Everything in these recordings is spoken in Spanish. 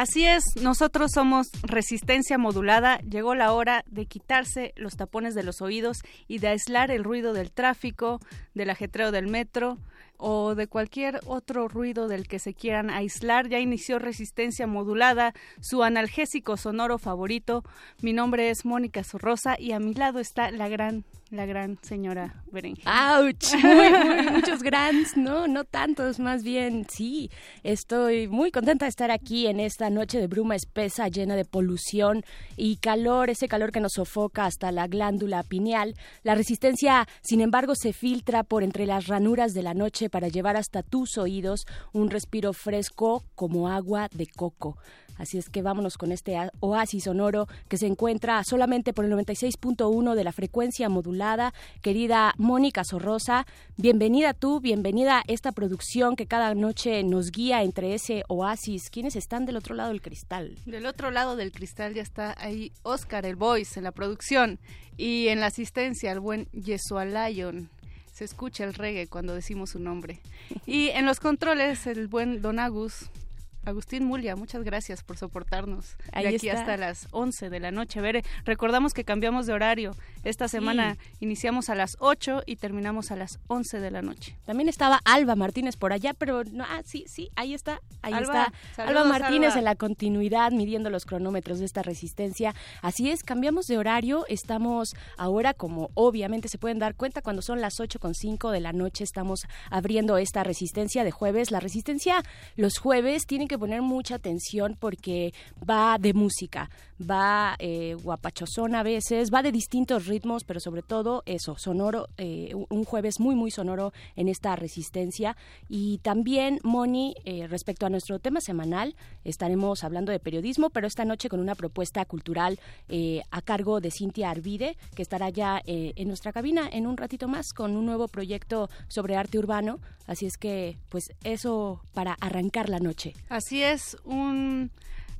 Así es, nosotros somos resistencia modulada. Llegó la hora de quitarse los tapones de los oídos y de aislar el ruido del tráfico, del ajetreo del metro o de cualquier otro ruido del que se quieran aislar. Ya inició resistencia modulada, su analgésico sonoro favorito. Mi nombre es Mónica Sorrosa y a mi lado está la gran la gran señora Berenjena. ¡Auch! Muy, muy, muchos grants, no, no tantos, más bien, sí. Estoy muy contenta de estar aquí en esta noche de bruma espesa, llena de polución y calor, ese calor que nos sofoca hasta la glándula pineal. La resistencia, sin embargo, se filtra por entre las ranuras de la noche para llevar hasta tus oídos un respiro fresco como agua de coco. Así es que vámonos con este oasis sonoro que se encuentra solamente por el 96.1 de la frecuencia modulada. Querida Mónica Sorrosa, bienvenida tú, bienvenida a esta producción que cada noche nos guía entre ese oasis. ¿Quiénes están del otro lado del cristal? Del otro lado del cristal ya está ahí Oscar el Voice en la producción y en la asistencia el buen Yeshua Lion se escucha el reggae cuando decimos su nombre. Y en los controles, el buen Don Agus, Agustín Mulia, muchas gracias por soportarnos Ahí de aquí está. hasta las 11 de la noche. Recordamos que cambiamos de horario. Esta semana iniciamos a las 8 y terminamos a las 11 de la noche. También estaba Alba Martínez por allá, pero no, ah, sí, sí, ahí está, ahí Alba, está. saludos, Alba Martínez Alba. en la continuidad, midiendo los cronómetros de esta resistencia. Así es, cambiamos de horario, estamos ahora, como obviamente se pueden dar cuenta, cuando son las 8 con 5 de la noche, estamos abriendo esta resistencia de jueves. La resistencia los jueves tienen que poner mucha atención porque va de música, va eh, guapachosón a veces, va de distintos ritmos, pero sobre todo eso, sonoro, eh, un jueves muy, muy sonoro en esta resistencia. Y también, Moni, eh, respecto a nuestro tema semanal, estaremos hablando de periodismo, pero esta noche con una propuesta cultural eh, a cargo de Cintia Arvide, que estará ya en nuestra cabina en un ratito más con un nuevo proyecto sobre arte urbano. Así es que, pues eso para arrancar la noche. Es, un,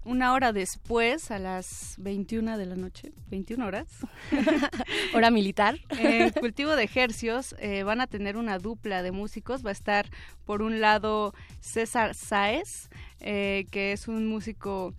una hora después, a las 21 de la noche, 21 horas, Hora militar. en Cultivo de Ejercios eh, van a tener una dupla de músicos. Va a estar, por un lado, César Sáez, eh, que es un músico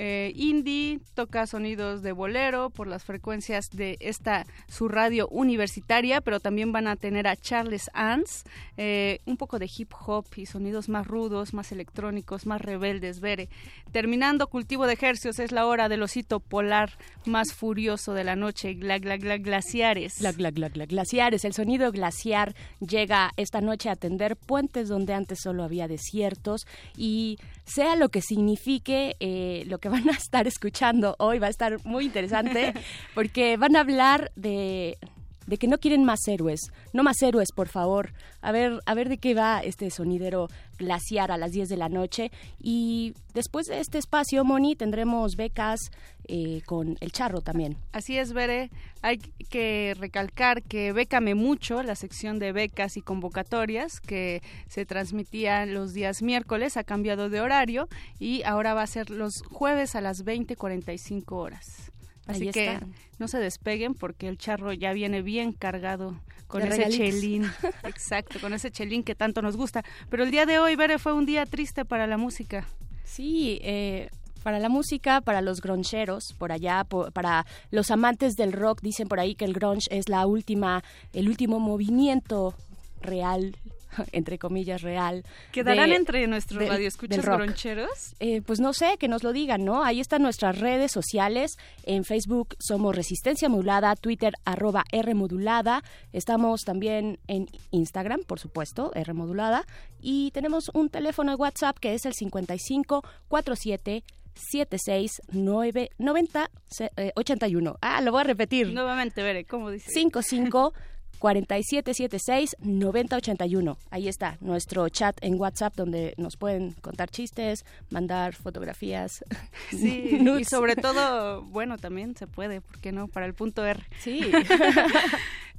eh, indie, toca sonidos de bolero por las frecuencias de esta su radio universitaria, pero también van a tener a Charles Ans, eh, un poco de hip hop y sonidos más rudos, más electrónicos, más rebeldes. Vere, terminando cultivo de ejercicios es la hora del osito polar más furioso de la noche, gla, gla, gla, glaciares. Gla, gla, gla, gla, glaciares. El sonido glaciar llega esta noche a tender puentes donde antes solo había desiertos y sea lo que signifique eh, lo que van a estar escuchando hoy va a estar muy interesante porque van a hablar de de que no quieren más héroes, no más héroes, por favor. A ver, a ver de qué va este sonidero glaciar a las 10 de la noche. Y después de este espacio, Moni, tendremos becas eh, con el charro también. Así es, Bere. Hay que recalcar que Bécame Mucho, la sección de becas y convocatorias que se transmitía los días miércoles, ha cambiado de horario y ahora va a ser los jueves a las 20.45 horas. Así Ahí que está. no se despeguen porque el charro ya viene bien cargado con De ese regalitos. chelín. Exacto, con ese chelín que tanto nos gusta. Pero el día de hoy, Bere, fue un día triste para la música. Sí, eh, para la música, para los groncheros, por allá, para los amantes del rock, dicen por ahí que el grunge es la última, el último movimiento real entre comillas, real. ¿Quedarán de- entre nuestros del- radioescuchas groncheros? Eh, pues no sé, que nos lo digan, ¿no? Ahí están nuestras redes sociales. En Facebook somos Resistencia Modulada, Twitter arroba R Modulada. Estamos también en Instagram, por supuesto, R Modulada. Y tenemos un teléfono de WhatsApp que es el 55 47 76 9 90 se- eh, 81. Ah, lo voy a repetir. Nuevamente, veré, ¿cómo dice? 55 4776 9081. Ahí está nuestro chat en WhatsApp donde nos pueden contar chistes, mandar fotografías. Sí, y sobre todo, bueno, también se puede, ¿por qué no? Para el punto R. Sí.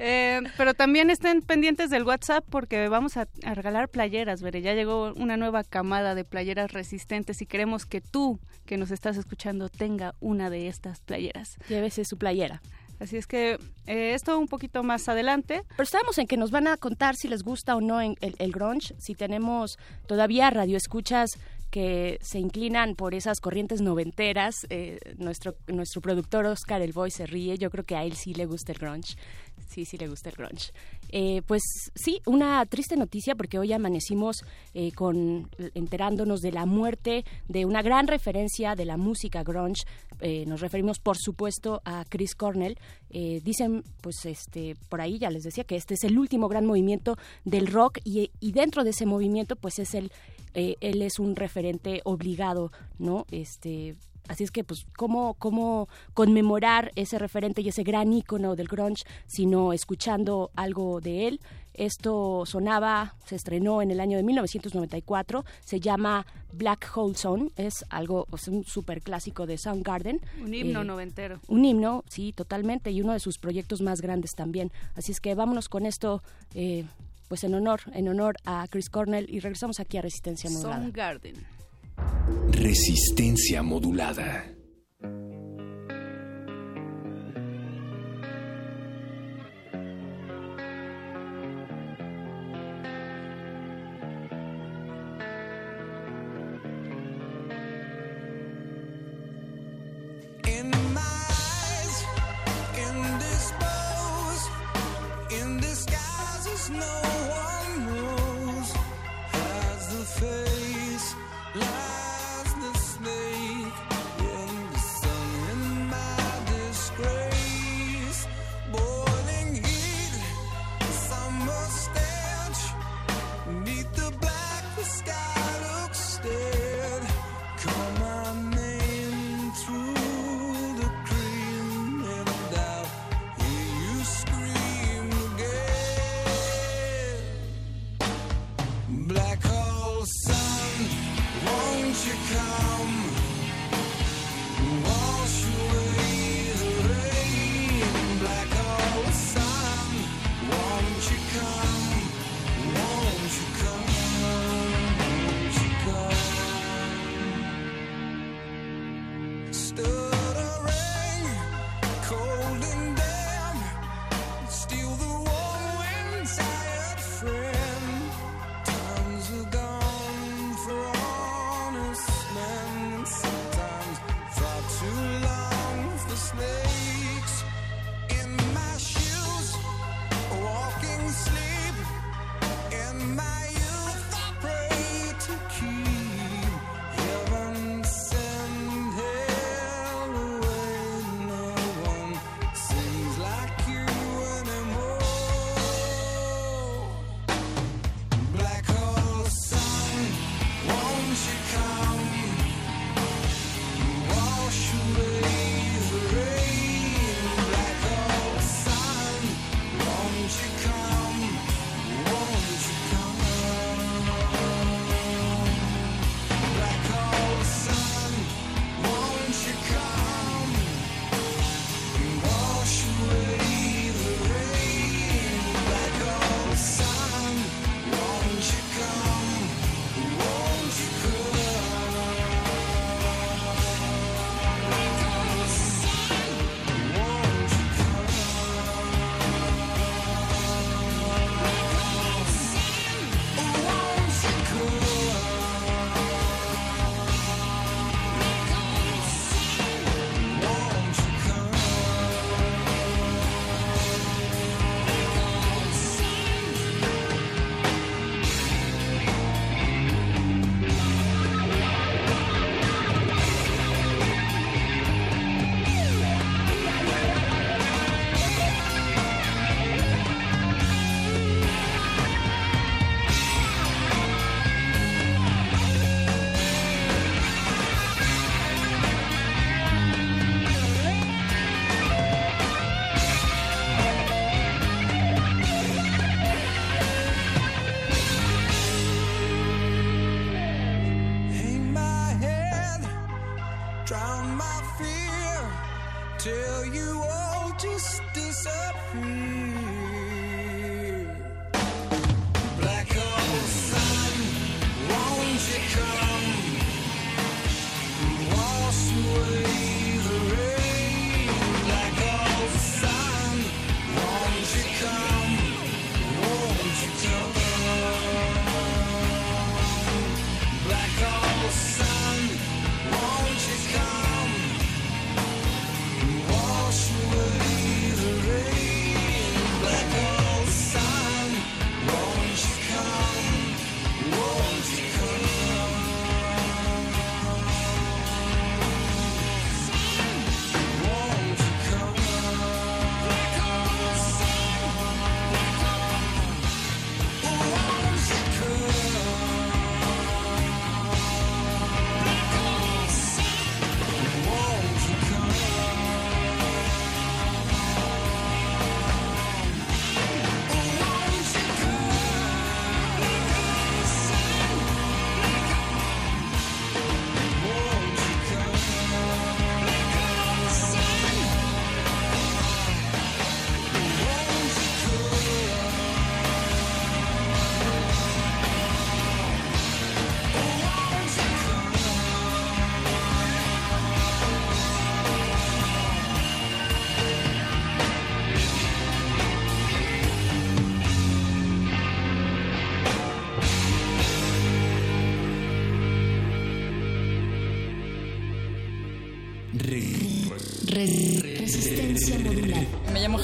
Eh, pero también estén pendientes del WhatsApp porque vamos a, a regalar playeras, veré. Ya llegó una nueva camada de playeras resistentes y queremos que tú, que nos estás escuchando, tenga una de estas playeras. Llévese su playera. Así es que eh, esto un poquito más adelante. Pero estamos en que nos van a contar si les gusta o no en el, el grunge, si tenemos todavía radioescuchas que se inclinan por esas corrientes noventeras. Eh, nuestro, nuestro productor Oscar El Boy se ríe, yo creo que a él sí le gusta el grunge. Sí, sí le gusta el grunge. Eh, pues sí, una triste noticia porque hoy amanecimos eh, con enterándonos de la muerte de una gran referencia de la música grunge. Nos referimos, por supuesto, a Chris Cornell. Dicen, pues, este, por ahí ya les decía que este es el último gran movimiento del rock y, y dentro de ese movimiento, pues, es el, eh, él es un referente obligado, ¿no? Este, Así es que, pues, ¿cómo, ¿cómo conmemorar ese referente y ese gran ícono del grunge, sino escuchando algo de él? Esto sonaba, se estrenó en el año de 1994, se llama Black Hole Zone, es algo, es un super clásico de Soundgarden. Un himno Eh, noventero. Un himno, sí, totalmente, y uno de sus proyectos más grandes también. Así es que vámonos con esto, eh, pues en honor, en honor a Chris Cornell, y regresamos aquí a Resistencia Modulada. Soundgarden. Resistencia modulada.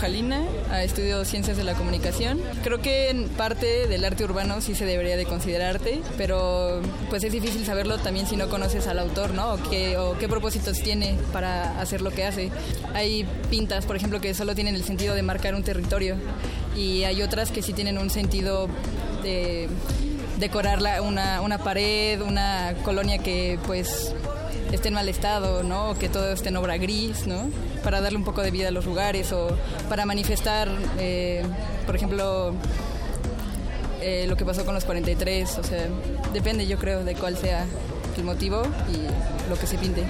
Jalina, estudio Ciencias de la Comunicación. Creo que en parte del arte urbano sí se debería de considerar arte, pero pues es difícil saberlo también si no conoces al autor, ¿no? O qué, o qué propósitos tiene para hacer lo que hace. Hay pintas, por ejemplo, que solo tienen el sentido de marcar un territorio y hay otras que sí tienen un sentido de decorar la- una, una pared, una colonia que pues esté en mal estado, ¿no? O que todo esté en obra gris, ¿no? Para darle un poco de vida a los lugares o para manifestar, eh, por ejemplo, eh, lo que pasó con los 43, o sea, depende yo creo de cuál sea el motivo y lo que se pinte.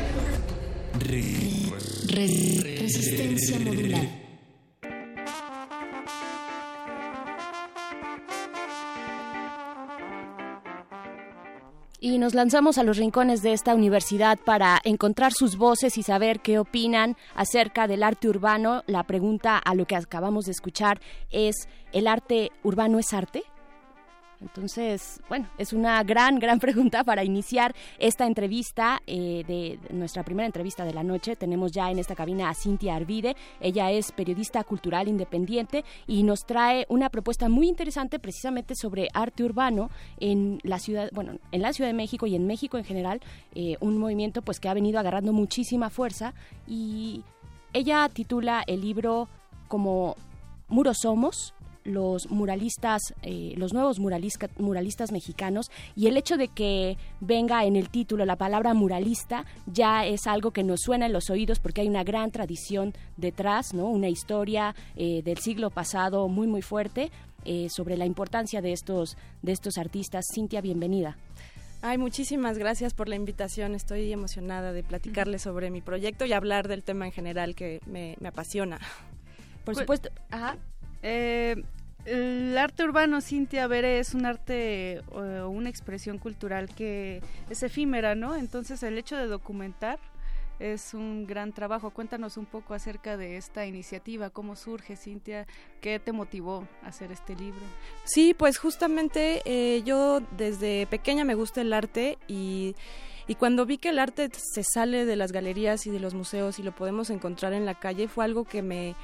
Resistencia. Nos lanzamos a los rincones de esta universidad para encontrar sus voces y saber qué opinan acerca del arte urbano. La pregunta a lo que acabamos de escuchar es, ¿el arte urbano es arte? Entonces, bueno, es una gran, gran pregunta para iniciar esta entrevista, eh, de nuestra primera entrevista de la noche. Tenemos ya en esta cabina a Cintia Arvide. Ella es periodista cultural independiente y nos trae una propuesta muy interesante precisamente sobre arte urbano en la ciudad, bueno, en la Ciudad de México y en México en general, eh, un movimiento pues que ha venido agarrando muchísima fuerza y ella titula el libro como Muros Somos, los muralistas, eh, los nuevos muralisca- muralistas mexicanos y el hecho de que venga en el título la palabra muralista ya es algo que nos suena en los oídos porque hay una gran tradición detrás, ¿no? Una historia eh, del siglo pasado muy muy fuerte eh, sobre la importancia de estos de estos artistas. Cintia, bienvenida. Ay, muchísimas gracias por la invitación. Estoy emocionada de platicarles sobre mi proyecto y hablar del tema en general que me, me apasiona. Por Pues- supuesto, ajá. Eh, el arte urbano, Cintia Bere, es un arte o una expresión cultural que es efímera, ¿no? Entonces el hecho de documentar es un gran trabajo. Cuéntanos un poco acerca de esta iniciativa, cómo surge, Cintia, qué te motivó a hacer este libro. Sí, pues justamente eh, yo desde pequeña me gusta el arte y, y cuando vi que el arte se sale de las galerías y de los museos y lo podemos encontrar en la calle fue algo que me,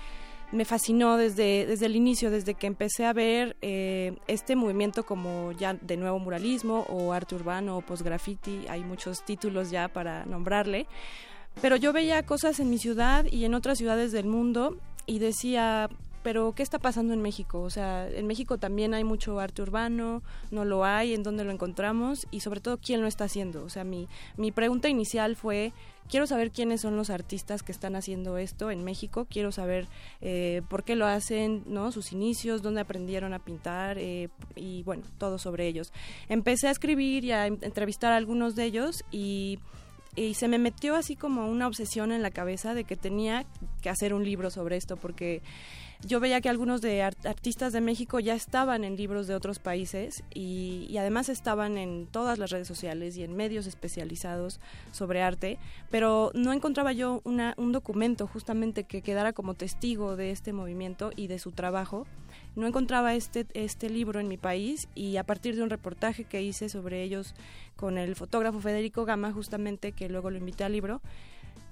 me fascinó desde, desde el inicio, desde que empecé a ver eh, este movimiento como ya de nuevo muralismo o arte urbano o post-graffiti, hay muchos títulos ya para nombrarle. Pero yo veía cosas en mi ciudad y en otras ciudades del mundo y decía, pero ¿qué está pasando en México? O sea, en México también hay mucho arte urbano, no lo hay, en dónde lo encontramos y sobre todo quién lo está haciendo. O sea, mi, mi pregunta inicial fue, quiero saber quiénes son los artistas que están haciendo esto en México, quiero saber eh, por qué lo hacen, ¿no? Sus inicios, dónde aprendieron a pintar eh, y bueno, todo sobre ellos. Empecé a escribir y a en- entrevistar a algunos de ellos y se me metió así como una obsesión en la cabeza de que tenía que hacer un libro sobre esto porque yo veía que algunos de art- artistas de México ya estaban en libros de otros países y, y además estaban en todas las redes sociales y en medios especializados sobre arte, pero no encontraba yo una, un documento justamente que quedara como testigo de este movimiento y de su trabajo. No encontraba este, este libro en mi país y a partir de un reportaje que hice sobre ellos con el fotógrafo Federico Gama, justamente, que luego lo invité al libro,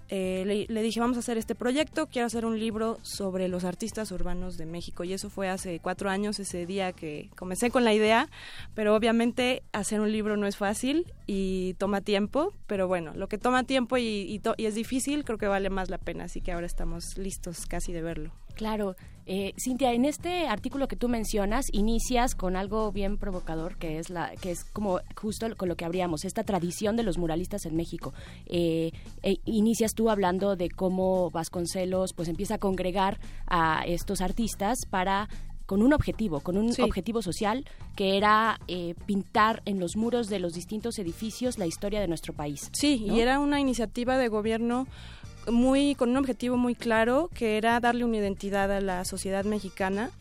eh, le, le dije, vamos a hacer este proyecto, quiero hacer un libro sobre los artistas urbanos de México. Y eso fue hace cuatro años, ese día que comencé con la idea, pero obviamente hacer un libro no es fácil y toma tiempo, pero bueno, lo que toma tiempo y, to- y es difícil, creo que vale más la pena, así que ahora estamos listos casi de verlo. Claro. Eh, Cintia, en este artículo que tú mencionas, inicias con algo bien provocador, que es la, que es como justo con lo que habríamos, esta tradición de los muralistas en México. Eh, eh, inicias tú hablando de cómo Vasconcelos pues empieza a congregar a estos artistas para con un objetivo, con un Sí. objetivo social que era eh, pintar en los muros de los distintos edificios la historia de nuestro país. Sí, ¿no? y era una iniciativa de gobierno muy con un objetivo muy claro que era darle una identidad a la sociedad mexicana.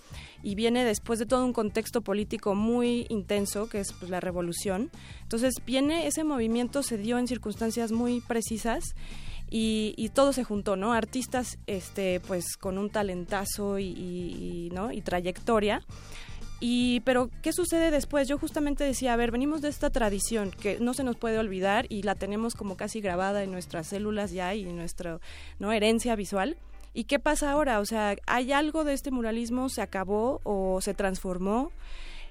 Y viene después de todo un contexto político muy intenso que es pues, la revolución. Entonces viene ese movimiento se dio en circunstancias muy precisas y, y todo se juntó no artistas este pues con un talentazo y, y- y, no y trayectoria Y, pero, ¿qué sucede después? Yo justamente decía, a ver, venimos de esta tradición que no se nos puede olvidar y la tenemos como casi grabada en nuestras células ya y en nuestra ¿no? herencia visual. ¿Y qué pasa ahora? O sea, ¿hay algo de este muralismo? ¿Se acabó o se transformó?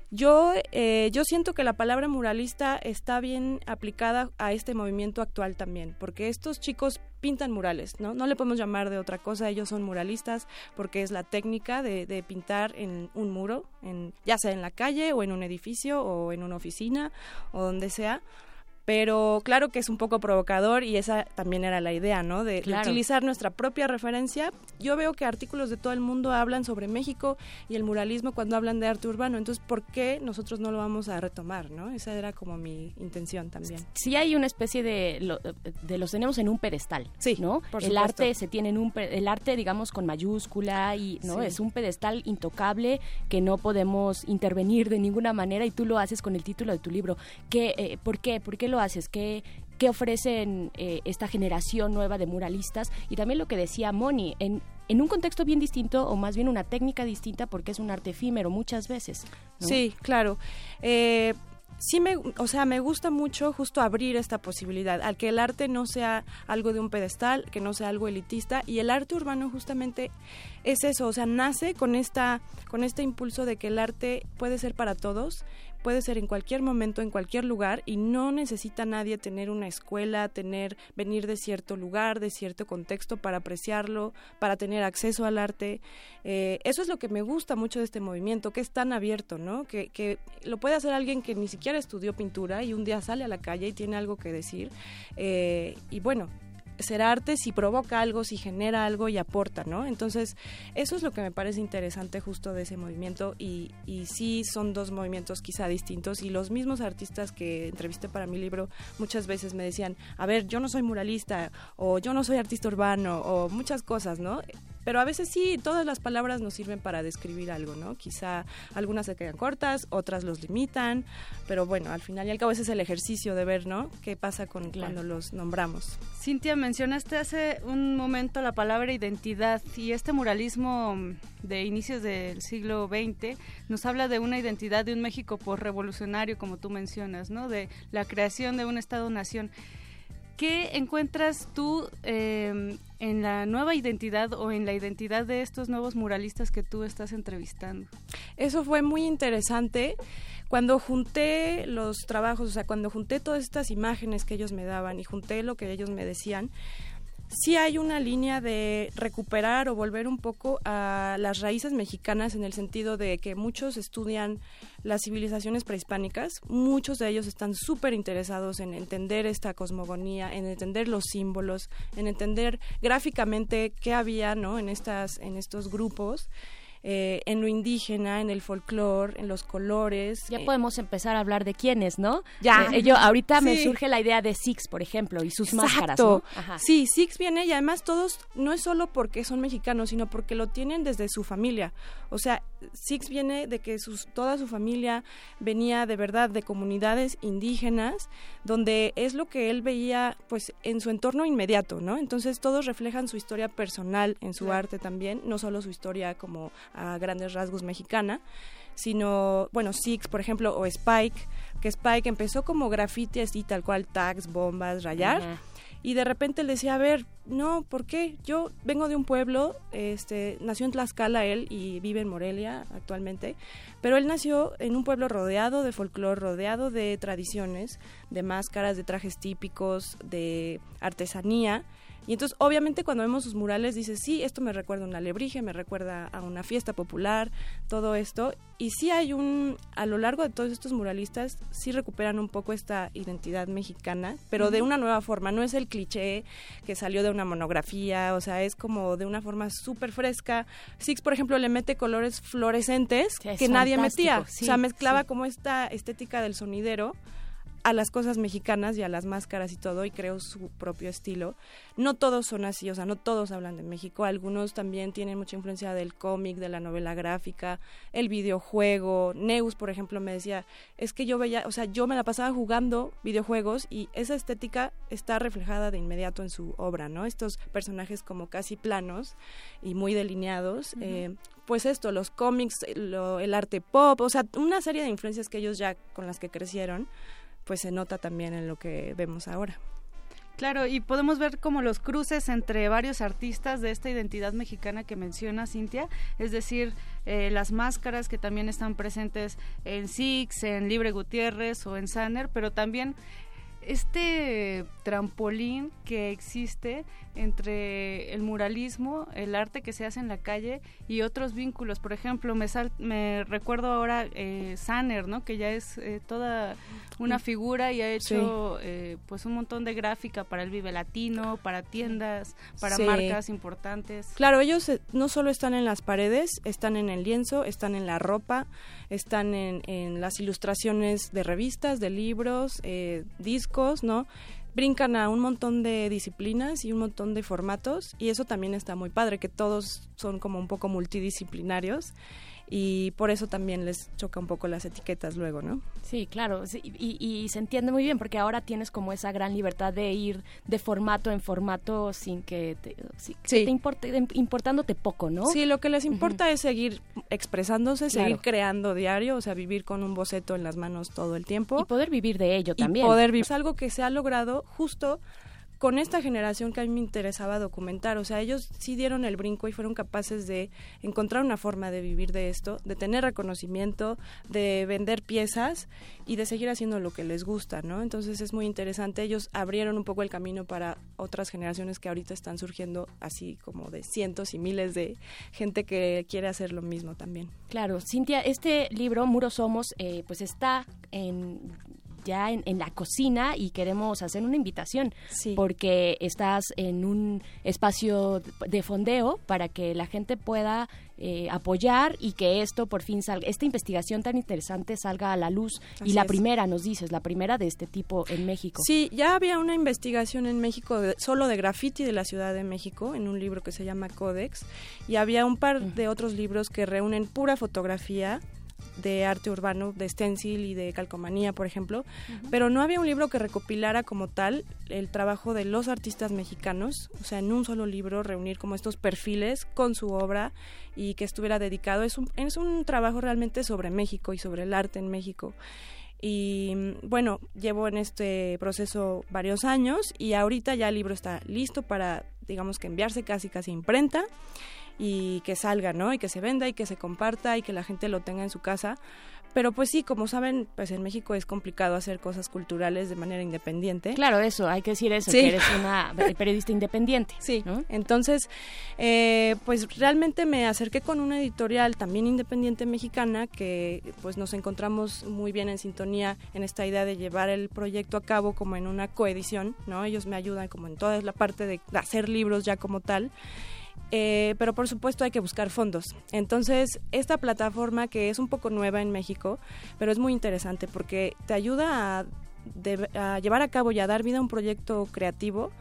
Yo, eh, yo siento que la palabra muralista está bien aplicada a este movimiento actual también, porque estos chicos pintan murales, ¿no? No le podemos llamar de otra cosa, ellos son muralistas porque es la técnica de, de pintar en un muro, en, ya sea en la calle o en un edificio o en una oficina o donde sea. Pero claro que es un poco provocador y esa también era la idea, ¿no? De, Claro. utilizar nuestra propia referencia. Yo veo que artículos de todo el mundo hablan sobre México y el muralismo cuando hablan de arte urbano. Entonces, ¿por qué nosotros no lo vamos a retomar, no? Esa era como mi intención también. sí hay una especie de, lo- de los tenemos en un pedestal, Sí, ¿no? por el arte se tiene en un el arte digamos con mayúscula y no Sí. es un pedestal intocable que no podemos intervenir de ninguna manera y tú lo haces con el título de tu libro. ¿Qué, eh, ¿Por qué? ¿Por qué lo haces? ¿Qué ofrecen eh, esta generación nueva de muralistas y también lo que decía Moni en en un contexto bien distinto o más bien una técnica distinta porque es un arte efímero muchas veces. Sí, claro. Eh, sí me, o sea, me gusta mucho justo abrir esta posibilidad, al que el arte no sea algo de un pedestal, que no sea algo elitista, y el arte urbano justamente es eso, o sea, nace con esta, con este impulso de que el arte puede ser para todos, puede ser en cualquier momento, en cualquier lugar, y no necesita nadie tener una escuela, tener, venir de cierto lugar, de cierto contexto para apreciarlo, para tener acceso al arte. Eh, eso es lo que me gusta mucho de este movimiento, que es tan abierto, ¿no? Que, que lo puede hacer alguien que ni siquiera estudió pintura y un día sale a la calle y tiene algo que decir. Eh, y bueno, ser arte si provoca algo, si genera algo y aporta, ¿no? Entonces, eso es lo que me parece interesante justo de ese movimiento y, y sí son dos movimientos quizá distintos y los mismos artistas que entrevisté para mi libro muchas veces me decían, a ver, yo no soy muralista o yo no soy artista urbano o muchas cosas, ¿no? Pero a veces sí, todas las palabras nos sirven para describir algo, ¿no? Quizá algunas se quedan cortas, otras los limitan, pero bueno, al final y al cabo ese es el ejercicio de ver, ¿no? ¿Qué pasa con Claro. cuando los nombramos? Cintia, mencionaste hace un momento la palabra identidad y este muralismo de inicios del siglo XX nos habla de una identidad de un México revolucionario, como tú mencionas, ¿no? De la creación de un Estado-nación. ¿Qué encuentras tú eh, en la nueva identidad o en la identidad de estos nuevos muralistas que tú estás entrevistando? Eso fue muy interesante. Cuando junté los trabajos, o sea, cuando junté todas estas imágenes que ellos me daban y junté lo que ellos me decían, sí hay una línea de recuperar o volver un poco a las raíces mexicanas en el sentido de que muchos estudian las civilizaciones prehispánicas, muchos de ellos están súper interesados en entender esta cosmogonía, en entender los símbolos, en entender gráficamente qué había ¿no? en, estas, en estos grupos. Eh, en lo indígena, en el folclore, en los colores. Ya eh, podemos empezar a hablar de quiénes, ¿no? Ya. Eh, yo ahorita me surge la idea de Six, por ejemplo, y sus máscaras, Exacto. ¿no? Ajá. Sí, Six viene y además todos, no es solo porque son mexicanos, sino porque lo tienen desde su familia. O sea, Six viene de que sus, toda su familia venía de verdad de comunidades indígenas, donde es lo que él veía pues en su entorno inmediato, ¿no? Entonces todos reflejan su historia personal en su arte también, no solo su historia como a grandes rasgos mexicana, sino, bueno, Six, por ejemplo, o Spike, que Spike empezó como graffiti así, tal cual, tags, bombas, rayar. Y de repente le decía, a ver, no, ¿por qué? Yo vengo de un pueblo, este, nació en Tlaxcala él y vive en Morelia actualmente, pero él nació en un pueblo rodeado de folclore, rodeado de tradiciones, de máscaras, de trajes típicos, de artesanía. Y entonces, obviamente, cuando vemos sus murales, dices, sí, esto me recuerda a un alebrije, me recuerda a una fiesta popular, todo esto. Y sí hay un, a lo largo de todos estos muralistas, sí recuperan un poco esta identidad mexicana, pero de una nueva forma. No es el cliché que salió de una monografía, o sea, es como de una forma súper fresca. Six, por ejemplo, le mete colores fluorescentes Sí, que nadie metía. sí, o sea, mezclaba sí. como esta estética del sonidero a las cosas mexicanas y a las máscaras y todo y creó su propio estilo. No todos son así, o sea, no todos hablan de México, algunos también tienen mucha influencia del cómic, de la novela gráfica, el videojuego. Neus, por ejemplo, me decía, es que yo veía, o sea, yo me la pasaba jugando videojuegos y esa estética está reflejada de inmediato en su obra, ¿no? Estos personajes como casi planos y muy delineados. eh, pues esto, los cómics, lo- el arte pop, o sea, una serie de influencias que ellos ya con las que crecieron, pues se nota también en lo que vemos ahora. Claro, y podemos ver como los cruces entre varios artistas de esta identidad mexicana que menciona Cintia, es decir, eh, las máscaras que también están presentes en Six, en Libre Gutiérrez o en Sanner, pero también este trampolín que existe entre el muralismo, el arte que se hace en la calle y otros vínculos. Por ejemplo, me, sal- me recuerdo ahora eh, Sanner, ¿no? Que ya es eh, toda una figura y ha hecho eh, pues un montón de gráfica para el Vive Latino, para tiendas, para Sí. marcas importantes. Claro, ellos eh, no solo están en las paredes, están en el lienzo, están en la ropa, están en, en las ilustraciones de revistas, de libros, eh, discos, ¿no? Brincan a un montón de disciplinas y un montón de formatos y eso también está muy padre, que todos son como un poco multidisciplinarios y por eso también les choca un poco las etiquetas luego, ¿no? Sí, claro, sí, y, y se entiende muy bien porque ahora tienes como esa gran libertad de ir de formato en formato sin que te, sí, que Sí. te importe, importándote poco, ¿no? Sí, lo que les importa es seguir expresándose, Claro. seguir creando diario, o sea, vivir con un boceto en las manos todo el tiempo. Y poder vivir de ello también. Y poder vivir. Es algo que se ha logrado justo con esta generación que a mí me interesaba documentar. O sea, ellos sí dieron el brinco y fueron capaces de encontrar una forma de vivir de esto, de tener reconocimiento, de vender piezas y de seguir haciendo lo que les gusta, ¿no? Entonces es muy interesante. Ellos abrieron un poco el camino para otras generaciones que ahorita están surgiendo así como de cientos y miles de gente que quiere hacer lo mismo también. Claro, Cintia, este libro, Muros Somos, eh, pues está en ya en, en la cocina y queremos hacer una invitación Sí. porque estás en un espacio de fondeo para que la gente pueda eh, apoyar y que esto por fin salga, esta investigación tan interesante salga a la luz y la es. primera, nos dices, la primera de este tipo en México. Sí, ya había una investigación en México de- solo de graffiti de la Ciudad de México en un libro que se llama Codex y había un par de otros libros que reúnen pura fotografía de arte urbano, de stencil y de calcomanía, por ejemplo, pero no había un libro que recopilara como tal el trabajo de los artistas mexicanos, o sea, en un solo libro reunir como estos perfiles con su obra y que estuviera dedicado. Es un, es un trabajo realmente sobre México y sobre el arte en México. Y mm, bueno, llevo en este proceso varios años y ahorita ya el libro está listo para, digamos que enviarse casi casi imprenta y que salga, ¿no? Y que se venda y que se comparta y que la gente lo tenga en su casa. Pero pues sí, como saben, pues en México es complicado hacer cosas culturales de manera independiente. Claro, eso, hay que decir eso, Sí. que eres una periodista independiente. Sí, ¿no? entonces, eh, pues realmente me acerqué con una editorial también independiente mexicana que pues nos encontramos muy bien en sintonía en esta idea de llevar el proyecto a cabo como en una coedición, ¿no? Ellos me ayudan como en toda la parte de hacer libros ya como tal. Eh, pero por supuesto hay que buscar fondos. Entonces, esta plataforma que es un poco nueva en México, pero es muy interesante porque te ayuda a, a llevar a cabo y a dar vida a un proyecto creativo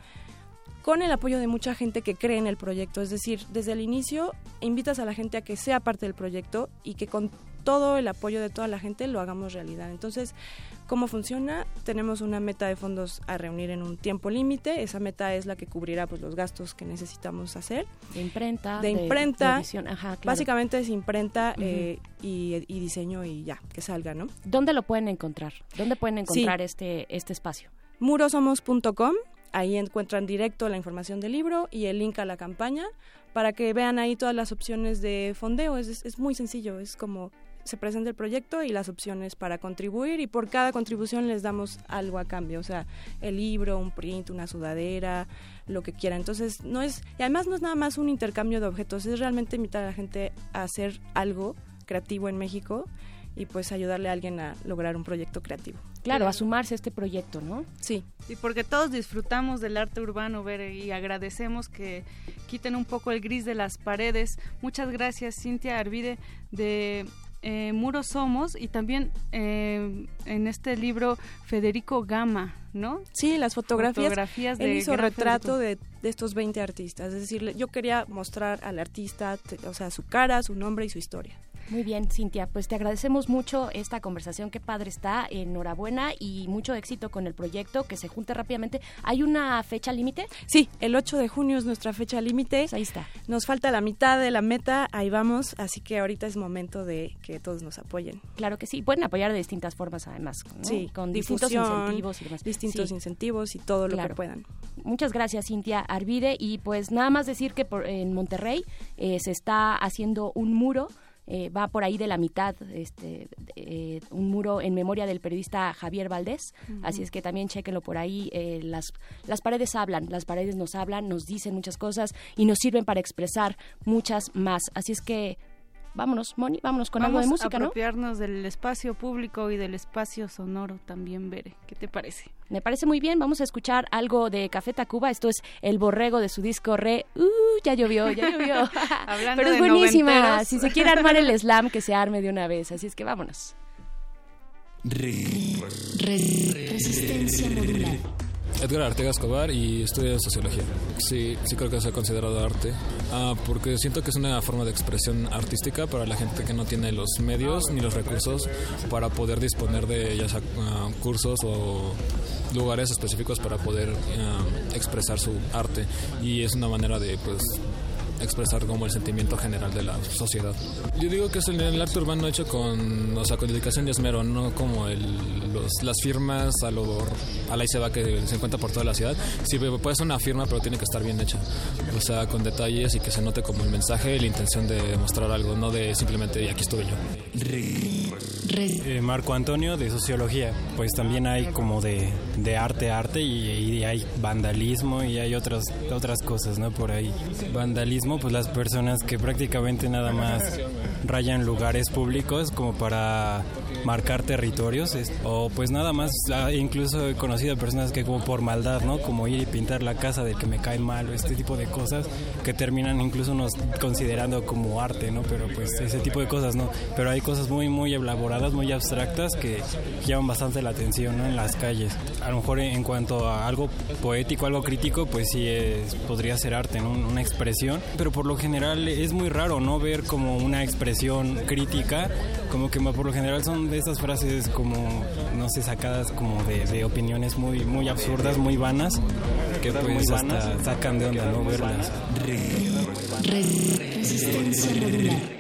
con el apoyo de mucha gente que cree en el proyecto. Es decir, desde el inicio invitas a la gente a que sea parte del proyecto y que con todo el apoyo de toda la gente lo hagamos realidad. Entonces, ¿cómo funciona? Tenemos una meta de fondos a reunir en un tiempo límite. Esa meta es la que cubrirá pues, los gastos que necesitamos hacer. De imprenta. De imprenta. ajá, claro. Básicamente es imprenta eh, y, y diseño y ya, que salga, ¿no? ¿Dónde lo pueden encontrar? ¿Dónde pueden encontrar este, este espacio? murosomos.com, ahí encuentran directo la información del libro y el link a la campaña para que vean ahí todas las opciones de fondeo. Es, es muy sencillo, es como se presenta el proyecto y las opciones para contribuir y por cada contribución les damos algo a cambio, o sea, el libro, un print, una sudadera, lo que quiera. Entonces, no es y además no es nada más un intercambio de objetos, es realmente invitar a la gente a hacer algo creativo en México y pues ayudarle a alguien a lograr un proyecto creativo. Claro, a sumarse a este proyecto, ¿no? Sí. Y porque todos disfrutamos del arte urbano, ver y agradecemos que quiten un poco el gris de las paredes. Muchas gracias, Cintia Arvide, de eh, Muros Somos y también eh, en este libro Federico Gama, ¿no? Sí, las fotografías. Fotografías Él de hizo gran retrato de, de estos 20 artistas. Es decir, yo quería mostrar al artista, o sea, su cara, su nombre y su historia. Muy bien, Cintia, pues te agradecemos mucho esta conversación, qué padre está, enhorabuena y mucho éxito con el proyecto, que se junte rápidamente. ¿Hay una fecha límite? Sí, el 8 de junio es nuestra fecha límite. Pues ahí está. Nos falta la mitad de la meta, ahí vamos, así que ahorita es momento de que todos nos apoyen. Claro que sí, pueden apoyar de distintas formas además, ¿no? Sí, con distintos incentivos y demás. Distintos Sí. incentivos y todo lo que puedan. Muchas gracias, Cintia Arvide. Y pues nada más decir que por- en Monterrey eh, se está haciendo un muro. Eh, va por ahí de la mitad, este, eh, un muro en memoria del periodista Javier Valdés. Así es que también chequenlo por ahí. eh, las, las paredes hablan, las paredes nos hablan, nos dicen muchas cosas y nos sirven para expresar muchas más. Así es que vámonos, Moni, vámonos con algo de Vamos música, a ¿no? apropiarnos del espacio público y del espacio sonoro también, Bere. ¿Qué te parece? Me parece muy bien. Vamos a escuchar algo de Café Tacuba. Esto es El Borrego de su disco Re. ¡Uh! Ya llovió, ya llovió. Hablando Pero es de buenísima. noventeros. Si se quiere armar el slam, que se arme de una vez. Así es que vámonos. Resistencia modular. Edgar Arteaga Escobar y estudio sociología. Sí, sí creo que se ha considerado arte, ah, porque siento que es una forma de expresión artística para la gente que no tiene los medios ni los recursos para poder disponer de ya ah, cursos o lugares específicos para poder ah, expresar su arte y es una manera de pues expresar como el sentimiento general de la sociedad. Yo digo que es el, el arte urbano hecho con, o sea, con dedicación y esmero, no como el, los- las firmas a lo a la y se va que se encuentra por toda la ciudad. Sí, puede ser una firma, pero tiene que estar bien hecha. O sea, con detalles y que se note como el mensaje y la intención de mostrar algo, no de simplemente "Y aquí estuve yo. Eh, Marco Antonio de Sociología, pues también hay como de, de arte a arte y, y hay vandalismo y hay otras otras cosas, ¿no? Por ahí. Vandalismo, pues las personas que prácticamente nada más rayan lugares públicos como para marcar territorios o pues nada más, ah, incluso he conocido personas que como por maldad, ¿no? Como ir y pintar la casa del que me cae mal o este tipo de cosas que terminan incluso nos considerando como arte, ¿no? Pero pues ese tipo de cosas, ¿no? Pero hay cosas muy, muy elaboradas, muy abstractas que llaman bastante la atención, ¿no? En las calles. A lo mejor en cuanto a algo poético, algo crítico, pues sí es, podría ser arte, ¿no? Una expresión. Pero por lo general es muy raro, ¿no? Ver como una expresión crítica, como que por lo general son de esas frases como, no sé, sacadas como de, de opiniones muy, muy absurdas, muy vanas, que pues hasta sacan de onda, ¿no? Verlas. Resistencia modular.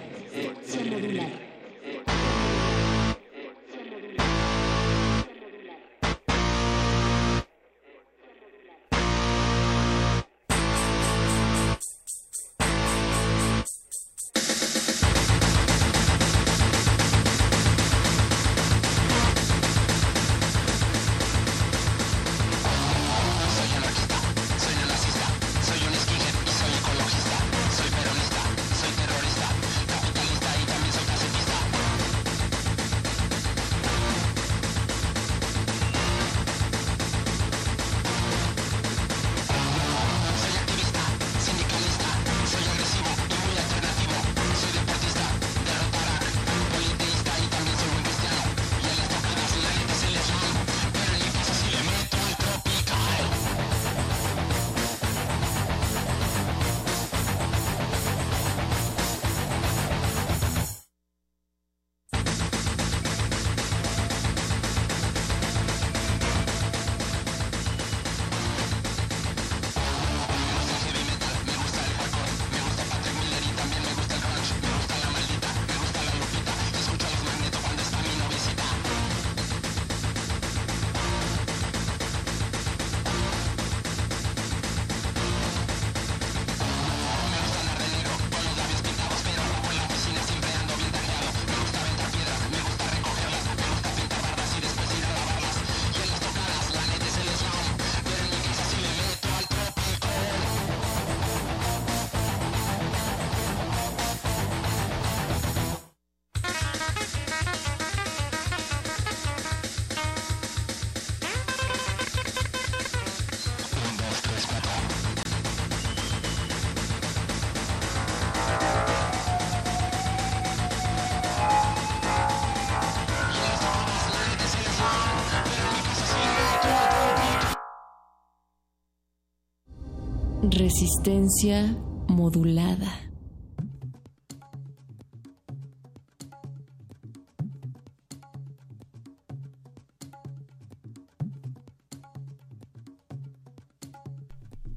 Resistencia modulada.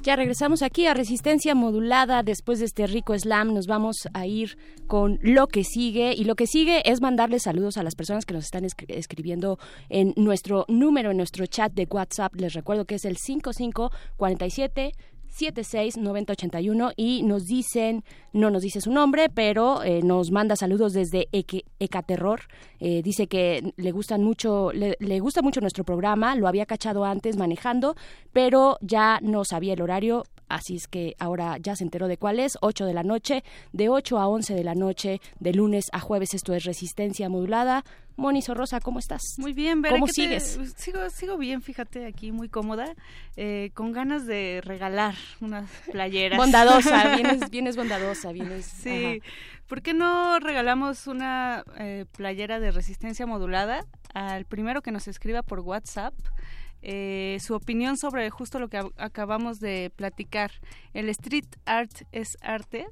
Ya regresamos aquí a Resistencia Modulada. Después de este rico slam nos vamos a ir con lo que sigue. Y lo que sigue es mandarles saludos a las personas que nos están escri- escribiendo en nuestro número, en nuestro chat de WhatsApp. Les recuerdo que es el 5547. 769081 y nos dicen, no nos dice su nombre, pero eh, nos manda saludos desde Eque- Ecaterror. Eh, dice que le gustan mucho, le, le gusta mucho nuestro programa, lo había cachado antes manejando, pero ya no sabía el horario, así es que ahora ya se enteró de cuál es, 8 de la noche, de 8 a 11 de la noche, de lunes a jueves, esto es Resistencia Modulada. Moni Sorrosa, ¿cómo estás? Muy bien, Bere, ¿Cómo ¿qué te- sigues? Sigo, sigo bien, fíjate, aquí muy cómoda, eh, con ganas de regalar unas playeras. Bondadosa, vienes, vienes bondadosa, vienes... Sí, ajá. ¿por qué no regalamos una eh, playera de resistencia modulada al primero que nos escriba por WhatsApp? Eh, su opinión sobre justo lo que ab- acabamos de platicar. ¿El street art es arte?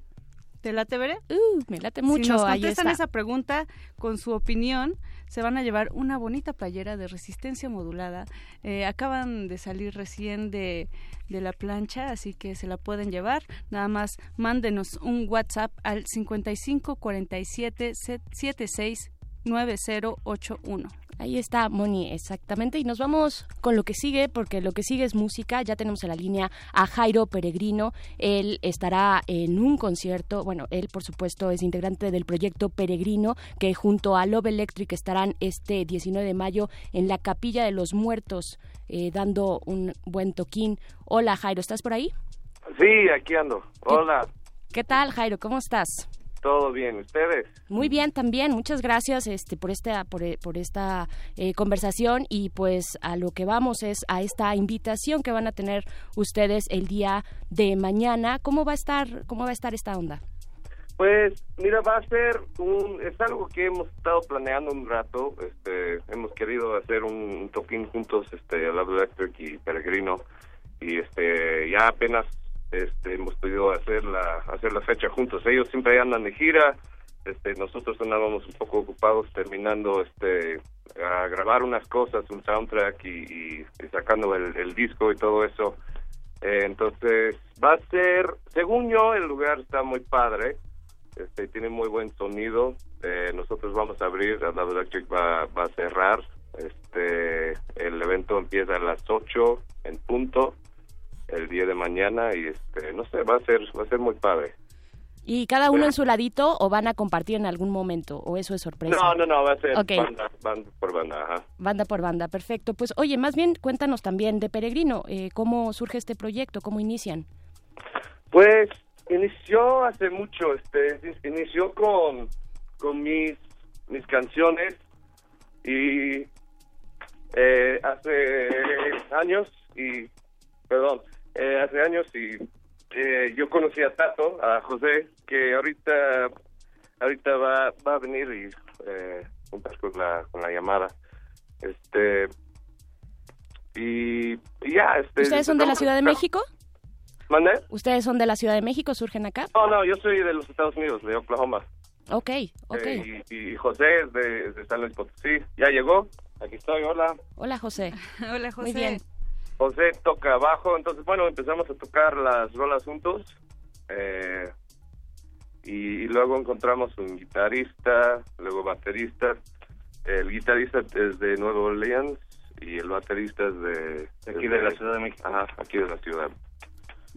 ¿Te late, Bere? Uh, me late mucho, Si nos contestan esa pregunta con su opinión, se van a llevar una bonita playera de resistencia modulada. Eh, acaban de salir recién de, de la plancha, así que se la pueden llevar. Nada más mándenos un WhatsApp al 55 47 76 9081. Ahí está, Moni, exactamente. Y nos vamos con lo que sigue, porque lo que sigue es música. Ya tenemos en la línea a Jairo Peregrino. Él estará en un concierto. Bueno, él, por supuesto, es integrante del proyecto Peregrino, que junto a Love Electric estarán este 19 de mayo en la Capilla de los Muertos, eh, dando un buen toquín. Hola, Jairo, ¿estás por ahí? Sí, aquí ando. Hola, ¿Qué tal, Jairo? ¿Cómo estás? Todo bien. ¿Ustedes? Muy bien, también. Muchas gracias este, por esta, por, eh, por esta eh, conversación y pues a lo que vamos es a esta invitación que van a tener ustedes el día de mañana. ¿Cómo va a estar, cómo va a estar esta onda? Pues, mira, va a ser un... Es algo que hemos estado planeando un rato. Este, hemos querido hacer un, un toquín juntos, este, Love Electric y Peregrino. Y este, ya apenas este, hemos podido hacer la, hacer la fecha juntos. Ellos siempre andan de gira. Este, nosotros andábamos un poco ocupados terminando este a grabar unas cosas, un soundtrack y, sacando el, disco y todo eso. Eh, entonces va a ser, según yo, el lugar está muy padre, este tiene muy buen sonido. Eh, nosotros vamos a abrir, Love Electric va, va a cerrar. Este, el evento empieza a las 8 en punto el día de mañana y este, no sé, va a ser, va a ser muy padre. ¿Y cada uno en su ladito o van a compartir en algún momento? ¿O eso es sorpresa? No, no, no, va a ser Ok. banda, banda por banda, ajá. Banda por banda, perfecto. Pues oye, más bien cuéntanos también de Peregrino, eh, cómo surge este proyecto, cómo inician. Pues inició hace mucho, este, inició con, con mis, mis canciones y eh, hace años y, perdón, eh, hace años y eh, yo conocí a Tato, a José, que ahorita, ahorita va, va a venir y eh, juntar con la, con la llamada, este, y, y ya, este. ¿Ustedes son de la Ciudad de México? ¿Mande? ¿Ustedes son de la Ciudad de México? ¿Surgen acá? No, no, yo soy de los Estados Unidos, de Oklahoma. Ok, ok. Eh, y, y José es de, de San Luis Potosí. ¿Ya llegó? Aquí estoy, hola. Hola, José. Hola, José. Muy bien. José toca bajo, entonces bueno, empezamos a tocar las rolas juntos. eh, y, y luego encontramos un guitarrista, luego baterista. El guitarrista es de Nueva Orleans y el baterista es de... Aquí de la Ciudad de México. Ajá, aquí de la ciudad.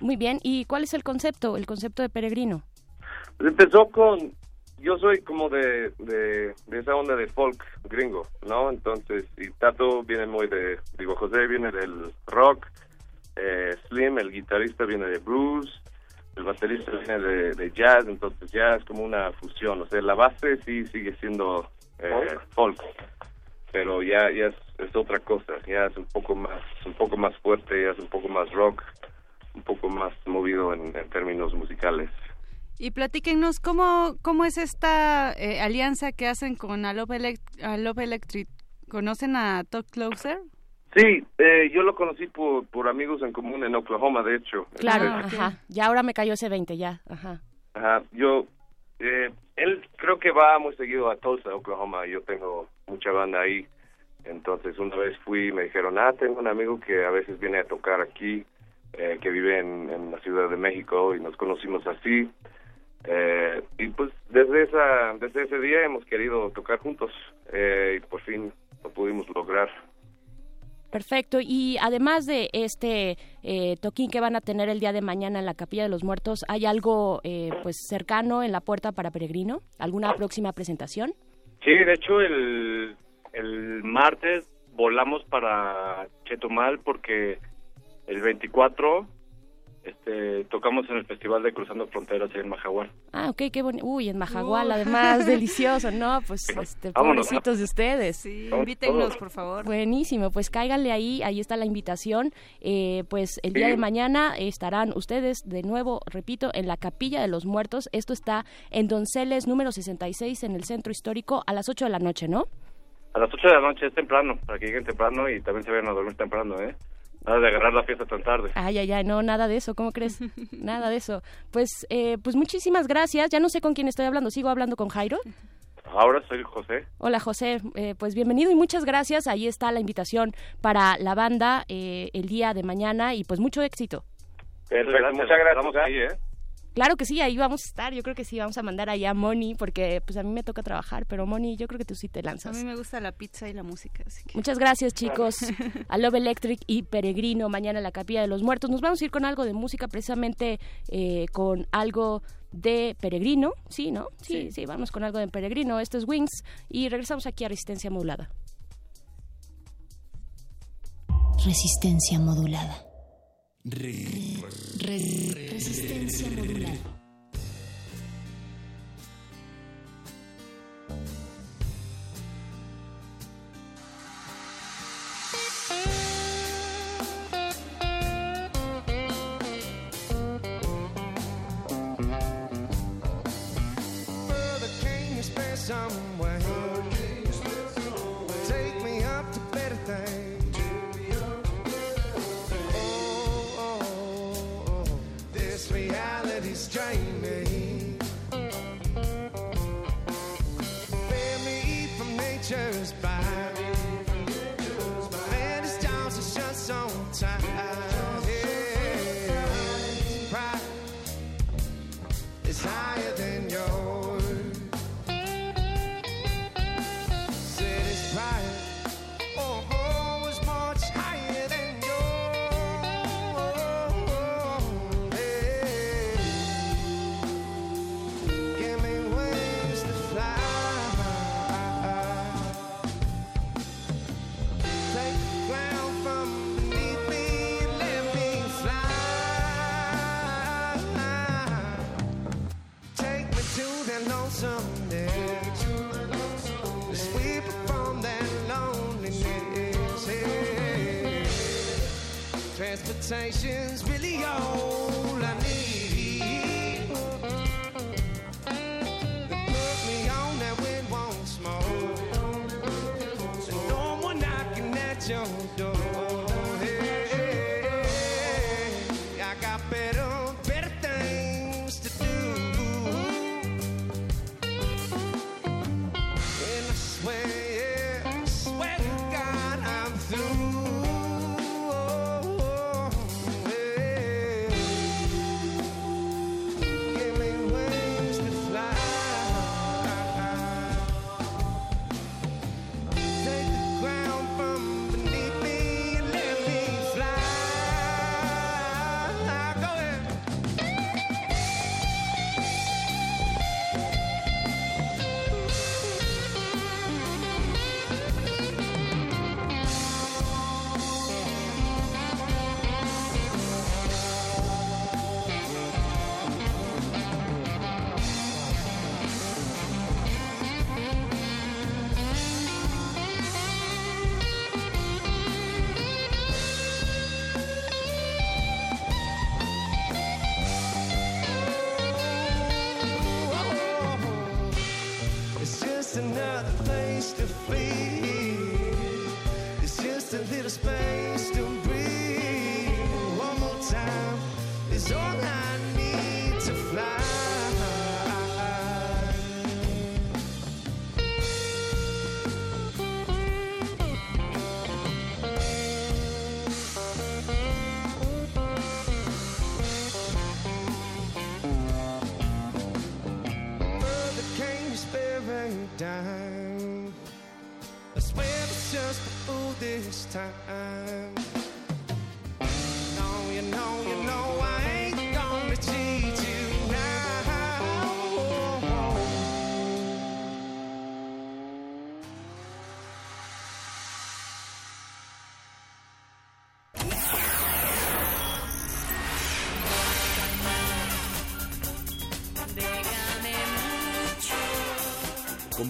Muy bien. ¿Y cuál es el concepto, el concepto de Peregrino? Pues empezó con yo soy como de, de, de esa onda de folk gringo no entonces y Tato viene muy de digo José viene del rock eh, Slim el guitarrista viene de blues el baterista viene de, de jazz entonces ya es como una fusión o sea la base sí sigue siendo eh, folk. pero ya ya es, es otra cosa ya es un poco más un poco más fuerte ya es un poco más rock un poco más movido en, en términos musicales Y platíquenos, ¿cómo, cómo es esta eh, alianza que hacen con A Love, Elec- A Love Electric? ¿Conocen a Talk Closer? Sí, eh, yo lo conocí por, por amigos en común en Oklahoma, de hecho. Claro, ajá. Ya ahora me cayó ese 20, ya. Ajá. Ajá, yo, eh, él creo que va muy seguido a Tulsa, Oklahoma, yo tengo mucha banda ahí, entonces una vez fui y me dijeron, ah, tengo un amigo que a veces viene a tocar aquí, eh, que vive en, en la Ciudad de México y nos conocimos así, eh, y pues desde esa, desde ese día hemos querido tocar juntos eh, y por fin lo pudimos lograr. Perfecto. Y además de este eh, toquín que van a tener el día de mañana en la Capilla de los Muertos, ¿hay algo eh, pues cercano en la puerta para Peregrino? ¿Alguna próxima presentación? Sí, de hecho el, el martes volamos para Chetumal porque el 24 este, tocamos en el Festival de Cruzando Fronteras en Majagual. Ah, ok, qué bonito. Uy, en Majagual, además, delicioso, ¿no? Pues, este, Vámonos, pobrecitos de ustedes. Sí, invítennos, por favor. Buenísimo, pues cáiganle ahí, ahí está la invitación. Eh, pues el día de mañana estarán ustedes de nuevo, repito, en la Capilla de los Muertos. Esto está en Donceles número 66 en el Centro Histórico a las 8 de la noche, ¿no? A las 8 de la noche es temprano, para que lleguen temprano y también se vayan a dormir temprano, ¿eh? Nada de agarrar la fiesta tan tarde. Ay, ay, ay, no, nada de eso, ¿cómo crees? nada de eso. Pues, eh, pues muchísimas gracias. Ya no sé con quién estoy hablando. ¿Sigo hablando con Jairo? Ahora soy José. Hola José, Eh, pues bienvenido y muchas gracias. Ahí está la invitación para la banda eh, el día de mañana y pues mucho éxito. Perfecto, muchas gracias. Estamos ahí, ¿eh? Claro que sí, ahí vamos a estar. Yo creo que sí, vamos a mandar allá a Moni porque pues a mí me toca trabajar, pero Moni, yo creo que tú sí te A lanzas. mí me gusta la pizza y la música, así que... Muchas gracias chicos. A Love Electric y Peregrino mañana en la Capilla de los Muertos. Nos vamos a ir con algo de música precisamente eh, con algo de Peregrino, ¿sí, no? Sí, sí, vamos con algo de Peregrino. Esto es Wings y regresamos aquí a Resistencia Modulada. Resistencia modulada. Resistencia modulada.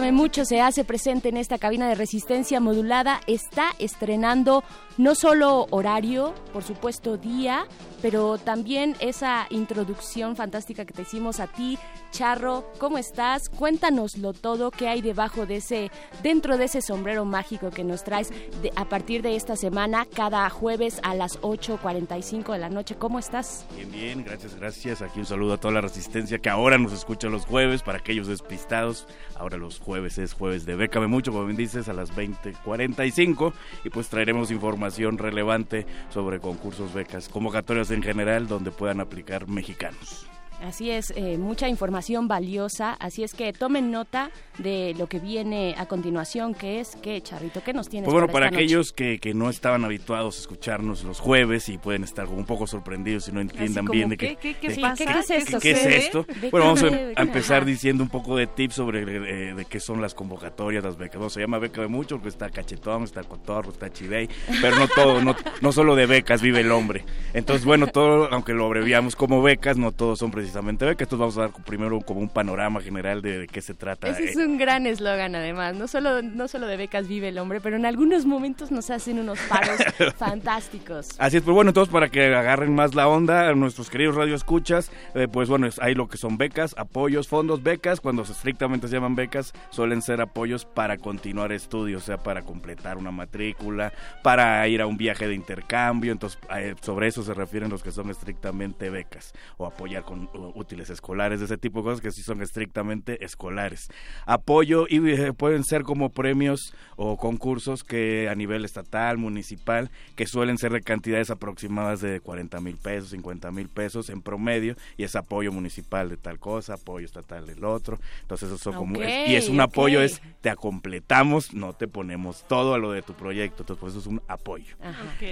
Mucho se hace presente en esta cabina de resistencia modulada. Está estrenando no solo horario, por supuesto día, pero también esa introducción fantástica que te hicimos a ti, Charro. ¿Cómo estás? Cuéntanoslo todo, qué hay debajo de ese, dentro de ese sombrero mágico que nos traes de- a partir de esta semana, cada jueves a las 8.45 de la noche. ¿Cómo estás? Bien, bien, gracias, gracias. Aquí un saludo a toda la resistencia que ahora nos escucha los jueves, para aquellos despistados. Ahora los jueves es jueves de Bécame Mucho, como bien dices, a las 20.45. Y pues traeremos información relevante sobre concursos, becas, convocatorias en general, donde puedan aplicar mexicanos. Así es, eh, mucha información valiosa, así es que tomen nota de lo que viene a continuación, que es, ¿qué, Charrito? ¿Qué nos tienes Pues bueno, para esta noche? aquellos que, que no estaban habituados a escucharnos los jueves y pueden estar como un poco sorprendidos y no entiendan bien de ¿qué- qué, qué- de- pasa? ¿Qué es esto? ¿Qué es esto? ¿De Bueno, vamos a, a empezar diciendo un poco de tips sobre eh, de qué son las convocatorias, las becas. Bueno, se llama beca de mucho porque está cachetón, está cotorro, está chivey, pero no todo, no, no solo de becas vive el hombre. Entonces, bueno, todo, aunque lo abreviamos como becas, no todos son precisamente becas. Entonces vamos a dar primero como un panorama general de, de qué se trata. Ese es eh, un gran eslogan, además. No solo, no solo de becas vive el hombre, pero en algunos momentos nos hacen unos paros fantásticos. Así es, pues bueno, entonces para que agarren más la onda, nuestros queridos radioescuchas, eh, pues bueno, hay lo que son becas, apoyos, fondos, becas, cuando estrictamente se llaman becas, suelen ser apoyos para continuar estudios, o sea, para completar una matrícula, para ir a un viaje de intercambio, entonces eh, sobre eso se refieren los que son estrictamente becas, o apoyar con útiles escolares, de ese tipo de cosas que sí son estrictamente escolares. Apoyo y eh, pueden ser como premios o concursos que a nivel estatal, municipal, que suelen ser de cantidades aproximadas de 40 mil pesos, 50 mil pesos en promedio, y es apoyo municipal de tal cosa, apoyo estatal del otro. Entonces, eso son como. Es- y es un apoyo, es te completamos, no te ponemos todo a lo de tu proyecto. Entonces, pues eso es un apoyo.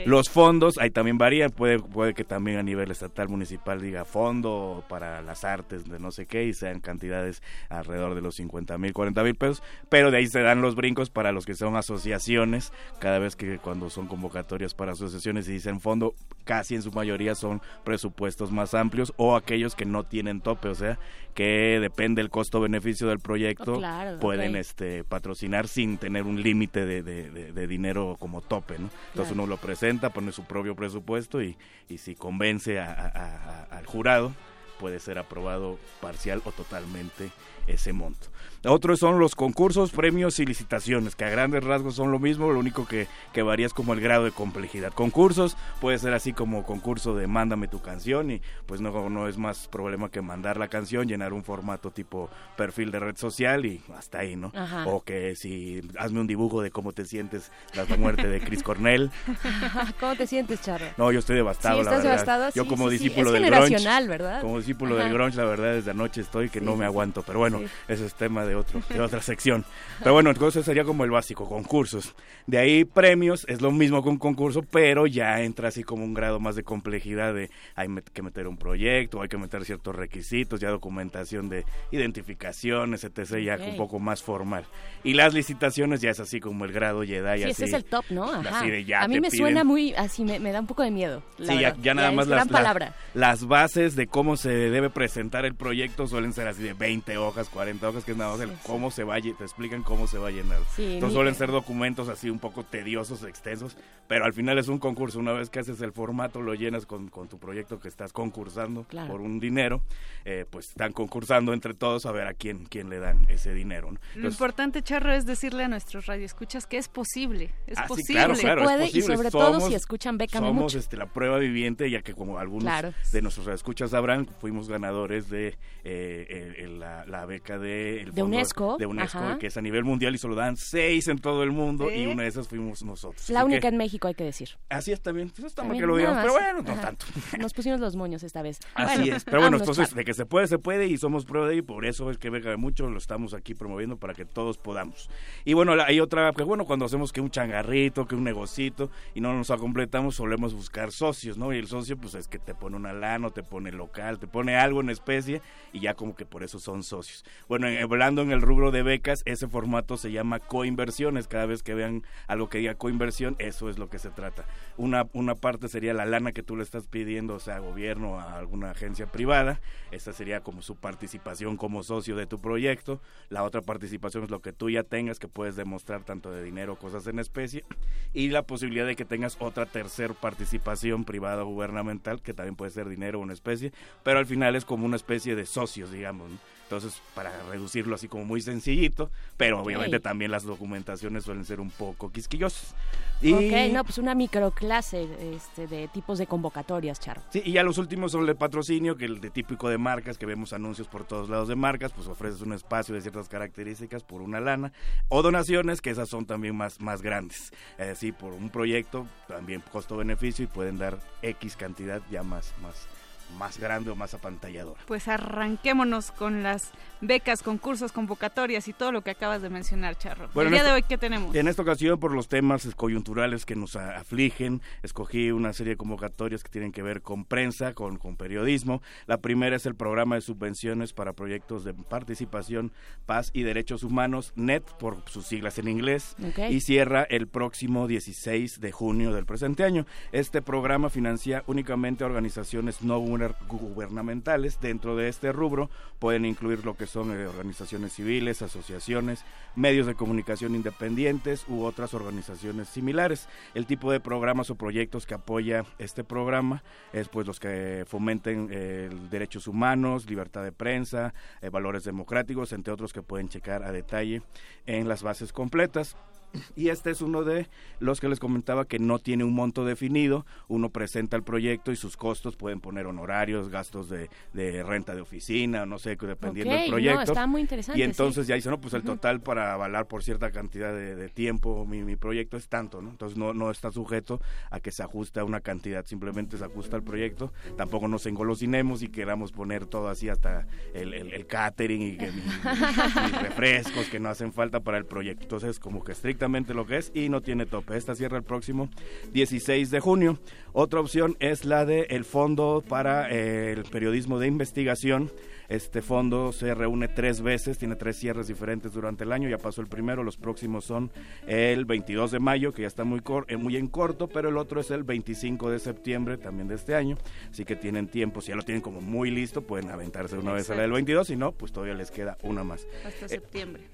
Los fondos, ahí también varían, puede, puede que también a nivel estatal, municipal diga fondo para las artes de no sé qué y sean cantidades alrededor de los 50 mil, 40 mil pesos, pero de ahí se dan los brincos para los que son asociaciones, cada vez que cuando son convocatorias para asociaciones y dicen fondo, casi en su mayoría son presupuestos más amplios o aquellos que no tienen tope, o sea, que depende el costo-beneficio del proyecto, Oh, claro, pueden este patrocinar sin tener un límite de, de- de- de dinero como tope, ¿no? Entonces Claro. uno lo presenta, pone su propio presupuesto y, y si convence a- a- a- al jurado, puede ser aprobado parcial o totalmente ese monto. Otros son los concursos, premios y licitaciones, que a grandes rasgos son lo mismo, lo único que, que varía es como el grado de complejidad. Concursos puede ser así como concurso de mándame tu canción y pues no, no es más problema que mandar la canción, llenar un formato tipo perfil de red social y hasta ahí, ¿no? Ajá. O que si hazme un dibujo de cómo te sientes tras la muerte de Chris Cornell. ¿Cómo te sientes, Charro? No, yo estoy devastado, Sí, la estás verdad. devastado, Yo sí, como sí, discípulo Es del grunge, ¿verdad? Como discípulo del grunge, la verdad, desde anoche estoy que no me aguanto, pero bueno, Sí. ese es tema de otro, de otra sección. Pero bueno, entonces sería como el básico, concursos. De ahí premios, es lo mismo que un concurso, pero ya entra así como un grado más de complejidad de hay que meter un proyecto, hay que meter ciertos requisitos, ya documentación de identificaciones, etc., ya un poco más formal. Y las licitaciones ya es así como el grado Jedi, Sí, así. ese es el top, ¿no? Ajá. así de ya a mí me piden- suena muy, así me, me da un poco de miedo. la Sí, ya, ya nada más es las, las bases de cómo se debe presentar el proyecto suelen ser así de 20 hojas, 40 hojas, que es nada más el cómo se va, a te explican cómo se va a llenar. Sí, Entonces suelen ser documentos así un poco tediosos, extensos, pero al final es un concurso. Una vez que haces el formato, lo llenas con, con tu proyecto que estás concursando Claro. por un dinero, eh, pues están concursando entre todos a ver a quién, quién le dan ese dinero. ¿no? Lo importante, Charro, es decirle a nuestros radioescuchas que es posible. Es Ah, sí, posible. claro, claro, es puede, y posible. sobre todo si escuchan Bécame Somos mucho. este, la prueba viviente, ya que como algunos de nuestros escuchas sabrán, fuimos ganadores de eh, el- la, la beca de, el De UNESCO, de UNESCO, ajá. que es a nivel mundial y solo dan seis en todo el mundo Sí. y una de esas fuimos nosotros. La Así única que- en México, hay que decir. Así es también. Eso está mal que lo digamos, pero bueno, no Ajá. tanto. Nos pusimos los moños esta vez. Así Bueno, es. Pero bueno, entonces de que se puede, se puede y somos prueba de ello y por eso es que venga mucho, lo estamos aquí promoviendo para que todos podamos. Y bueno, la- hay otra, que bueno, cuando hacemos que un changarrito, que un negocito y no nos completamos, solemos buscar socios, ¿no? Y el socio pues es que te pone una lana, te pone local, te pone algo en especie y ya como que por eso son socios. Bueno, en- hablando en el rubro de becas, ese formato se llama coinversiones. Cada vez que vean algo que diga coinversión, eso es lo que se trata. Una, una parte sería la lana que tú le estás pidiendo, sea, a gobierno, a alguna agencia privada. Esa sería como su participación como socio de tu proyecto. La otra participación es lo que tú ya tengas, que puedes demostrar tanto de dinero, cosas en especie. Y la posibilidad de que tengas otra tercer participación privada o gubernamental, que también puede ser dinero o una especie, pero al final es como una especie de socios, digamos. ¿no? Entonces, para reducirlo así como muy sencillito, pero obviamente también las documentaciones suelen ser un poco quisquillosas. Y, Ok, no, pues una microclase este, de tipos de convocatorias, Charo. Sí, y ya los últimos son el de patrocinio, que el de típico de marcas, que vemos anuncios por todos lados de marcas, pues ofreces un espacio de ciertas características por una lana, o donaciones, que esas son también más, más grandes. Es decir, por un proyecto, también costo-beneficio, y pueden dar X cantidad ya más, más, más grande o más apantalladora. Pues arranquémonos con las becas, concursos, convocatorias y todo lo que acabas de mencionar, Charro. Bueno, El día de hoy, ¿qué tenemos? En esta ocasión, por los temas coyunturales que nos afligen, escogí una serie de convocatorias que tienen que ver con prensa, con, con periodismo. La primera es el programa de subvenciones para proyectos de participación, paz y derechos humanos, NET, por sus siglas en inglés, Ok. y cierra el próximo 16 de junio del presente año. Este programa financia únicamente a organizaciones no guber- gubernamentales. Dentro de este rubro pueden incluir lo que son eh, organizaciones civiles, asociaciones, medios de comunicación independientes u otras organizaciones similares. El tipo de programas o proyectos que apoya este programa es pues los que fomenten eh, derechos humanos, libertad de prensa, eh, valores democráticos, entre otros que pueden checar a detalle en las bases completas. Y este es uno de los que les comentaba que no tiene un monto definido. Uno presenta el proyecto y sus costos pueden poner honorarios, gastos de, de renta de oficina, no sé, dependiendo Ok, del no, proyecto. está muy interesante, Y entonces sí. ya dice, no, pues el total para avalar por cierta cantidad de, de tiempo mi, mi proyecto es tanto, ¿no? Entonces no, no está sujeto a que se ajuste a una cantidad, simplemente se ajusta al proyecto. Tampoco nos engolosinemos y queramos poner todo así hasta el, el- el catering y, que- refrescos que no hacen falta para el proyecto. Entonces como que estrictamente lo que es y no tiene tope. Esta cierra el próximo 16 de junio. Otra opción es la de el Fondo para eh, el Periodismo de Investigación. Este fondo se reúne tres veces, tiene tres cierres diferentes durante el año, ya pasó el primero, los próximos son el 22 de mayo, que ya está muy, cor- eh, muy en corto, pero el otro es el 25 de septiembre también de este año, así que tienen tiempo, si ya lo tienen como muy listo, pueden aventarse una vez a la del Exacto. 22, si no, pues todavía les queda una más. Hasta Eh, septiembre.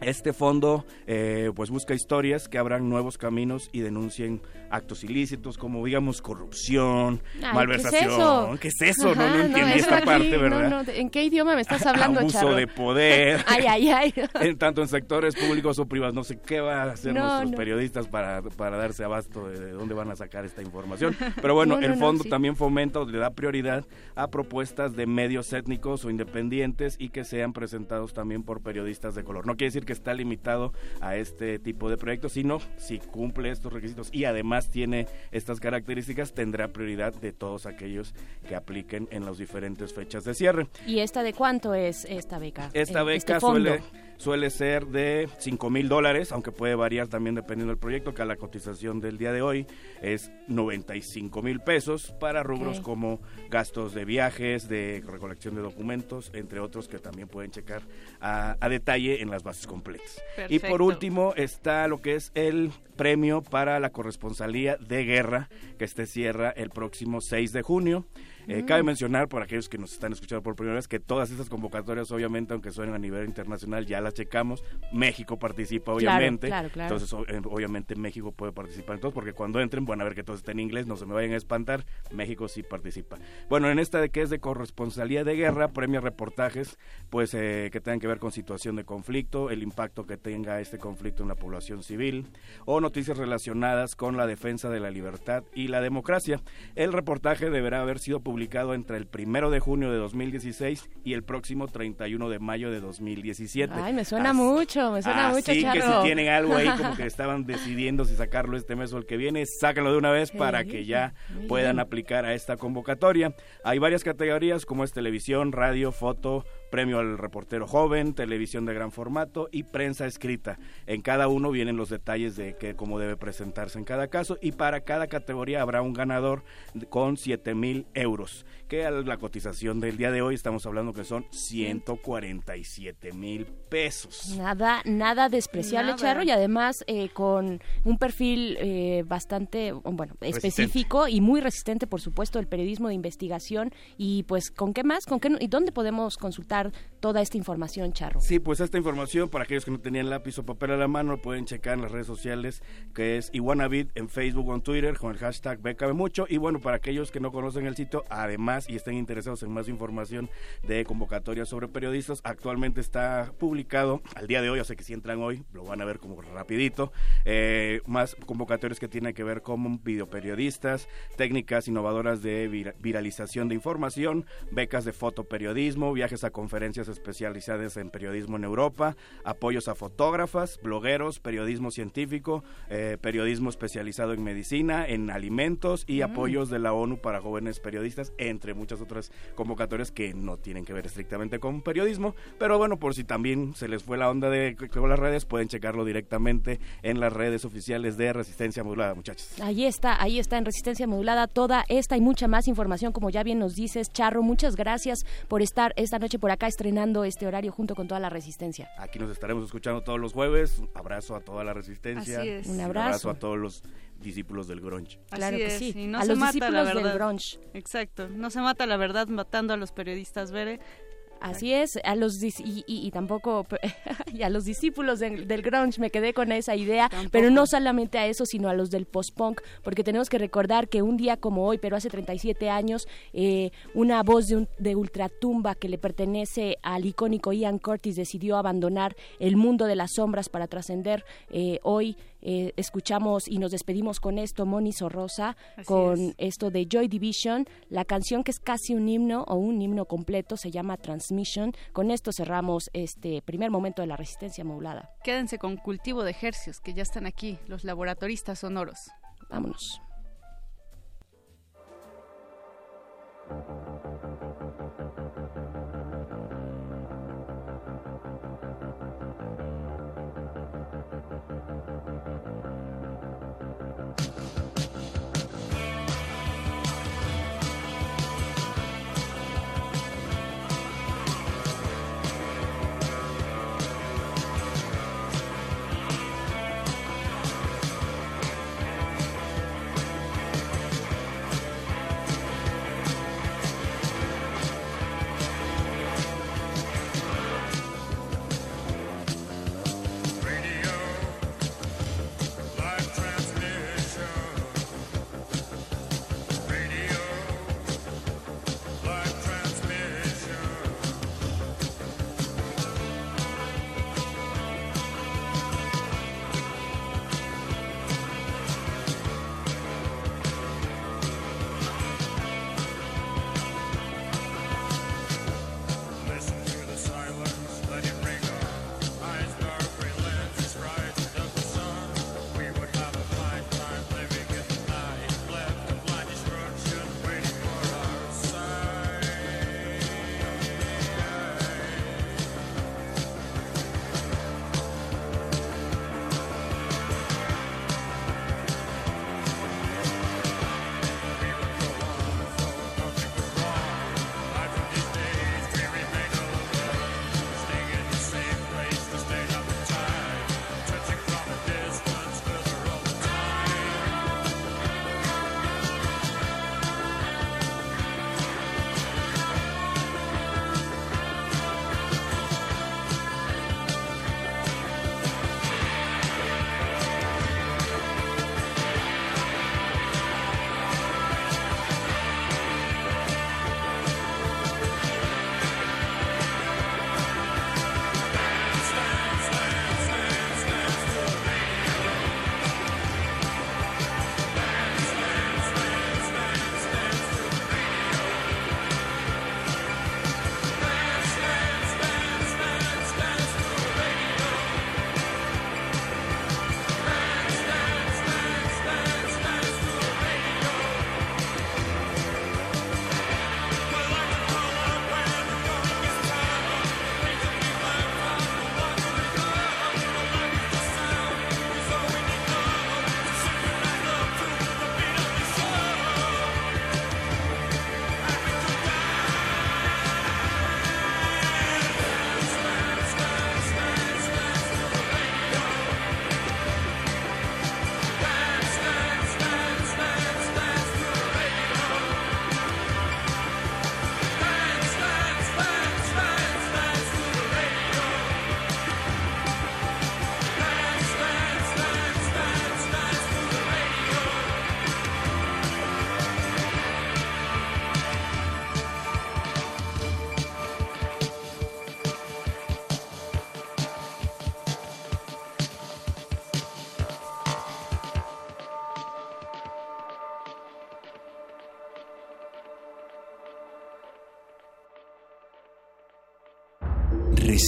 Este fondo eh, pues busca historias que abran nuevos caminos y denuncien actos ilícitos como digamos corrupción, Ay, malversación. ¿Qué es eso? ¿Qué es eso? no, Ajá, no entendí eso esta aquí, parte, no, ¿verdad? no, ¿En qué idioma me estás hablando, Abuso Charro? de poder. Ay, ay, ay. en tanto en sectores públicos o privados. No sé qué van a hacer No, nuestros no. periodistas para, para darse abasto de, de dónde van a sacar esta información. Pero bueno, No, no, el no, fondo sí. también fomenta o le da prioridad a propuestas de medios étnicos o independientes y que sean presentados también por periodistas de color. No quiere decir que está limitado a este tipo de proyectos, sino si cumple estos requisitos y además tiene estas características, tendrá prioridad de todos aquellos que apliquen en las diferentes fechas de cierre. ¿Y esta de cuánto es esta beca? Esta Eh, beca este suele, suele ser de 5 mil dólares, aunque puede variar también dependiendo del proyecto, que la cotización del día de hoy es 95 mil pesos para rubros como gastos de viajes, de recolección de documentos, entre otros que también pueden checar a, a detalle en las bases completas. Y por último está lo que es el premio para la corresponsalía de guerra, que este cierra el próximo 6 de junio. Eh. Cabe mencionar, por aquellos que nos están escuchando por primera vez, que todas estas convocatorias, obviamente, aunque suenen a nivel internacional, ya las checamos. México participa, obviamente. claro, claro. Entonces, eh, obviamente, México puede participar en todos, porque cuando entren van a ver que todo está en inglés, no se me vayan a espantar. México sí participa. Bueno, en esta de que es de corresponsalía de guerra, premia reportajes, pues eh, que tengan que ver con situación de conflicto, el impacto que tenga este conflicto en la población civil, o noticias relacionadas con la defensa de la libertad y la democracia. El reportaje deberá haber sido publicado entre el primero de junio de 2016 y el próximo 31 de mayo de 2017. Ay, me suena Así- mucho, me suena mucho, Así que si tienen algo ahí como que estaban decidiendo si sacarlo este mes o el que viene, sáquenlo de una vez para que ya puedan aplicar a esta convocatoria. Hay varias categorías como es televisión, radio, foto, premio al reportero joven, televisión de gran formato y prensa escrita. En cada uno vienen los detalles de que, cómo debe presentarse en cada caso y para cada categoría habrá un ganador con 7 mil euros, que a la cotización del día de hoy estamos hablando que son 147 mil pesos. Nada, nada despreciable, Nada. Charro, y además eh, con un perfil eh, bastante, bueno, específico y muy resistente, por supuesto, el periodismo de investigación. Y pues, ¿con qué más? ¿Con qué no- ¿Y dónde podemos consultar toda esta información, Charro? Sí, pues esta información para aquellos que no tenían lápiz o papel a la mano lo pueden checar en las redes sociales que es Iguanabit en Facebook o en Twitter con el hashtag Bécame Mucho y bueno, para aquellos que no conocen el sitio, además y estén interesados en más información de convocatorias sobre periodistas, actualmente está publicado al día de hoy, o sea que si entran hoy lo van a ver como rapidito, eh, más convocatorias que tienen que ver con videoperiodistas, técnicas innovadoras de vira- viralización de información, becas de fotoperiodismo, viajes a conferencias especializadas en periodismo en Europa, apoyos a fotógrafas, blogueros, periodismo científico, eh, periodismo especializado en medicina, en alimentos y Mm. apoyos de la ONU para jóvenes periodistas, entre muchas otras convocatorias que no tienen que ver estrictamente con periodismo, pero bueno, por si también se les fue la onda de con las redes, pueden checarlo directamente en las redes oficiales de Resistencia Modulada, muchachos. Ahí está, ahí está en Resistencia Modulada toda esta y mucha más información, como ya bien nos dices, Charro. Muchas gracias por estar esta noche por acá estrenando este horario junto con toda la Resistencia. Aquí nos estaremos escuchando todos los jueves. Un abrazo a toda la resistencia. Así es. Un y abrazo. a todos los discípulos del grunge. Claro Así que es, sí. y no A se los mata la discípulos del grunge. Exacto, no se mata la verdad matando a los periodistas, Bere. Así es, a los dis- y, y- y tampoco y a los discípulos del, del grunge me quedé con esa idea, pero no solamente a eso, sino a los del post-punk, porque tenemos que recordar que un día como hoy, pero hace 37 años, eh, una voz de, un, de ultratumba que le pertenece al icónico Ian Curtis decidió abandonar el mundo de las sombras para trascender. Eh, hoy eh, escuchamos y nos despedimos con esto, Moni Sorrosa, Así con es. esto de Joy Division, la canción que es casi un himno o un himno completo se llama Transmission. Con esto cerramos este primer momento de la resistencia modulada. Quédense con cultivo de ejercios, que ya están aquí, los laboratoristas sonoros. Vámonos.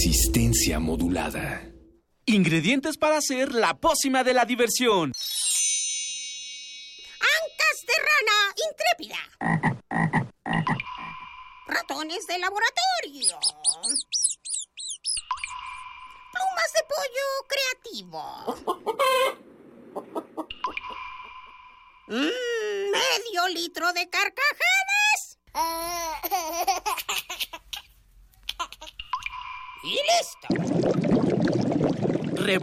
Resistencia modulada. Ingredientes para hacer la pócima de la diversión. Ancas de rana intrépida. Ratones de laboratorio. Plumas de pollo creativo. Mm, medio litro de carcajadas. Y listo.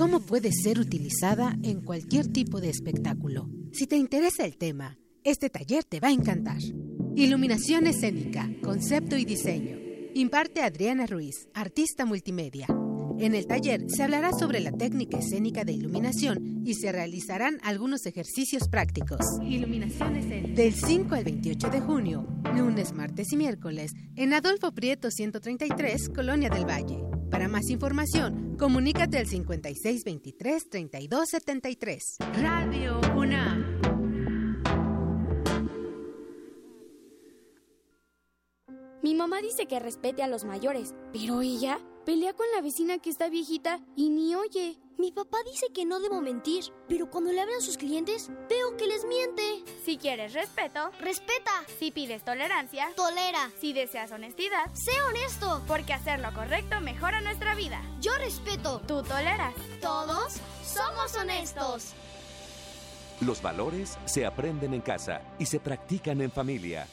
¿Cómo puede ser utilizada en cualquier tipo de espectáculo? Si te interesa el tema, este taller te va a encantar. Iluminación escénica, concepto y diseño. Imparte Adriana Ruiz, artista multimedia. En el taller se hablará sobre la técnica escénica de iluminación y se realizarán algunos ejercicios prácticos. Iluminación escénica. Del 5 al 28 de junio, lunes, martes y miércoles, en Adolfo Prieto 133, Colonia del Valle. Para más información, comunícate al 5623-3273. Radio UNAM. Mi mamá dice que respete a los mayores, pero ella pelea con la vecina que está viejita y ni oye. Mi papá dice que no debo mentir, pero cuando le hablan a sus clientes, veo que les miente. Si quieres respeto, respeta. Si pides tolerancia, tolera. Si deseas honestidad, sé honesto. Porque hacer lo correcto mejora nuestra vida. Yo respeto. Tú toleras. Todos somos honestos. Los valores se aprenden en casa y se practican en familia.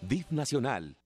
DIF Nacional.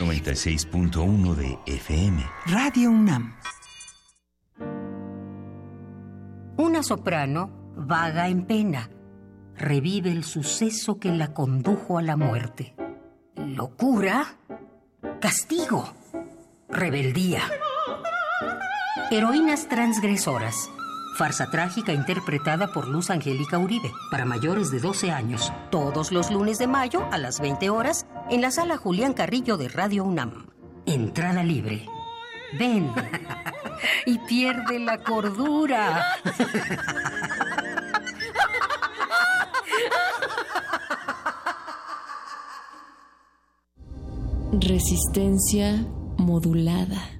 96.1 de FM. Radio UNAM. Una soprano vaga en pena. Revive el suceso que la condujo a la muerte. Locura, castigo, rebeldía. Heroínas transgresoras. Farsa trágica interpretada por Luz Angélica Uribe para mayores de 12 años. Todos los lunes de mayo a las 20 horas en la sala Julián Carrillo de Radio UNAM. Entrada libre. Ven y pierde la cordura. Resistencia modulada.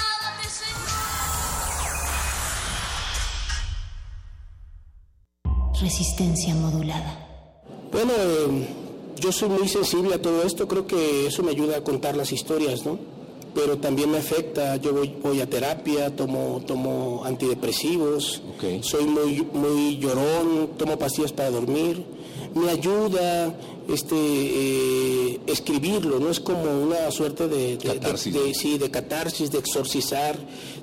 Resistencia modulada. Bueno, eh, yo soy muy sensible a todo esto, creo que eso me ayuda a contar las historias, ¿no? Pero también me afecta, yo voy, voy a terapia, tomo, tomo antidepresivos, soy muy, muy llorón, tomo pastillas para dormir, me ayuda este eh, escribirlo, no es como una suerte de, de- de- de- sí, de catarsis, de exorcizar.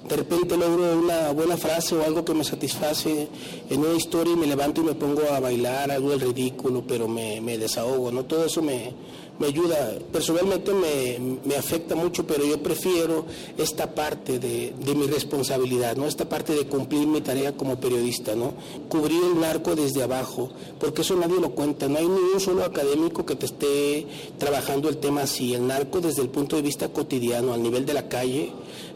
De repente logro una buena frase o algo que me satisface en una historia y me levanto y me pongo a bailar, algo del ridículo, pero me, me desahogo, ¿no? Todo eso me, me ayuda. Personalmente me, me afecta mucho, pero yo prefiero esta parte de, de mi responsabilidad, ¿no? Esta parte de cumplir mi tarea como periodista, ¿no? Cubrir el narco desde abajo, porque eso nadie lo cuenta. No hay ni un solo académico académico que te esté trabajando el tema así, el narco desde el punto de vista cotidiano, al nivel de la calle,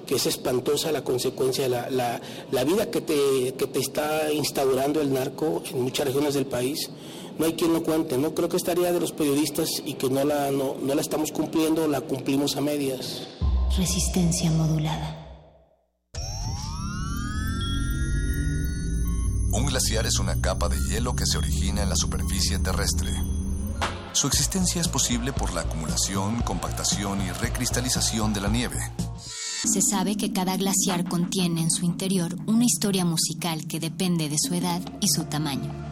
que es espantosa la consecuencia, la, la, la vida que te, que te está instaurando el narco en muchas regiones del país. No hay quien lo cuente, ¿no? Creo que es tarea de los periodistas y que no la, no, no la estamos cumpliendo, la cumplimos a medias. Resistencia modulada. Un glaciar es una capa de hielo que se origina en la superficie terrestre. Su existencia es posible por la acumulación, compactación y recristalización de la nieve. Se sabe que cada glaciar contiene en su interior una historia musical que depende de su edad y su tamaño.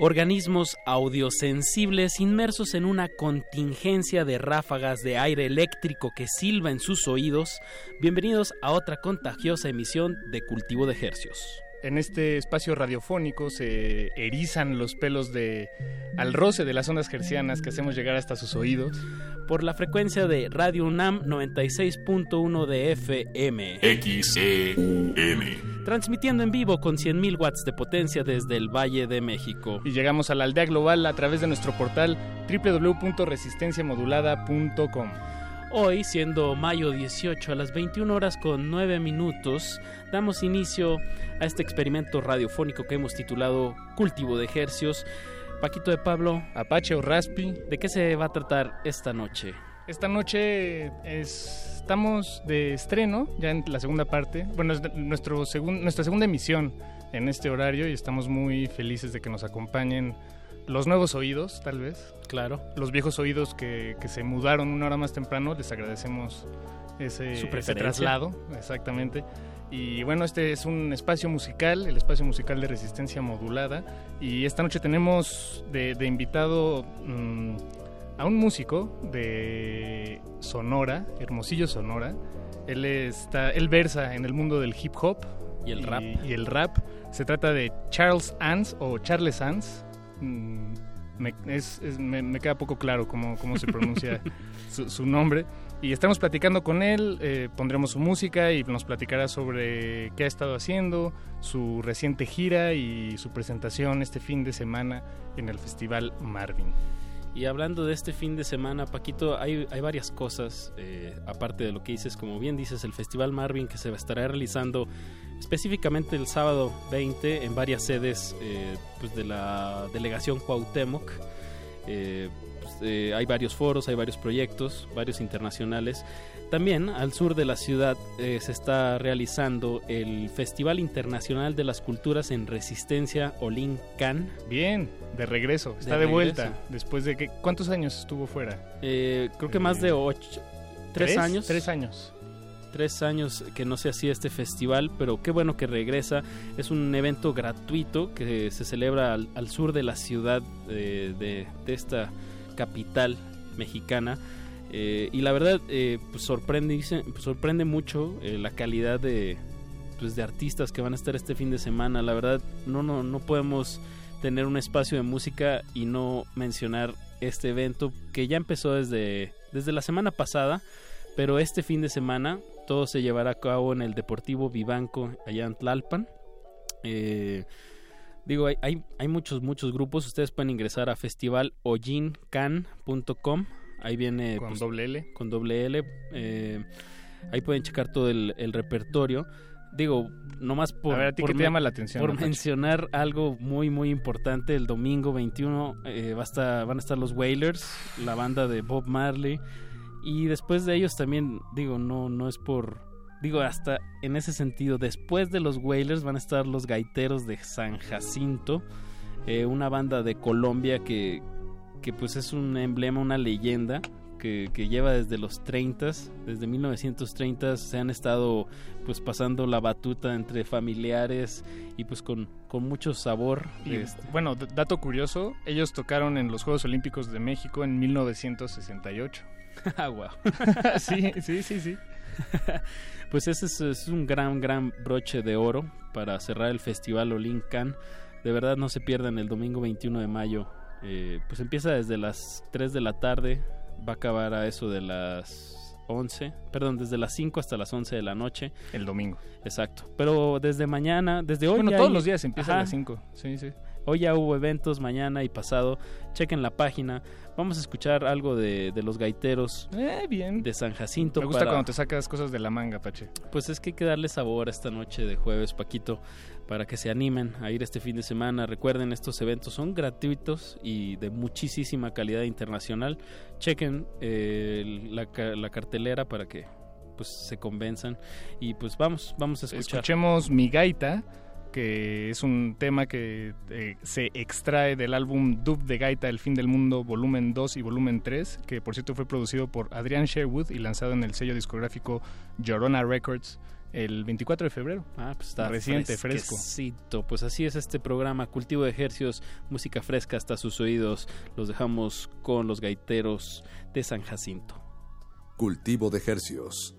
Organismos audiosensibles inmersos en una contingencia de ráfagas de aire eléctrico que silba en sus oídos. Bienvenidos a otra contagiosa emisión de Cultivo de Hercios. En este espacio radiofónico se erizan los pelos de al roce de las ondas hercianas que hacemos llegar hasta sus oídos. Por la frecuencia de Radio UNAM 96.1 de FM. XEUN. Transmitiendo en vivo con 100.000 watts de potencia desde el Valle de México. Y llegamos a la aldea global a través de nuestro portal www.resistenciamodulada.com. Hoy, siendo mayo 18 a las 21 horas con 9 minutos, damos inicio a este experimento radiofónico que hemos titulado Cultivo de Ejercios. Paquito de Pablo, Apache o Raspi, ¿de qué se va a tratar esta noche? Esta noche es- estamos de estreno, ya en la segunda parte. Bueno, es nuestro segun- nuestra segunda emisión en este horario y estamos muy felices de que nos acompañen los nuevos oídos, tal vez. Claro. Los viejos oídos que, que se mudaron una hora más temprano, les agradecemos ese, Su ese preferencia. traslado, exactamente. Y bueno, este es un espacio musical, el espacio musical de resistencia modulada. Y esta noche tenemos de, de invitado mm, a un músico de Sonora, Hermosillo Sonora. Él, está, él versa en el mundo del hip hop. Y el rap. Y el rap. Se trata de Charles Ans o Charles Ans. Mm, me, es- es- me- me queda poco claro cómo, cómo se pronuncia su, su nombre. Y estamos platicando con él, eh, pondremos su música y nos platicará sobre qué ha estado haciendo, su reciente gira y su presentación este fin de semana en el Festival Marvin. Y hablando de este fin de semana, Paquito, hay, hay varias cosas, eh, aparte de lo que dices, como bien dices, el Festival Marvin que se estará realizando específicamente el sábado 20 en varias sedes eh, pues de la delegación Cuauhtémoc. Eh, pues, eh, hay varios foros, hay varios proyectos, varios internacionales. También al sur de la ciudad se está realizando el Festival Internacional de las Culturas en Resistencia Olin Can. Bien, de regreso, está De de, vuelta. Después de que... ¿Cuántos años estuvo fuera? Eh, creo que más de ocho, tres, ¿Tres? años. Tres años. Tres años que no se hacía este festival, pero qué bueno que regresa. Es un evento gratuito que se celebra al, sur de la ciudad eh, de, de esta capital mexicana. Eh, y la verdad, eh, pues sorprende, sorprende mucho la calidad de, pues de artistas que van a estar este fin de semana. La verdad, no, no, no podemos tener un espacio de música y no mencionar este evento que ya empezó desde, desde la semana pasada, pero este fin de semana todo se llevará a cabo en el Deportivo Vivanco allá en Tlalpan. Eh, digo, hay, hay, hay muchos, muchos grupos. Ustedes pueden ingresar a festivalollincan.com. Ahí viene... Con pues, doble L. Con doble L. eh, ahí pueden checar todo el, el repertorio. Digo, nomás por... A ver, ¿a ti por llama la atención, mencionar algo muy, muy importante, el domingo 21 eh, va a estar, van a estar los Wailers, la banda de Bob Marley. Y después de ellos también, digo, no, no es por... Digo, hasta en ese sentido, después de los Wailers van a estar los Gaiteros de San Jacinto, eh, una banda de Colombia que, que pues es un emblema, una leyenda que, que lleva desde los 30, desde 1930 se han estado pues pasando la batuta entre familiares y pues con, con mucho sabor. Y, este, bueno, dato curioso, ellos tocaron en los Juegos Olímpicos de México en 1968. Ah, sí, sí, sí, sí. pues ese es, es un gran, gran broche de oro para cerrar el festival Olincan. De verdad no se pierdan el domingo 21 de mayo. Eh, pues empieza desde las 3 de la tarde, va a acabar a eso de las 11, perdón, desde las 5 hasta las 11 de la noche. El domingo. Exacto. Pero desde mañana, desde hoy... Bueno, ya todos hay- los días empieza a las 5. Sí, sí. Hoy ya hubo eventos, mañana y pasado. Chequen la página. Vamos a escuchar algo de, de los gaiteros Eh, bien. de San Jacinto. Me gusta para- cuando te sacas cosas de la manga, Pache. Pues es que hay que darle sabor a esta noche de jueves, Paquito, para que se animen a ir este fin de semana. Recuerden, estos eventos son gratuitos y de muchísima calidad internacional. Chequen eh, la, la cartelera para que pues se convenzan y pues vamos, vamos a escuchar. Escuchemos Mi Gaita, que es un tema que eh, se extrae del álbum Dub de Gaita, El Fin del Mundo, volumen 2 y volumen 3, que por cierto fue producido por Adrián Sherwood y lanzado en el sello discográfico Llorona Records el 24 de febrero. Ah, pues está Reciente, fresco. Pues así es este programa, Cultivo de Ejercios, música fresca hasta sus oídos. Los dejamos con los gaiteros de San Jacinto. Cultivo de Hercios.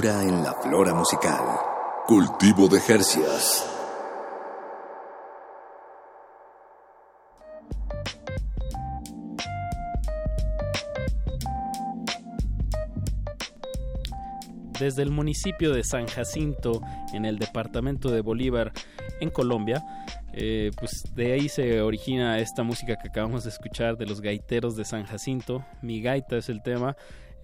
En la flora musical. Cultivo de Jercias. desde el municipio de San Jacinto, en el departamento de Bolívar, en Colombia. Eh, pues de ahí se origina esta música que acabamos de escuchar de los gaiteros de San Jacinto. Mi gaita es el tema.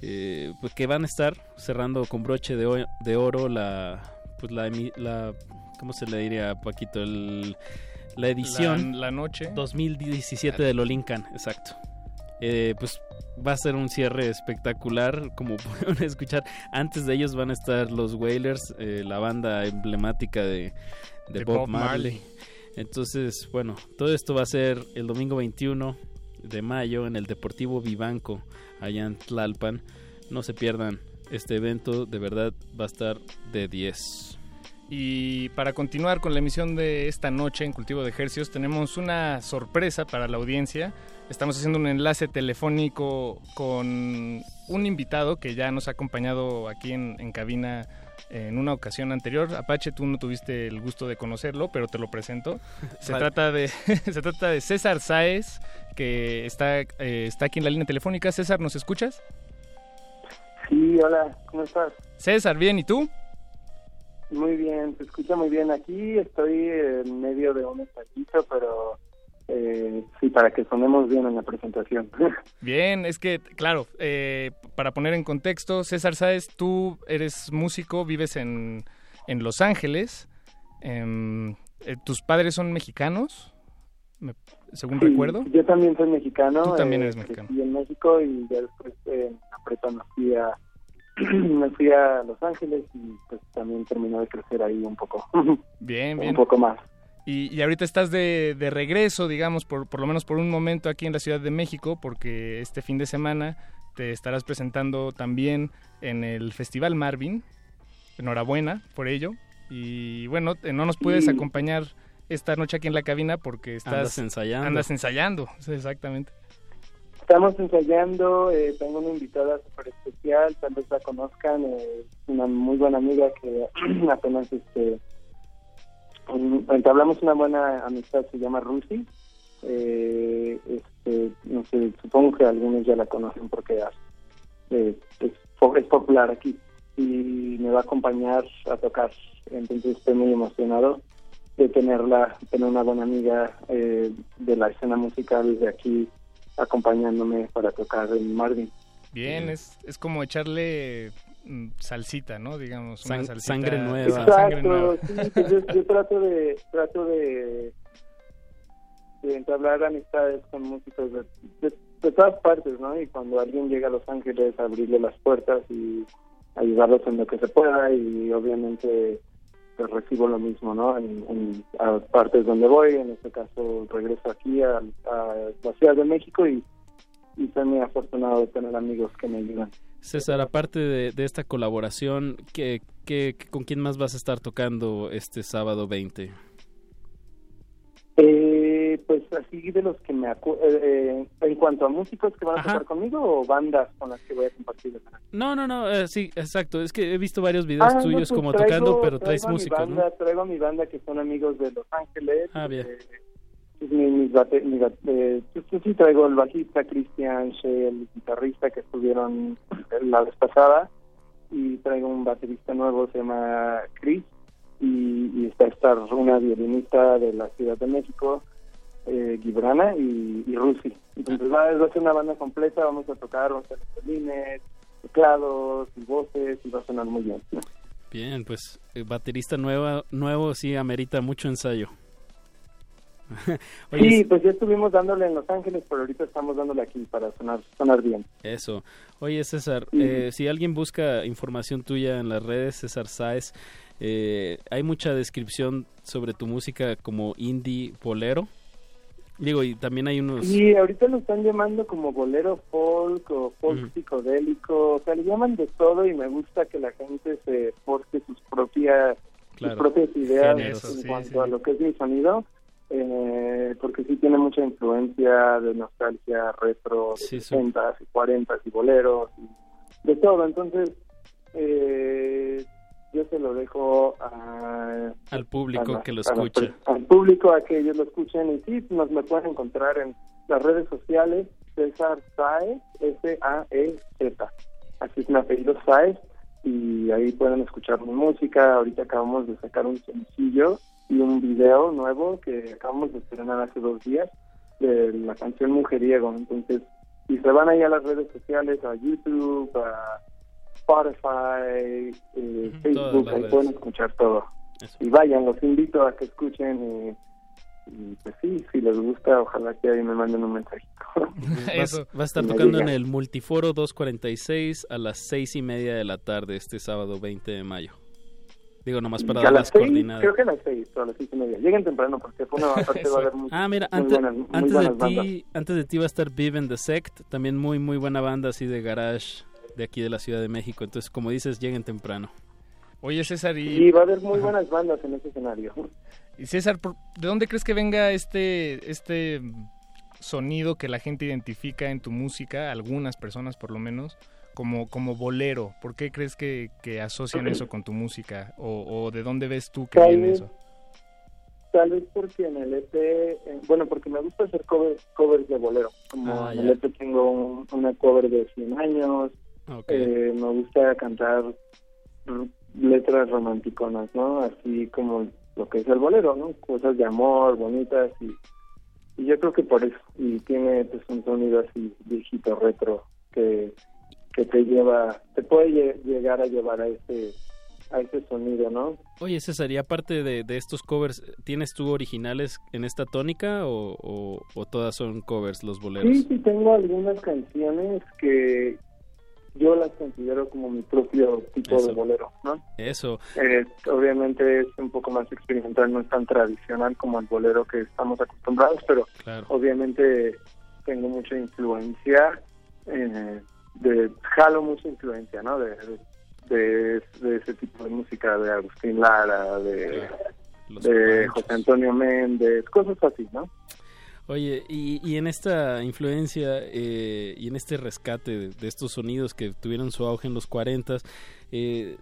Eh, pues que van a estar cerrando con broche de, de oro la, pues la, la, ¿cómo se le diría, Paquito? El, la edición La, la noche. 2017 de Lolincan, exacto. Eh, pues va a ser un cierre espectacular, como pueden escuchar. Antes de ellos van a estar los Wailers, eh, la banda emblemática de, de De Bob, Bob Marley. Marley. Entonces, bueno, todo esto va a ser el domingo 21 de mayo en el Deportivo Vivanco, allá en Tlalpan. No se pierdan este evento, de verdad va a estar de 10. Y para continuar con la emisión de esta noche en Cultivo de Ejercios, tenemos una sorpresa para la audiencia. Estamos haciendo un enlace telefónico con un invitado que ya nos ha acompañado aquí en, en cabina en una ocasión anterior. Apache, tú no tuviste el gusto de conocerlo, pero te lo presento. Se, Vale. trata, de, se trata de César Sáez, que está, eh, está aquí en la línea telefónica. César, ¿nos escuchas? Sí, hola, ¿cómo estás? César, bien, ¿y tú? Muy bien, se escucha muy bien. Aquí estoy en medio de un ensayito, pero eh, sí, para que sonemos bien en la presentación. Bien, es que, claro, eh, para poner en contexto, César Sáez, tú eres músico, vives en, en Los Ángeles. em, eh, ¿Tus padres son mexicanos? Me- según Sí, recuerdo. Yo también soy mexicano. Tú también eh, eres mexicano. crecí en México y ya después eh, en la prepa me fui, a, me fui a Los Ángeles y pues también terminé de crecer ahí un poco. Bien, bien. un poco más. Y, y ahorita estás de, de regreso, digamos, por, por lo menos por un momento aquí en la Ciudad de México, porque este fin de semana te estarás presentando también en el Festival Marvin. Enhorabuena por ello. Y bueno, eh, no nos puedes Sí. acompañar esta noche aquí en la cabina porque estás Andas ensayando. Andas ensayando, exactamente. Estamos ensayando, eh, tengo una invitada súper especial, tal vez la conozcan, eh, una muy buena amiga que apenas este entablamos una buena amistad, se llama Rusi. Eh, este, no sé, supongo que algunos ya la conocen porque es, es popular aquí y me va a acompañar a tocar, entonces estoy muy emocionado de tenerla, tener una buena amiga eh, de la escena musical de aquí acompañándome para tocar en Marvin. Bien, es, es como echarle salsita, ¿no? Digamos, una Sang- salsita- sangre nueva. Sangre nueva. Exacto, sí, pues yo, yo trato de trato de, de entablar amistades con músicos de, de, de todas partes, ¿no? Y cuando alguien llega a Los Ángeles, abrirle las puertas y ayudarlos en lo que se pueda y obviamente pues, recibo lo mismo, ¿no? En, en a partes donde voy, en este caso regreso aquí a, a la Ciudad de México y, y soy muy afortunado de tener amigos que me ayudan. César, aparte de, de esta colaboración, ¿qué, qué, ¿con quién más vas a estar tocando este sábado 20? Eh, pues así de los que me acuerdo, en cuanto a músicos que van a Ajá. tocar conmigo o bandas con las que voy a compartir. No, no, no, eh, sí, exacto. Es que he visto varios videos Ah, no, tuyos pues como traigo- tocando, pero traes músicos, ¿no? banda, Traigo a mi banda que son amigos de Los Ángeles. Ah, bien. Pues, mi- mis bate- eh, pues, sí, traigo el bajista Cristian Shea, el guitarrista que estuvieron la vez pasada y traigo un baterista nuevo, se llama Chris y, está esta una violinista de la Ciudad de México, eh, Gibrana y, y Rusi. Entonces va, va a ser una banda completa, vamos a tocar, vamos a hacer violines, teclados y voces y va a sonar muy bien. Bien, pues eh, baterista nueva, nuevo sí amerita mucho ensayo. Oye, sí, pues ya estuvimos dándole en Los Ángeles, pero ahorita estamos dándole aquí para sonar, sonar bien. Eso. Oye, César, eh, si alguien busca información tuya en las redes, César Sáez, eh, hay mucha descripción sobre tu música como indie bolero. Digo, y también hay unos... Y ahorita lo están llamando como bolero folk o folk Ujú. psicodélico, o sea, le llaman de todo y me gusta que la gente se force sus propias, Claro. sus propias ideas en sí, cuanto sí, a sí. lo que es mi sonido, eh, porque sí tiene mucha influencia de nostalgia retro, de Sí, sí. 60s y 40s y boleros, y de todo, entonces eh, yo se lo dejo a, Al público a- que lo a per- al público a que ellos lo escuchen y sí, nos me pueden encontrar en las redes sociales César Saez, S-A-E-Z. Así es mi apellido Saez y ahí pueden escuchar mi música. Ahorita acabamos de sacar un sencillo y un video nuevo que acabamos de estrenar hace dos días de la canción Mujeriego. Entonces, si se van ahí a las redes sociales, a YouTube, a Spotify, eh, Facebook, ahí pueden escuchar todo. Y vayan, los invito a que escuchen y, y, pues sí, si les gusta, ojalá que ahí me manden un mensajito. Vas- va a estar tocando en el Multiforo 246 a las seis y media de la tarde este sábado 20 de mayo. Digo, nomás para dar las las seis, coordenadas. creo que a las seis o a las seis y media. Lleguen temprano porque fue una parte va a haber muy, Ah, mira, muy antes, buenas, muy antes, de bandas. ti, antes de ti va a estar Vive and the Sect, también muy, muy buena banda así de garage de aquí de la Ciudad de México. Entonces, como dices, lleguen temprano. Oye, César, y... Y va a haber muy buenas bandas en ese escenario. Y César, ¿por- ¿de dónde crees que venga este, este sonido que la gente identifica en tu música, algunas personas por lo menos, como, como bolero? ¿Por qué crees que, que asocian eso con tu música? ¿O, o de dónde ves tú que Tal viene vez- eso? Tal vez porque en el EP, eh, bueno, porque me gusta hacer covers, covers de bolero. Como Ah, en ya. el EP tengo un- una cover de 100 años, Ok. eh, me gusta cantar letras romanticonas, ¿no? Así como lo que es el bolero, ¿no? Cosas de amor, bonitas y, y yo creo que por eso. Y tiene pues un sonido así viejito, retro, que, que te lleva, te puede lle- llegar a llevar a ese, a ese sonido, ¿no? Oye, César, y aparte de, de estos covers, ¿tienes tú originales en esta tónica o, o- o todas son covers los boleros? Sí, sí, tengo algunas canciones que yo las considero como mi propio tipo Eso. de bolero, ¿no? Eso. Eh, obviamente es un poco más experimental, no es tan tradicional como el bolero que estamos acostumbrados, pero Claro. obviamente tengo mucha influencia, eh, de jalo mucha influencia, ¿no? De, de, de ese tipo de música, de Agustín Lara, de. José Antonio Méndez, cosas así, ¿no? Oye, y, y en esta influencia eh, y en este rescate de, de estos sonidos que tuvieron su auge en los 40, eh,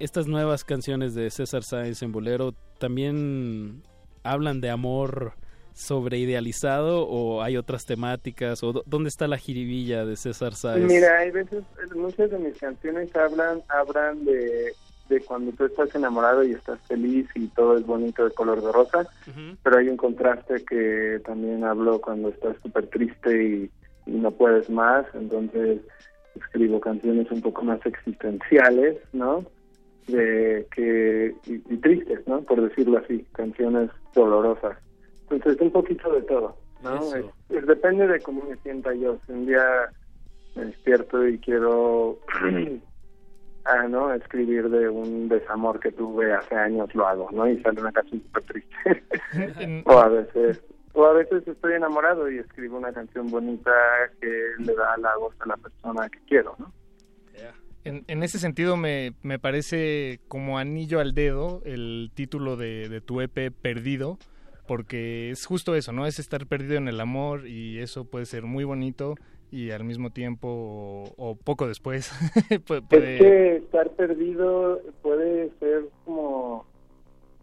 estas nuevas canciones de César Sáenz en Bolero también hablan de amor sobreidealizado o hay otras temáticas o dó- dónde está la jiribilla de César Sáenz? Mira, hay veces, muchas de mis canciones hablan, hablan de, de cuando tú estás enamorado y estás feliz y todo es bonito de color de rosa, pero hay un contraste que también hablo cuando estás súper triste y, y no puedes más, entonces escribo canciones un poco más existenciales, ¿no? De que y, y tristes, ¿no? Por decirlo así, canciones dolorosas. Entonces un poquito de todo, ¿no? Es- es- depende de cómo me sienta yo. Si un día me despierto y quiero ah, ¿no? escribir de un desamor que tuve hace años, lo hago, ¿no? Y sale una canción súper triste. o a veces o a veces estoy enamorado y escribo una canción bonita que le da halagos a la persona que quiero, ¿no? En, en ese sentido me, me parece como anillo al dedo el título de, de tu EP Perdido, porque es justo eso, ¿no? Es estar perdido en el amor y eso puede ser muy bonito y al mismo tiempo o, o poco después puede... Es que estar perdido puede ser como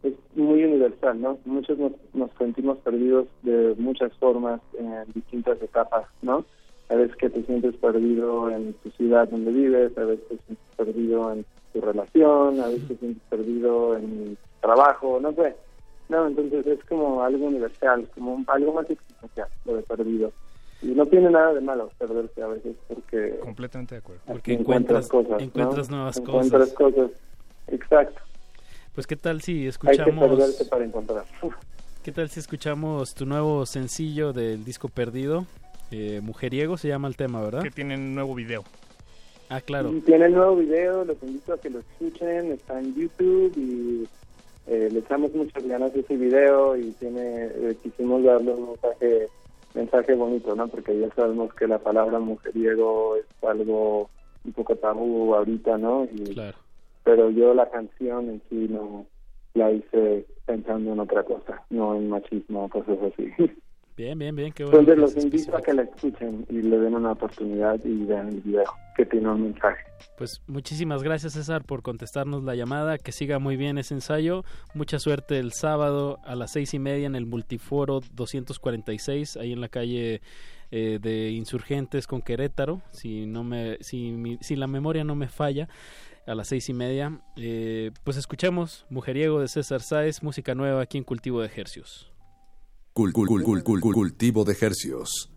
es muy universal, ¿no? Muchos nos, nos sentimos perdidos de muchas formas en distintas etapas, ¿no? A veces que te sientes perdido en tu ciudad donde vives, a veces te sientes perdido en tu relación, a veces te sientes perdido en tu trabajo, no sé. No, entonces es como algo universal, como un- algo más existencial, lo de perdido. Y no tiene nada de malo perderse a veces porque Completamente de acuerdo. Porque encuentras, encuentras- cosas, ¿no? encuentras nuevas Encuentras cosas. Exacto. Pues qué tal si Hay que escuchamos perderse para encontrar. ¿Qué tal si escuchamos tu nuevo sencillo del disco Perdido? Eh, Mujeriego se llama el tema, ¿verdad? Que tienen nuevo video. Ah, claro. Y tiene nuevo video, los invito a que lo escuchen, está en YouTube y eh, le echamos muchas ganas a ese video y tiene eh, quisimos darle un mensaje, mensaje bonito, ¿no? Porque ya sabemos que la palabra mujeriego es algo un poco tabú ahorita, ¿no? Y, Claro. Pero yo la canción en sí no la hice pensando en otra cosa, no en machismo o cosas así. Bien, bien, bien, qué bueno. Entonces los invito a que la escuchen y le den una oportunidad y vean el video que tiene un mensaje. Pues muchísimas gracias César por contestarnos la llamada, que siga muy bien ese ensayo, mucha suerte el sábado a las seis y media en el Multiforo 246, ahí en la calle eh, de Insurgentes con Querétaro, si no me, si, mi- si la memoria no me falla, a las seis y media. Eh, pues escuchemos Mujeriego de César Sáez, música nueva aquí en Cultivo de Ejercios. Cultivo de hercios.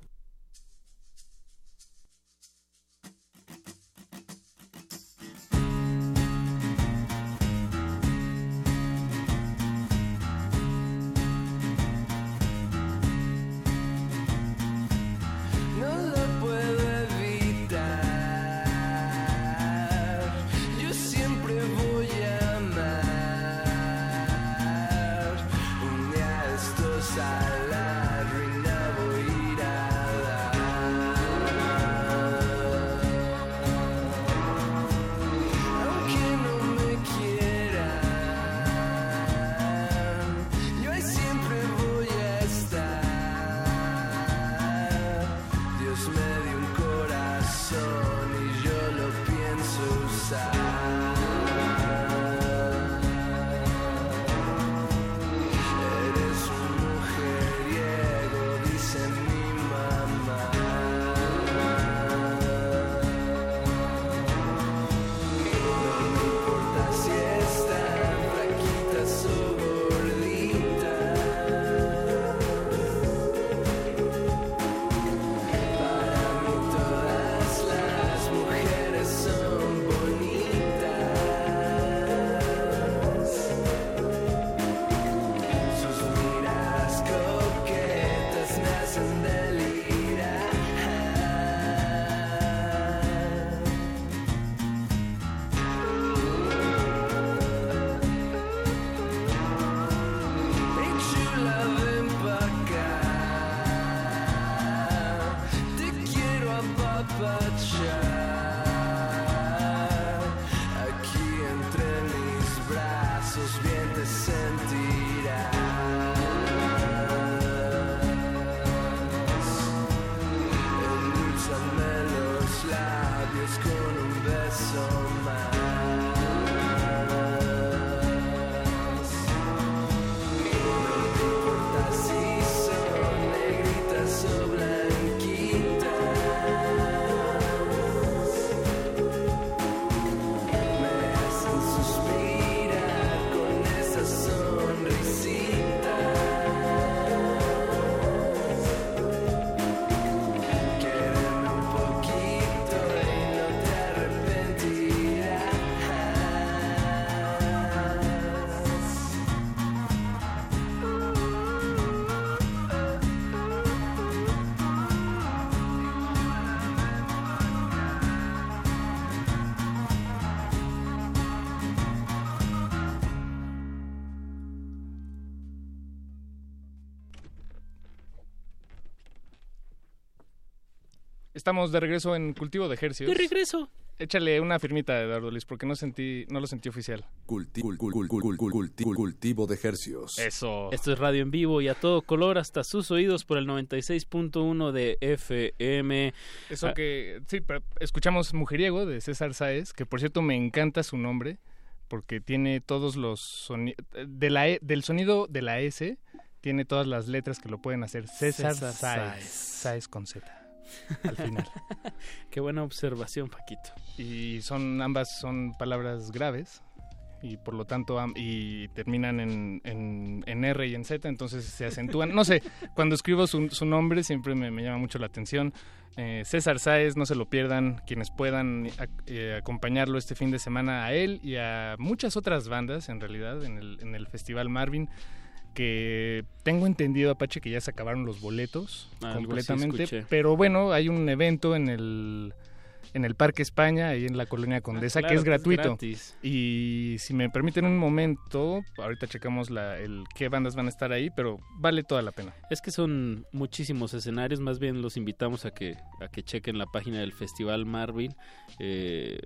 Estamos de regreso en Cultivo de Ejercios. De regreso. Échale una firmita, Eduardo Luis, porque no sentí, no lo sentí oficial. Culti- cul- cul- cul- cul- cul- culti- cultivo de hercios. Eso. Esto es radio en vivo y a todo color hasta sus oídos por el 96.1 de FM. Eso Ah, que, sí, pero escuchamos Mujeriego de César Sáez, que por cierto me encanta su nombre, porque tiene todos los sonidos, de la E- del sonido de la S, tiene todas las letras que lo pueden hacer. César, César Sáez. Sáez. Sáez con Z, al final. Qué buena observación, Paquito. y son ambas son palabras graves y por lo tanto y terminan en, en, en R y en Z, entonces se acentúan. No sé, cuando escribo su, su nombre siempre me, me llama mucho la atención. Eh, César Sáez, no se lo pierdan, quienes puedan eh, acompañarlo este fin de semana a él y a muchas otras bandas en realidad en el, en el Festival Marvin que tengo entendido Apache que ya se acabaron los boletos completamente, pero bueno, hay un evento en el en el Parque España, ahí en la colonia Condesa, Ah, claro, que es que es gratuito. Y si me permiten un momento, ahorita checamos la, el qué bandas van a estar ahí, pero vale toda la pena. Es que son muchísimos escenarios, más bien los invitamos a que a que chequen la página del Festival Marvin. Eh,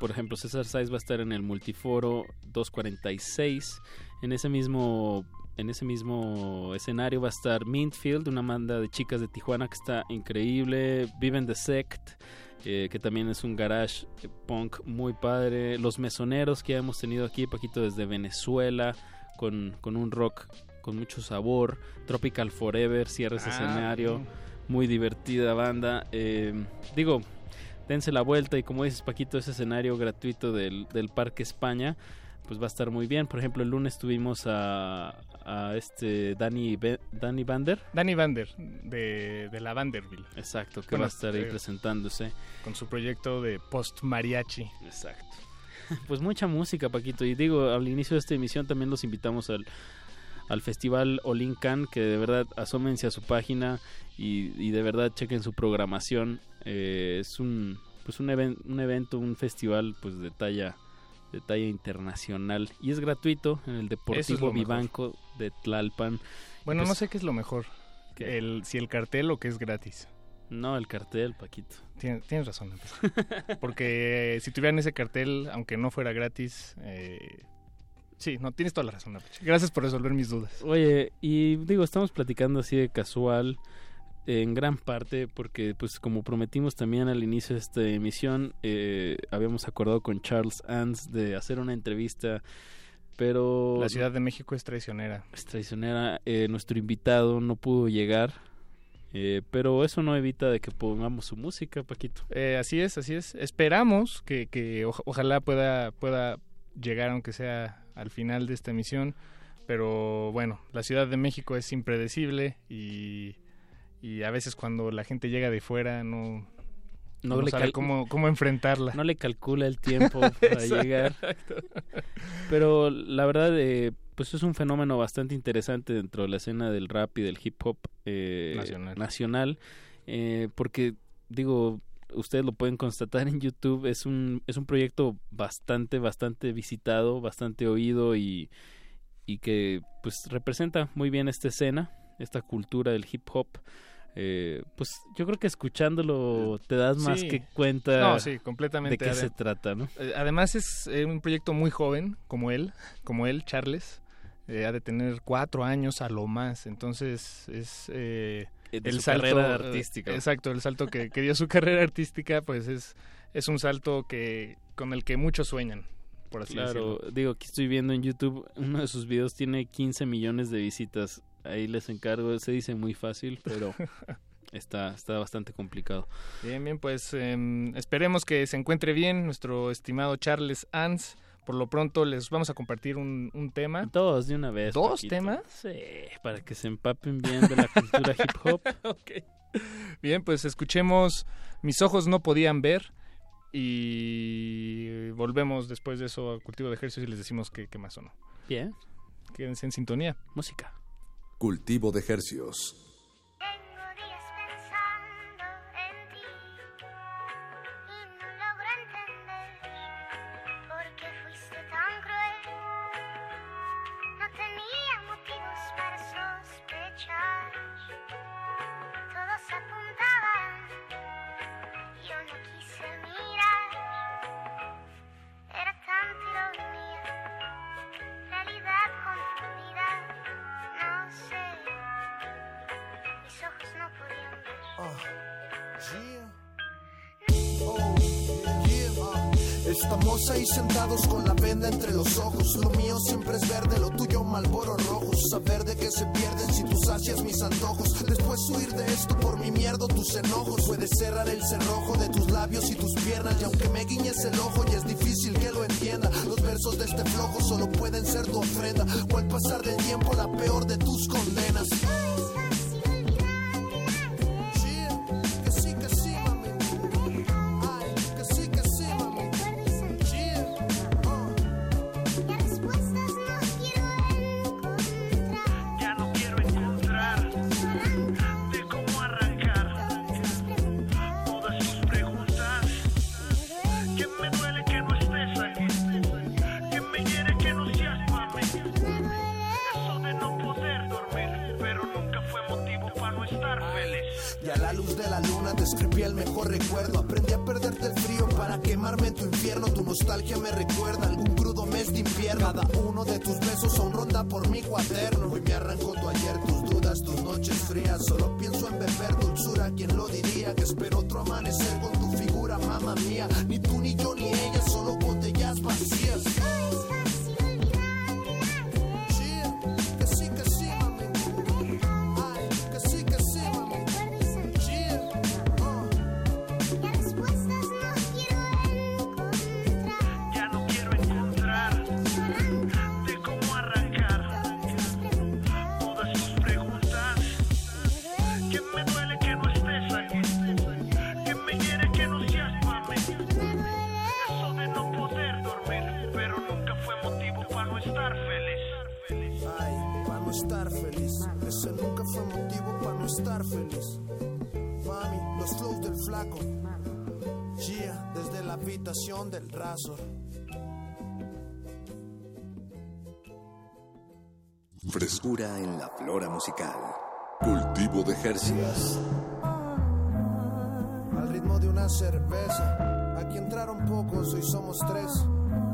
por ejemplo, César Sáez va a estar en el Multiforo 246. En ese mismo en ese mismo escenario va a estar Mintfield, una banda de chicas de Tijuana que está increíble, Viven the Sect, eh, que también es un garage punk muy padre, Los Mesoneros que ya hemos tenido aquí, Paquito desde Venezuela, con, con un rock con mucho sabor, Tropical Forever, cierra ese Ah, escenario, muy divertida banda, eh, digo, dense la vuelta y como dices Paquito, ese escenario gratuito del, del Parque España, pues va a estar muy bien. Por ejemplo, el lunes tuvimos a, a este Danny, Be- Danny Bander. Danny Vander, de, de la Vanderbilt. Exacto, que Bueno, va a estar ahí eh, presentándose. Con su proyecto de post mariachi. Exacto. Pues mucha música, Paquito. Y digo, al inicio de esta emisión también los invitamos al, al festival Olincan, que de verdad asómense a su página y, y de verdad chequen su programación. Eh, es un pues un, un evento, un festival pues de talla de talla internacional y es gratuito en el es Deportivo mejor. Vivanco de Tlalpan. Bueno, Pues, no sé qué es lo mejor. ¿Qué? El, si el cartel o que es gratis. No, el cartel, Paquito. Tien- Tienes, razón. Andrés. Porque eh, si tuvieran ese cartel, aunque no fuera gratis, eh, sí, no, tienes toda la razón. Apache. Gracias por resolver mis dudas. Oye, y digo, estamos platicando así de casual, en gran parte, porque pues como prometimos también al inicio de esta emisión, eh, habíamos acordado con Charles Ans de hacer una entrevista, pero... La Ciudad de México es traicionera. Es traicionera, eh, nuestro invitado no pudo llegar, eh, pero eso no evita de que pongamos su música, Paquito. Eh, así es, así es. Esperamos que, que oja- ojalá pueda, pueda llegar, aunque sea al final de esta emisión. Pero bueno, la Ciudad de México es impredecible y, y a veces cuando la gente llega de fuera no, No no le sabe cómo, cómo enfrentarla. No le calcula el tiempo para llegar. Pero la verdad, eh, pues es un fenómeno bastante interesante dentro de la escena del rap y del hip hop eh, Nacional. nacional, eh, porque digo, ustedes lo pueden constatar en YouTube, es un, es un proyecto bastante, bastante visitado, bastante oído y, y que pues representa muy bien esta escena, esta cultura del hip hop. Eh, pues yo creo que escuchándolo te das más que cuenta No, sí, completamente. de qué se trata, ¿no? Eh, Además es eh, un proyecto muy joven, como él, como él, Charles. Eh, ha de tener cuatro años a lo más, entonces es Eh, eh, de el su salto carrera eh, artística. exacto, el salto que, que dio su carrera artística, pues es es un salto que con el que muchos sueñan, por así Claro, decirlo. digo, aquí estoy viendo en YouTube, uno de sus videos tiene 15 millones de visitas. Ahí les encargo, se dice muy fácil, pero está, está bastante complicado. Bien, bien, pues em, esperemos que se encuentre bien nuestro estimado Charles Ans. Por lo pronto les vamos a compartir un, un tema. Dos de una vez. ¿Dos temas? Sí, para que se empapen bien de la cultura hip hop. Ok. Bien, pues escuchemos Mis ojos no podían ver y volvemos después de eso a Cultivo de Ejercicios y les decimos qué, qué más o no. Bien. Quédense en sintonía. Música. Cultivo de hercios. Estamos ahí sentados con la venda entre los ojos. Lo mío siempre es verde, lo tuyo malboro rojo. Saber de qué se pierden si tú sacias mis antojos. Después huir de esto por mi mierda, tus enojos. Puedes cerrar el cerrojo de tus labios y tus piernas. Y aunque me guiñes el ojo, y es difícil que lo entienda. Los versos de este flojo solo pueden ser tu ofrenda. O al pasar del tiempo, la peor de tus condenas. Flora musical. Cultivo de Jercias. Al ritmo de una cerveza. Aquí entraron pocos, hoy somos tres.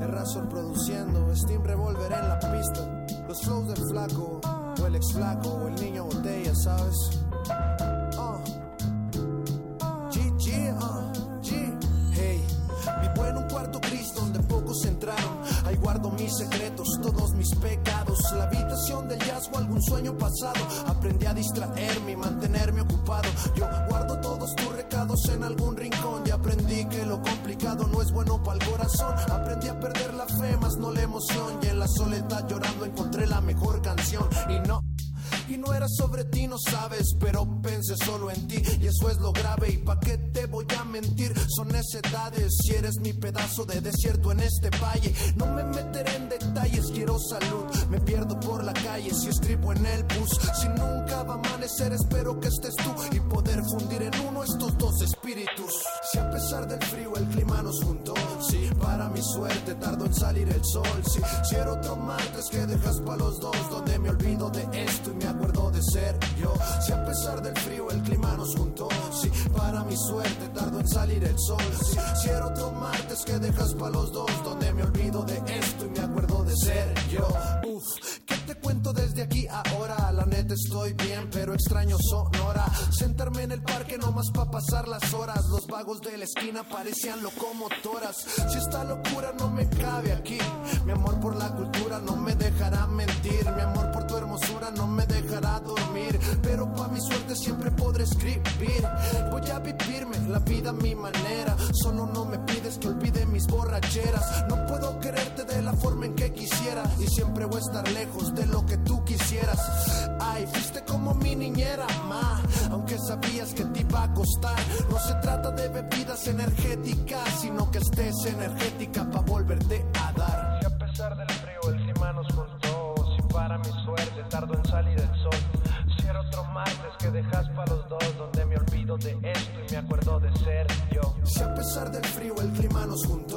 El Razor produciendo, Steam Revolver en la pista. Los flows del flaco, o el ex flaco, o el niño botella, ¿sabes? Sueño pasado. Aprendí a distraerme y mantenerme ocupado. Yo guardo todos tus recados en algún rincón. Y aprendí que lo complicado no es bueno para el corazón. Aprendí a perder la fe, más no la emoción. Y en la soledad llorando encontré la mejor canción. Y no. Y no era sobre ti, no sabes, pero pensé solo en ti. Y eso es lo grave. ¿Y pa' qué te voy a mentir? Son necedades. Si eres mi pedazo de desierto en este valle, no me meteré en detalles. Quiero salud, me pierdo por la calle. Si escribo en el bus, si nunca va a amanecer, espero que estés tú y poder fundir en uno estos dos espíritus. Si a pesar del frío el clima nos juntó, para mi suerte tardó en salir el sol. Sí, si era otro martes que dejas pa' los dos, donde me olvido de esto y me acuerdo de ser yo. Si a pesar del frío el clima nos juntó, sí, para mi suerte tardó en salir el sol. Sí, si era otro martes que dejas pa' los dos, donde me olvido de esto y me acuerdo de ser yo. Uf, ¿qué te cuento desde aquí ahora? La neta estoy bien, pero extraño Sonora. Sentarme en el parque nomás pa' pasar las horas. Los vagos de la esquina parecían locomotoras. Si esta locura no me cabe aquí, mi amor por la cultura no me dejará mentir. Mi amor por tu hermosura no me dejará dormir. Pero pa' mi suerte siempre podré escribir. Voy a vivirme la vida a mi manera. Solo no me pides que olvide mis borracheras. No puedo quererte de la forma en que quisiera. Y siempre voy a estar lejos de lo que tú quisieras. Ay, fuiste como mi niñera, ma. Aunque sabías que te iba a costar. No se trata de bebidas energéticas, sino que estés energética pa' volverte a dar. Si a pesar del frío el clima nos juntó, si para mi suerte tardó en salir el sol. Si era otro martes que dejas para los dos, donde me olvido de esto y me acuerdo de ser yo. Si a pesar del frío el clima nos juntó,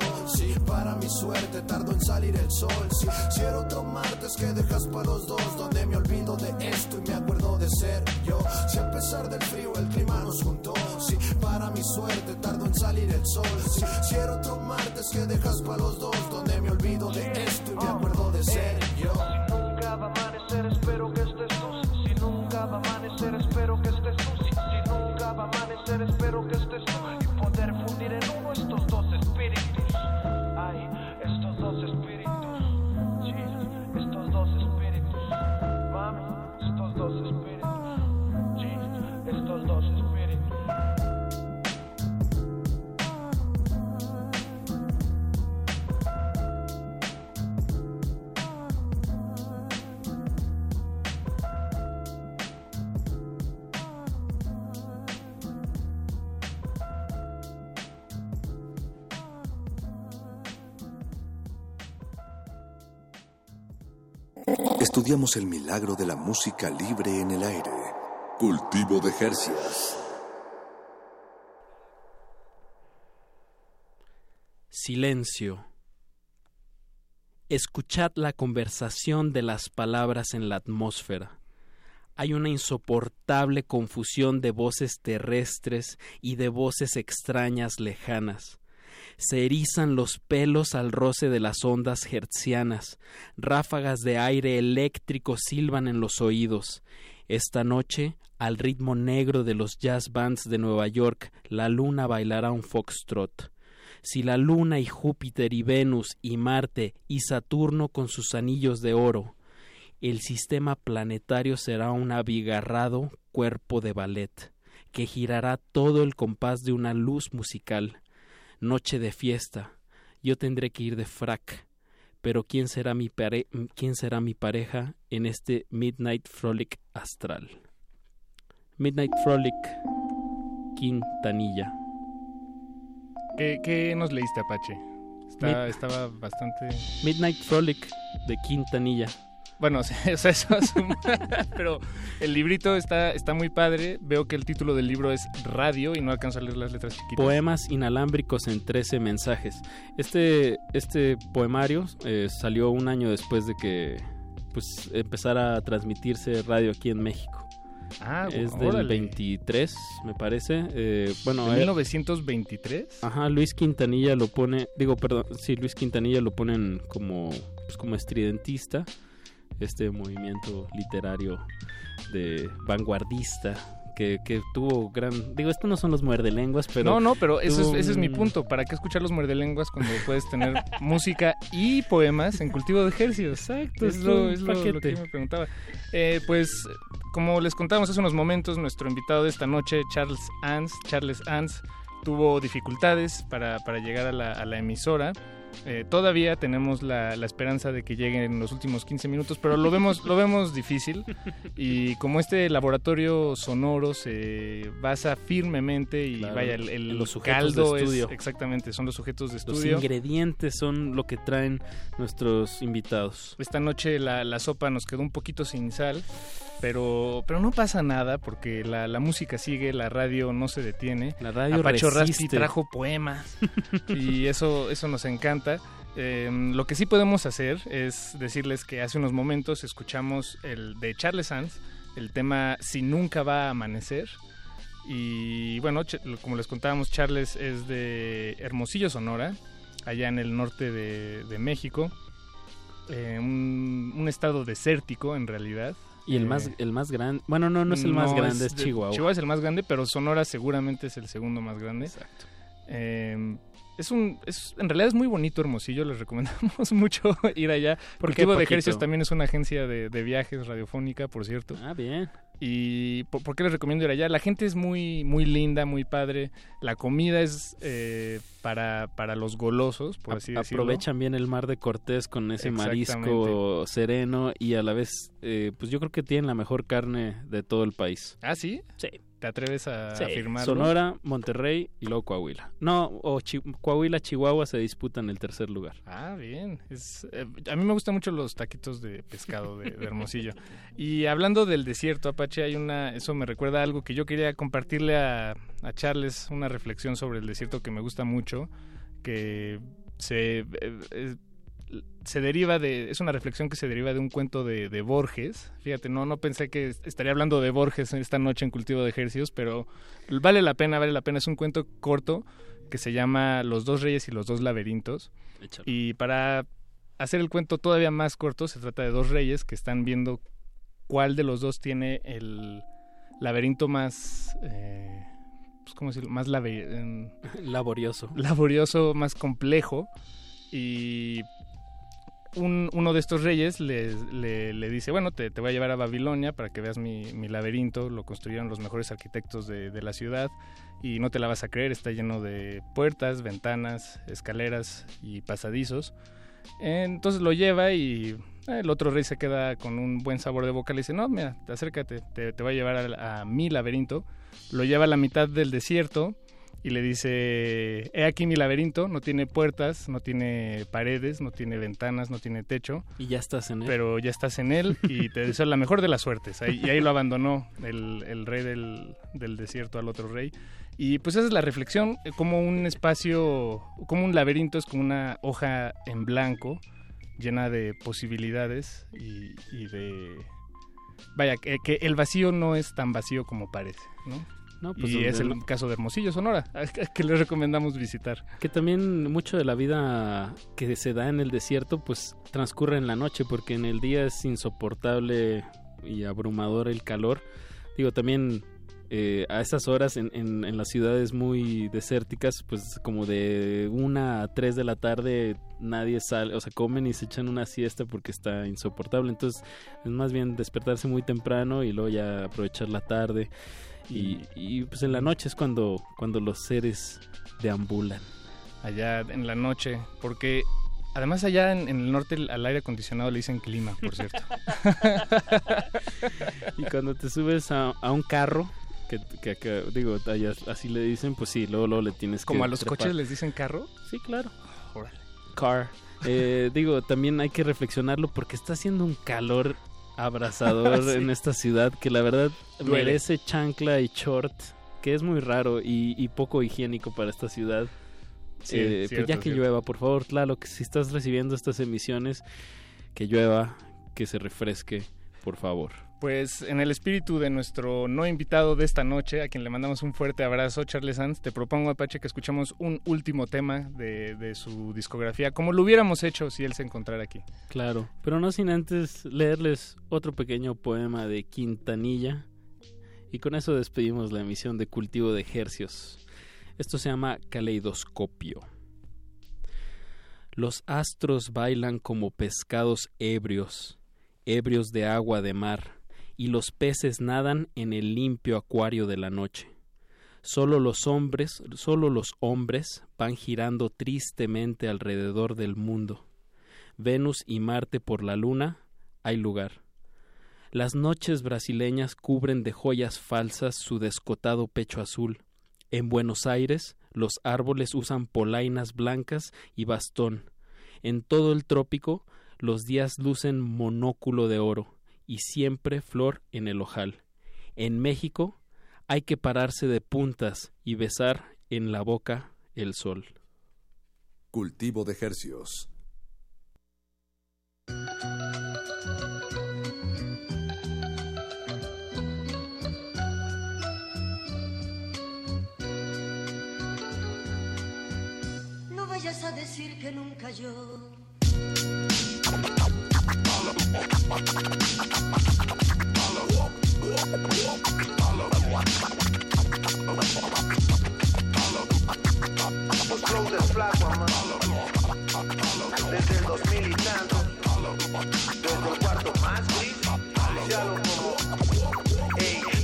para mi suerte tardó en salir el sol. Sí, si era otro martes que dejas para los dos, donde me olvido de esto y me acuerdo de ser yo. Si a pesar del frío el clima nos juntó, sí, para mi suerte tardó en salir el sol. Sí, si era otro martes que dejas para los dos, donde me olvido de esto y me acuerdo de ser yo. Si nunca va a amanecer, Estudiamos el milagro de la música libre en el aire. Cultivo de Jercias. Silencio. Escuchad la conversación de las palabras en la atmósfera. Hay una insoportable confusión de voces terrestres y de voces extrañas lejanas. Se erizan los pelos al roce de las ondas hertzianas. Ráfagas de aire eléctrico silban en los oídos. Esta noche, al ritmo negro de los jazz bands de Nueva York, la luna bailará un foxtrot. Si la luna y Júpiter y Venus y Marte y Saturno con sus anillos de oro, el sistema planetario será un abigarrado cuerpo de ballet que girará todo el compás de una luz musical. Noche de fiesta. Yo tendré que ir de frac. Pero ¿quién será mi, pare ¿quién será mi pareja en este Midnight Frolic astral? Midnight Frolic Quintanilla. ¿Qué, qué nos leíste, Apache? Está- estaba bastante... Midnight Frolic de Quintanilla. Bueno, o sea, eso es un- Pero el librito está, está muy padre. Veo que el título del libro es Radio y no alcanzo a leer las letras chiquitas. Poemas inalámbricos en 13 mensajes. Este, este poemario eh, salió un año después de que pues, empezara a transmitirse radio aquí en México. Ah, es del órale. 23, me parece. Eh, bueno, ¿En eh, 1923? Ajá, Luis Quintanilla lo pone, digo, perdón, sí, Luis Quintanilla lo ponen como, pues, como estridentista, este movimiento literario de vanguardista que, que tuvo gran, digo, estos no son los muerdelenguas, pero no, no, pero eso es, ese es mi un- punto. ¿Para qué escuchar los muerdelenguas cuando puedes tener música y poemas en cultivo de ejercicios? Exacto, es, lo, es lo- que me preguntaba. Eh, pues, como les contábamos hace unos momentos, nuestro invitado de esta noche, Charles Ans, Charles Ans, tuvo dificultades para, para llegar a la, a la emisora. Eh, todavía tenemos la, la esperanza de que llegue en los últimos 15 minutos, pero lo vemos, lo vemos difícil. Y como este laboratorio sonoro se basa firmemente y Claro, vaya, el, el los caldo de es- estudio. exactamente, son los sujetos de los estudio. ingredientes son lo que traen nuestros invitados. Esta noche la, la sopa nos quedó un poquito sin sal, pero, pero no pasa nada porque la, la música sigue, la radio no se detiene. La radio Apacho Raspi trajo poemas y eso, eso nos encanta. Eh, lo que sí podemos hacer es decirles que hace unos momentos escuchamos el de Charles Sands, el tema Si nunca va a amanecer. Y bueno, como les contábamos, Charles es de Hermosillo, Sonora, allá en el norte de, de México. Eh, un, un estado desértico en realidad. Y el más, el más grande, bueno, no, no es el más grande, es, Chihuahua. Chihuahua es el más grande, pero Sonora seguramente es el segundo más grande. Exacto. Eh, es un, es, en realidad es muy bonito Hermosillo, les recomendamos mucho ir allá. ¿Por qué, Cultivo de? Ejercicios también es una agencia de, de viajes radiofónica, por cierto. Ah, bien. ¿Y por, por qué les recomiendo ir allá? La gente es muy, muy linda, muy padre. La comida es eh, para, para los golosos, por así decirlo. Aprovechan bien el mar de Cortés con ese marisco sereno y a la vez, eh, pues yo creo que tienen la mejor carne de todo el país. ¿Ah, sí? Sí. ¿Te atreves a Sí, afirmarlo? Sonora, Monterrey y luego Coahuila. No, o Chi- Coahuila, Chihuahua se disputan el tercer lugar. Ah, bien. Es, eh, a mí me gustan mucho los taquitos de pescado de, de Hermosillo. Y hablando del desierto, Apache, hay una, eso me recuerda a algo que yo quería compartirle a, a Charles, una reflexión sobre el desierto que me gusta mucho, que se, eh, eh, se deriva de, es una reflexión que se deriva de un cuento de, de Borges. Fíjate, no, no pensé que estaría hablando de Borges esta noche en Cultivo de Ejercicios, pero vale la pena, vale la pena. Es un cuento corto que se llama Los dos reyes y los dos laberintos. Y para hacer el cuento todavía más corto, se trata de dos reyes que están viendo cuál de los dos tiene el laberinto más... Eh, pues, ¿Cómo decirlo? Más em, Laborioso. laborioso, más complejo. Y un- uno de estos reyes le, le- le dice, bueno, te, te voy a llevar a Babilonia para que veas mi, mi laberinto, lo construyeron los mejores arquitectos de, de la ciudad y no te la vas a creer, está lleno de puertas, ventanas, escaleras y pasadizos. Entonces lo lleva y eh, el otro rey se queda con un buen sabor de boca. Le dice, no, mira, acércate, te, te voy a llevar a, a mi laberinto. Lo lleva a la mitad del desierto y le dice, he aquí mi laberinto, no tiene puertas, no tiene paredes, no tiene ventanas, no tiene techo. Y ya estás en él. Pero ya estás en él y te deseo la mejor de las suertes. Ahí- y ahí lo abandonó el, el rey del, del desierto al otro rey. Y pues esa es la reflexión, eh, como un espacio, como un laberinto es como una hoja en blanco llena de posibilidades y, y de... Vaya, que, que el vacío no es tan vacío como parece, ¿no? No, pues y es el caso de Hermosillo, Sonora, que les recomendamos visitar. Que también mucho de la vida que se da en el desierto, pues transcurre en la noche, porque en el día es insoportable y abrumador el calor. Digo, también eh, a esas horas en, en- en las ciudades muy desérticas, pues como de una a tres de la tarde nadie sale, o sea, comen y se echan una siesta porque está insoportable. Entonces es más bien despertarse muy temprano y luego ya aprovechar la tarde. Y, y, pues en la noche es cuando, cuando los seres deambulan. Allá en la noche, porque además allá en, en el norte al aire acondicionado le dicen clima, por cierto. Y cuando te subes a, a un carro, que, que acá, digo, allá así le dicen, pues sí, luego, luego le tienes que. Como a los trepar. coches les dicen carro. Sí, claro. Órale. Car. Eh, digo, también hay que reflexionarlo porque está haciendo un calor abrasador Sí. en esta ciudad que la verdad Duele. merece chancla y short, que es muy raro y, y poco higiénico para esta ciudad. Sí, Eh, pues ya que cierto. llueva, por favor, claro, que si estás recibiendo estas emisiones, que llueva, que se refresque, por favor. Pues en el espíritu de nuestro no invitado de esta noche, a quien le mandamos un fuerte abrazo, Charles Sanz, te propongo, Apache, que escuchemos un último tema de, de su discografía, como lo hubiéramos hecho si él se encontrara aquí. Claro, pero no sin antes leerles otro pequeño poema de Quintanilla. Y con eso despedimos la emisión de Cultivo de Hercios. Esto se llama Caleidoscopio. Los astros bailan como pescados ebrios, ebrios de agua de mar, y los peces nadan en el limpio acuario de la noche. Solo los hombres, solo los hombres van girando tristemente alrededor del mundo. Venus y Marte por la luna, hay lugar. Las noches brasileñas cubren de joyas falsas su descotado pecho azul. En Buenos Aires, los árboles usan polainas blancas y bastón. En todo el trópico, los días lucen monóculo de oro y siempre flor en el ojal. En México, hay que pararse de puntas y besar en la boca el sol. Cultivo de hercios. No vayas a decir que nunca yo. Desde el 2000 y tanto. Desde el cuarto más gris. Ya lo como.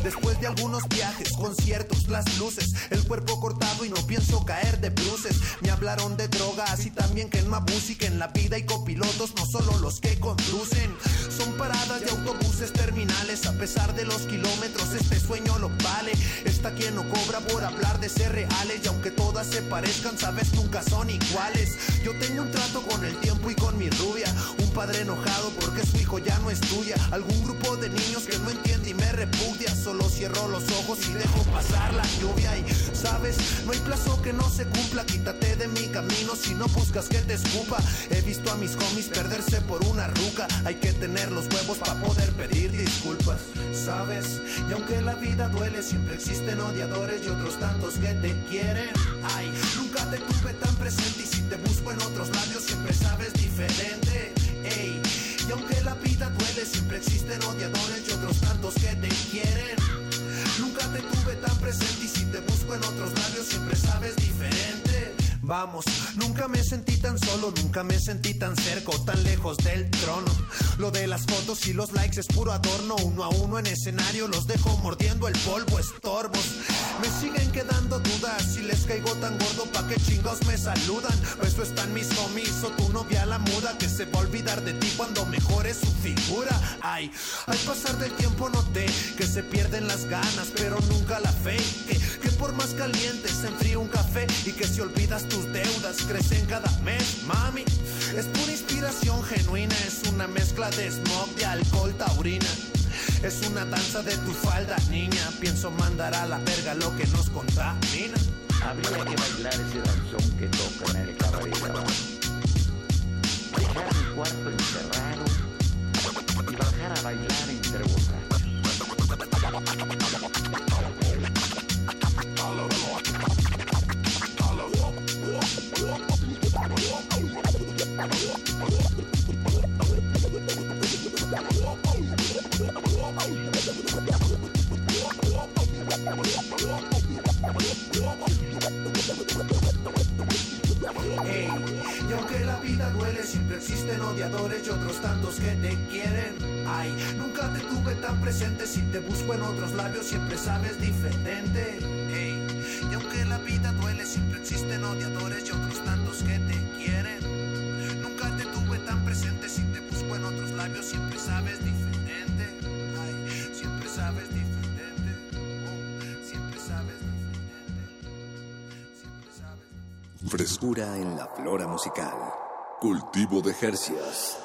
Después de algunos viajes, conciertos, las luces, el cuerpo cortado y no pienso caer de bruces. Me hablaron de drogas y también que no abuse y que en la vida hay copilotos, no solo los que conducen. Son paradas de autobuses terminales, a pesar de los kilómetros, este sueño lo vale. Está quien no cobra por hablar de ser reales. Y aunque todas se parezcan, sabes, nunca son iguales. Yo tengo un trato con el tiempo y con mi rubia, un padre enojado porque su hijo ya no estudia, algún grupo de niños que no entiende y me repudia, solo cierro los ojos y dejo pasar la lluvia. Y sabes, no hay plazo que no se cumpla, quítate de mi camino si no buscas que te escupa. He visto a mis homies perderse por una ruca, hay que tener los huevos para poder pedir disculpas, sabes, y aunque la vida duele, siempre existen odiadores y otros tantos que te quieren. Ay, nunca te tuve tan presente y si te busco en otros labios siempre sabes diferente. Ey, y aunque la vida duele, siempre existen odiadores y otros tantos que te quieren. Nunca te tuve tan presente y si te busco en otros labios siempre sabes diferente. Vamos, nunca me sentí tan solo, nunca me sentí tan cerca o tan lejos del trono. Lo de las fotos y los likes es puro adorno, uno a uno en escenario los dejo mordiendo el polvo, estorbos. Me siguen quedando dudas si les caigo tan gordo, pa' que chingados me saludan. Eso están mis homies o tu novia la muda que se va a olvidar de ti cuando mejore su figura. Ay, al pasar del tiempo noté que se pierden las ganas, pero nunca la fe. Que por más caliente se enfría un café y que si olvidas tus deudas crecen cada mes, mami. Es pura inspiración genuina, es una mezcla de smog, de alcohol, taurina. Es una danza de tu falda, niña. Pienso mandar a la verga lo que nos contamina. Habría que bailar ese danzón que tocan en el cabaret. Dejar mi cuarto encerrado y bajar a bailar Hey, y aunque la vida duele, siempre existen odiadores y otros tantos que te quieren. Ay, nunca te tuve tan presente, si te busco en otros labios, siempre sabes diferente. Hey, y aunque la vida duele, siempre existen odiadores y otros tantos que te quieren. Nunca te tuve tan presente, si te busco en otros labios, siempre sabes diferente. Frescura en la flora musical. Cultivo de Jercias.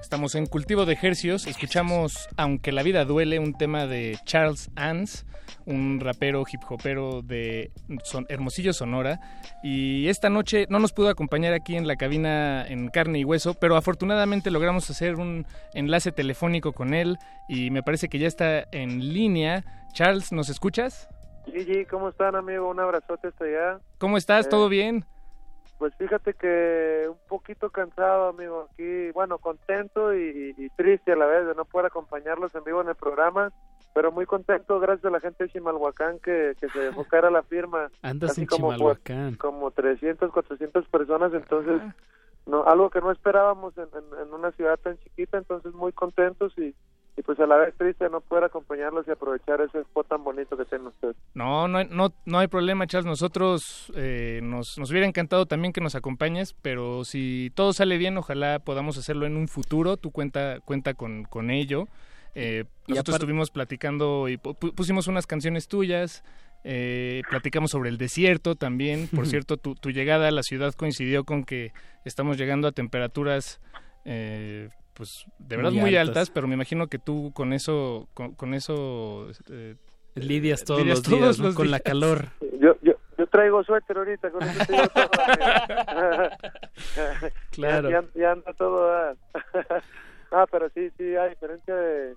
Estamos en Cultivo de Ejercios, escuchamos Aunque la vida duele, un tema de Charles Ans, un rapero hip hopero de Son- Hermosillo, Sonora. Y esta noche no nos pudo acompañar aquí en la cabina en carne y hueso, pero afortunadamente logramos hacer un enlace telefónico con él y me parece que ya está en línea. Charles, ¿nos escuchas? Gigi, ¿cómo están, amigo? Un abrazote hasta allá. ¿Cómo estás? Eh, ¿Todo bien? Pues fíjate que un poquito cansado, amigo. Aquí, bueno, contento y, y triste a la vez de no poder acompañarlos en vivo en el programa, pero muy contento gracias a la gente de Chimalhuacán que, que se dejó caer a la firma. Andas Así en como, por- Chimalhuacán. como 300, 400 personas, entonces, no algo que no esperábamos en, en- en una ciudad tan chiquita, entonces muy contentos y, y pues a la vez triste no poder acompañarlos y aprovechar ese spot tan bonito que tienen ustedes. No, no, hay- no, no hay problema, Charles. Nosotros eh, nos, nos hubiera encantado también que nos acompañes, pero si todo sale bien, ojalá podamos hacerlo en un futuro. Tú cuenta, cuenta con, con ello. Eh, nosotros estuvimos platicando y pu- pu- pusimos unas canciones tuyas. eh, platicamos sobre el desierto también. Por cierto, tu, tu llegada a la ciudad coincidió con que estamos llegando a temperaturas, eh, pues de verdad Muy muy, altas. altas. pero me imagino que tú con eso, con, con eso eh, Lidias todos lidias los días, todos ¿no? los con la calor. Yo, yo, yo traigo suéter ahorita, con eso todo. Claro. Ya, ya- ya anda todo. ah. Ah, pero sí, sí, a diferencia de,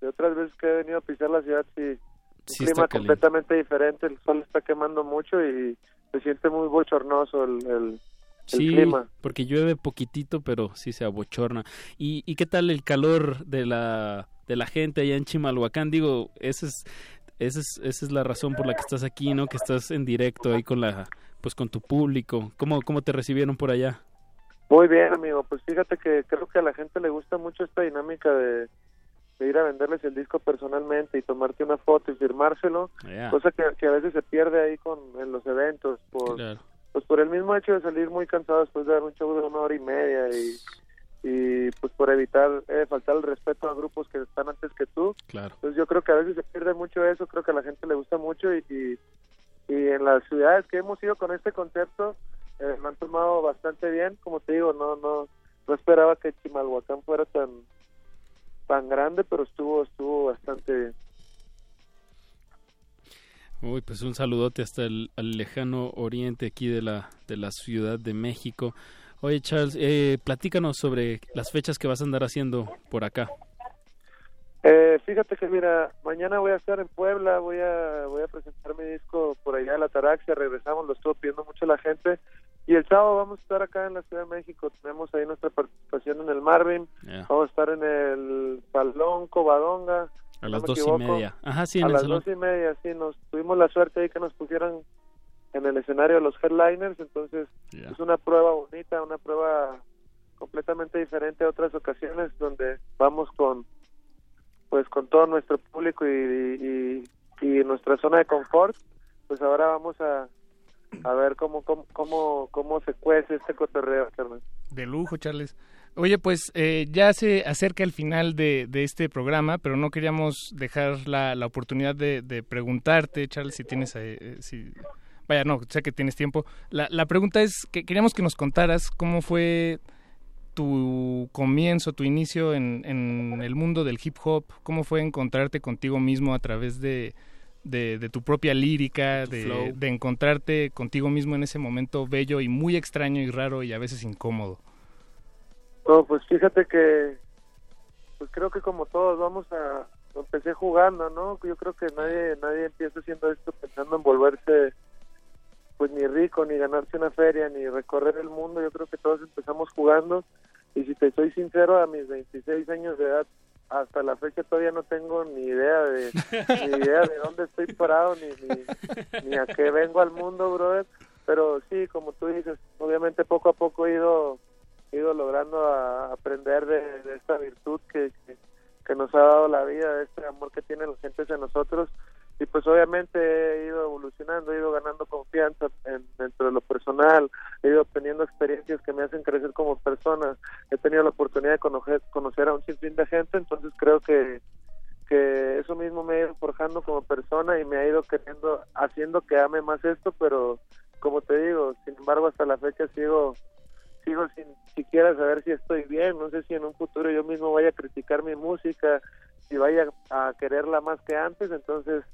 de otras veces que he venido a pisar la ciudad, sí, un Sí clima completamente diferente, el sol está quemando mucho y se siente muy bochornoso el, el, el Sí, clima. porque llueve poquitito, pero sí se abochorna. ¿Y, y qué tal el calor de la, de la gente allá en Chimalhuacán? Digo, esa es, esa es, esa es la razón por la que estás aquí, ¿no? Que estás en directo ahí con la, pues con tu público. ¿Cómo, cómo te recibieron por allá? Muy bien, amigo. Pues fíjate que creo que a la gente le gusta mucho esta dinámica de, de ir a venderles el disco personalmente y tomarte una foto y firmárselo, cosa que, que a veces se pierde ahí con en los eventos por Claro. pues por el mismo hecho de salir muy cansado después de dar un show de una hora y media y y pues por evitar eh, faltar el respeto a grupos que están antes que tú. Claro. Entonces yo creo que a veces se pierde mucho eso, creo que a la gente le gusta mucho y, y, y en las ciudades que hemos ido con este concepto eh, me han tomado bastante bien, como te digo, no no no esperaba que Chimalhuacán fuera tan tan grande, pero estuvo estuvo bastante bien. Uy, pues un saludote hasta el al lejano oriente aquí de la, de la Ciudad de México. Oye, Charles, eh, platícanos sobre las fechas que vas a andar haciendo por acá. Eh, fíjate que mira, mañana voy a estar en Puebla, voy a voy a presentar mi disco por allá de la Taraxia, regresamos, lo estuvo pidiendo mucho la gente y el sábado vamos a estar acá en la Ciudad de México, tenemos ahí nuestra participación en el Marvin, vamos a estar en el Salón Covadonga, A no las dos y media. Ajá, sí, en a el las salón. dos y media, sí, nos tuvimos la suerte ahí que nos pusieran en el escenario los headliners, entonces es una prueba bonita, una prueba completamente diferente a otras ocasiones donde vamos con pues con todo nuestro público y, y, y nuestra zona de confort, pues ahora vamos a, a ver cómo, cómo, cómo, cómo se cuece este cotorreo, carnal. De lujo, Charles. Oye, pues eh, ya se acerca el final de, de este programa, pero no queríamos dejar la, la oportunidad de, de preguntarte, Charles, si tienes... eh, eh, si... Vaya, no, sé que tienes tiempo. La, la pregunta es que queríamos que nos contaras cómo fue tu comienzo, tu inicio en, en el mundo del hip hop, cómo fue encontrarte contigo mismo a través de, de, de tu propia lírica, Tu de, flow. de encontrarte contigo mismo en ese momento bello y muy extraño y raro y a veces incómodo. No, pues fíjate que, pues creo que como todos vamos a, empecé jugando, ¿no? Yo creo que nadie, nadie empieza haciendo esto pensando en volverse, pues ni rico, ni ganarse una feria, ni recorrer el mundo. Yo creo que todos empezamos jugando y si te soy sincero, a mis 26 años de edad hasta la fecha todavía no tengo ni idea de ni idea de dónde estoy parado ni, ni, ni a qué vengo al mundo, brother. Pero sí, como tú dices, obviamente poco a poco he ido he ido logrando a aprender de, esta virtud que, que, que nos ha dado la vida, de este amor que tiene la gente hacia nosotros y pues obviamente he ido evolucionando, he ido ganando confianza en- dentro de lo personal, he ido obteniendo experiencias que me hacen crecer como persona, he tenido la oportunidad de conocer, conocer a un sinfín de gente, entonces creo que que eso mismo me ha ido forjando como persona y me ha ido queriendo, haciendo que ame más esto, pero como te digo, sin embargo hasta la fecha sigo sigo sin siquiera saber si estoy bien, no sé si en un futuro yo mismo vaya a criticar mi música, si vaya a quererla más que antes, entonces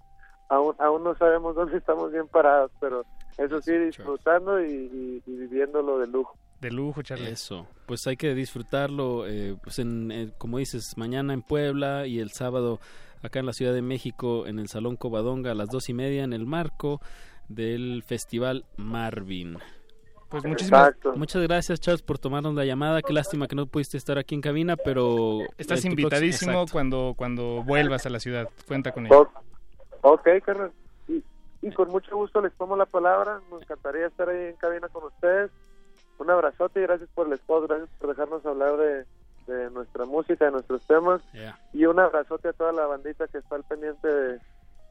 aún, aún no sabemos dónde estamos bien parados, pero eso sí, disfrutando y, y, y viviéndolo de lujo. De lujo, Charlie. Eso, pues hay que disfrutarlo, eh, pues en, eh, como dices, mañana en Puebla y el sábado acá en la Ciudad de México en el Salón Covadonga a las dos y media en el marco del Festival Marvin. Pues muchísimas Exacto. Muchas gracias, Charles, por tomarnos la llamada. Qué lástima que no pudiste estar aquí en cabina, pero... Estás invitadísimo cuando, cuando vuelvas a la ciudad. Cuenta con ello. Ok, carnal. Y, y con mucho gusto les tomo la palabra. Me encantaría estar ahí en cabina con ustedes. Un abrazote y gracias por el spot. Gracias por dejarnos hablar de, de nuestra música, de nuestros temas. Yeah. Y un abrazote a toda la bandita que está al pendiente de,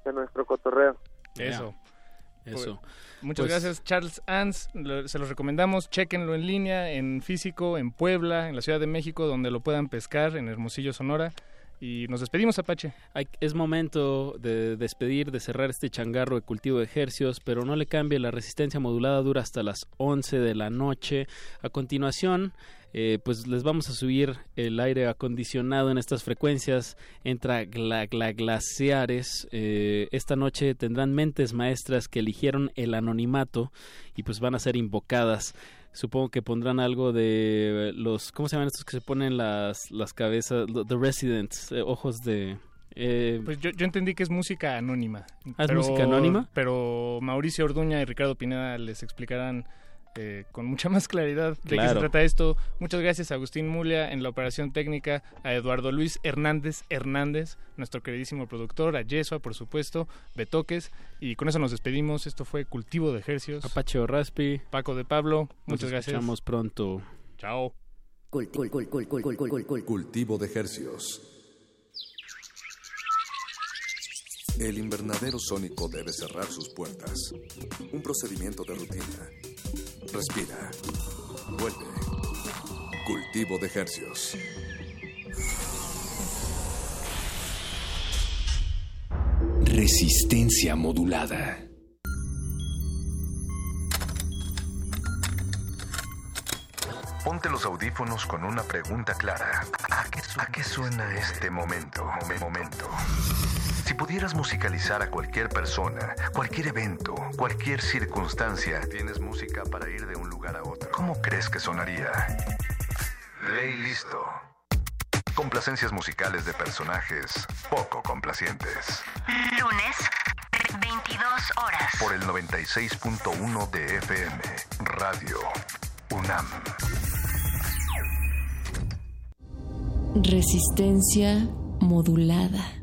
de nuestro cotorreo. Eso. Eso. Pues, muchas Pues- gracias, Charles Ans. Lo- se los recomendamos. Chequenlo en línea, en físico, en Puebla, en la Ciudad de México, donde lo puedan pescar, en Hermosillo, Sonora. Y nos despedimos, Apache. Es momento de despedir, de cerrar este changarro de cultivo de ejercios, pero no le cambie, la resistencia modulada dura hasta las 11 de la noche. A continuación, eh, pues les vamos a subir el aire acondicionado en estas frecuencias, entra gla, gla- glaciares. Eh, esta noche tendrán mentes maestras que eligieron el anonimato y pues van a ser invocadas. Supongo que pondrán algo de los, ¿cómo se llaman estos que se ponen las, las cabezas? The Residents, eh, ojos de... eh, Pues yo, yo entendí que es música anónima. ¿Ah, es música anónima? Pero Mauricio Orduña y Ricardo Pineda les explicarán eh, con mucha más claridad de qué se trata esto. Muchas gracias a Agustín Mulia en la operación técnica, a Eduardo Luis Hernández Hernández, nuestro queridísimo productor, a Yesua, por supuesto, Betoques. Y con eso nos despedimos. Esto fue Cultivo de Ejercios. Apache o Raspi. Paco de Pablo. Nos Muchas gracias. escuchamos pronto. Chao. Cultivo de hercios. El invernadero sónico debe cerrar sus puertas. Un procedimiento de rutina. Respira. Vuelve. Cultivo de hercios. Resistencia modulada. Ponte los audífonos con una pregunta clara. ¿A qué, suena este momento? momento? Si pudieras musicalizar a cualquier persona, cualquier evento, cualquier circunstancia, tienes música para ir de un lugar a otro. ¿Cómo crees que sonaría? Ley listo. Complacencias musicales de personajes poco complacientes. Lunes, 22 horas. Por el 96.1 de FM, Radio UNAM. Resistencia modulada.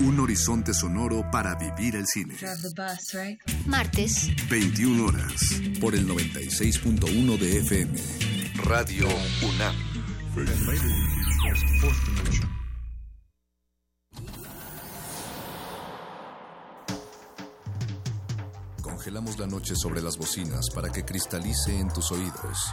Un horizonte sonoro para vivir el cine. Martes, 21 horas. Por el 96.1 de FM. Radio UNAM. Congelamos la noche sobre las bocinas para que cristalice en tus oídos.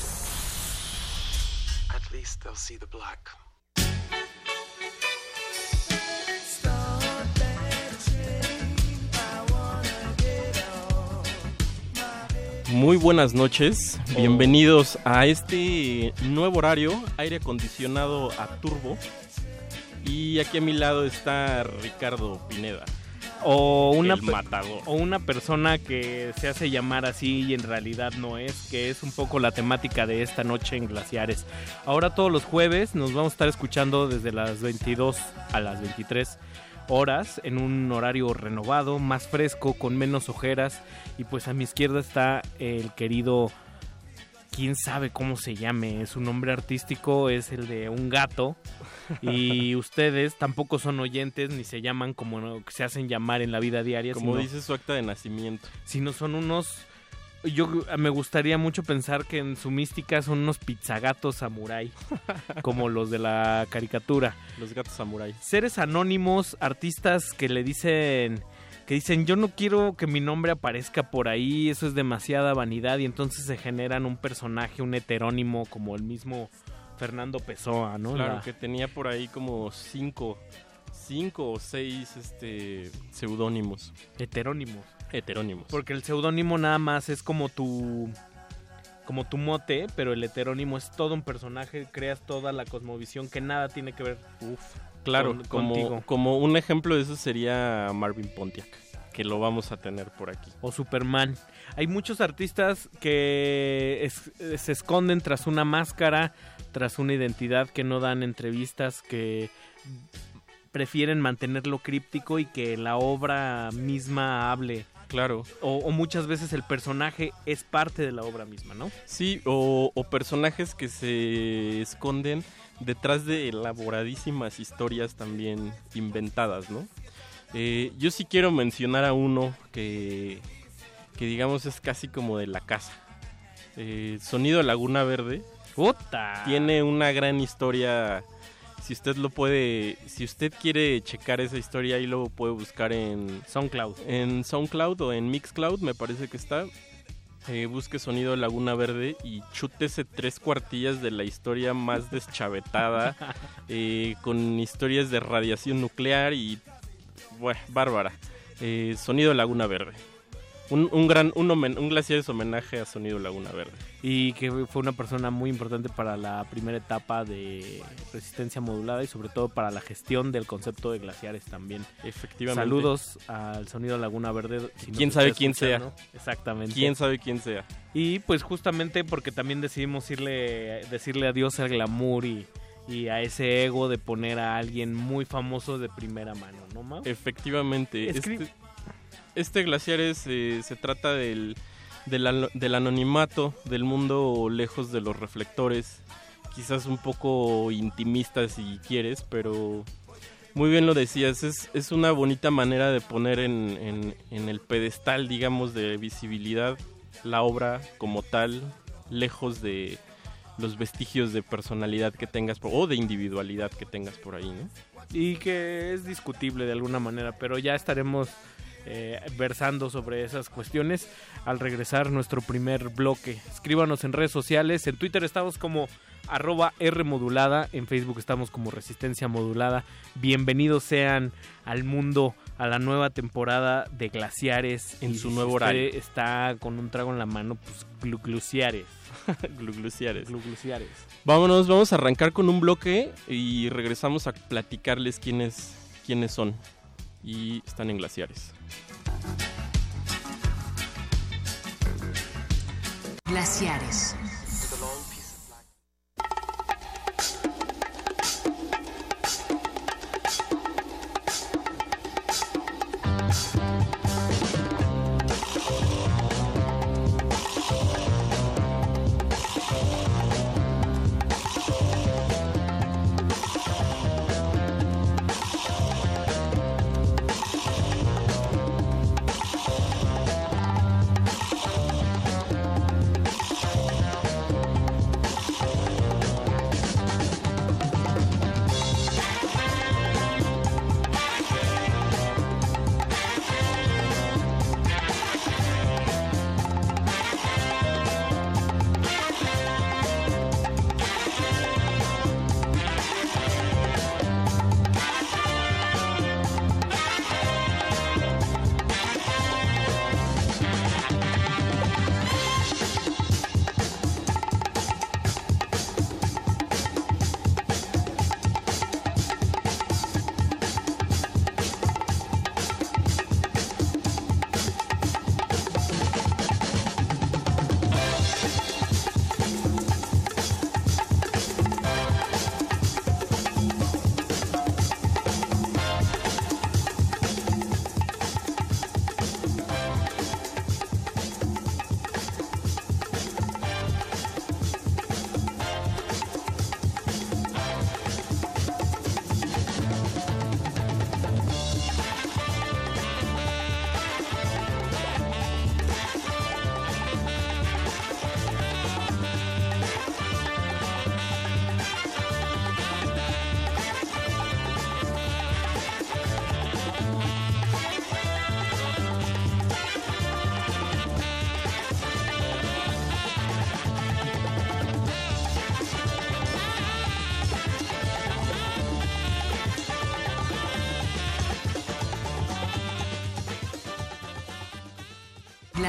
At least they'll see the black. Muy buenas noches, bienvenidos a este nuevo horario, aire acondicionado a turbo. Y aquí a mi lado está Ricardo Pineda. O una, o persona que se hace llamar así y en realidad no es, que es un poco la temática de esta noche en Glaciares. Ahora todos los jueves nos vamos a estar escuchando desde las 22 a las 23 horas en un horario renovado, más fresco, con menos ojeras. Y pues a mi izquierda está el querido quién sabe cómo se llame, su nombre artístico es el de un gato y ustedes tampoco son oyentes ni se llaman como se hacen llamar en la vida diaria. Como sino- dice su acta de nacimiento. sino son unos... Yo me gustaría mucho pensar que en su mística son unos pizzagatos samurái, como los de la caricatura. Los gatos samurái. Seres anónimos, artistas que le dicen que dicen yo no quiero que mi nombre aparezca por ahí, eso es demasiada vanidad y entonces se generan un personaje, un heterónimo como el mismo Fernando Pessoa, ¿no? Claro, La- que tenía por ahí como cinco, cinco o seis este, seudónimos. Heterónimos. Heterónimos. Porque el seudónimo nada más es como tu como tu mote, pero el heterónimo es todo un personaje, creas toda la cosmovisión que nada tiene que ver Claro, con- como, contigo. como un ejemplo de eso sería Marvin Pontiac, que lo vamos a tener por aquí. O Superman. Hay muchos artistas que es- se esconden tras una máscara, tras una identidad que no dan entrevistas, que prefieren mantenerlo críptico y que la obra misma hable. Claro. O, o muchas veces el personaje es parte de la obra misma, ¿no? Sí, o, o personajes que se esconden detrás de elaboradísimas historias también inventadas, ¿no? Eh, yo sí quiero mencionar a uno que, que digamos es casi como de la casa. Eh, Sonido Laguna Verde. Tiene una gran historia. Si usted lo puede, si usted quiere checar esa historia, ahí lo puede buscar en SoundCloud. En SoundCloud o en Mixcloud, me parece que está. Eh, busque Sonido Laguna Verde y chútese tres cuartillas de la historia más deschavetada, eh, con historias de radiación nuclear y. Bueno, bárbara. Eh, Sonido Laguna Verde. Un, un gran, un, homen- un homenaje a Sonido Laguna Verde. y que fue una persona muy importante para la primera etapa de resistencia modulada y sobre todo para la gestión del concepto de glaciares también. Efectivamente. Saludos al sonido Laguna Verde. si ¿Quién sabe quién sea? Exactamente. ¿Quién sabe quién sea? Y pues justamente porque también decidimos irle, decirle adiós al glamour y, y a ese ego de poner a alguien muy famoso de primera mano, ¿no, Mau? Efectivamente. Escri- Este, este glaciar es, eh, se trata del, del, ano- del anonimato, del mundo lejos de los reflectores. Quizás un poco intimista si quieres, pero muy bien lo decías. Es, es una bonita manera de poner en, en- el pedestal, digamos, de visibilidad la obra como tal, lejos de los vestigios de personalidad que tengas o de individualidad que tengas por ahí, y que es discutible de alguna manera, pero ya estaremos eh, versando sobre esas cuestiones al regresar nuestro primer bloque. Escríbanos en redes sociales, en Twitter estamos como arroba R modulada, en Facebook estamos como Resistencia Modulada. Bienvenidos sean al mundo, a la nueva temporada de Glaciares. En Y su nuevo horario. está con un trago en la mano, pues glu- gluciares. Glugluciares. Glugluciares. Vámonos, vamos a arrancar con un bloque y regresamos a platicarles quiénes, quiénes son. Y están en glaciares. Glaciares.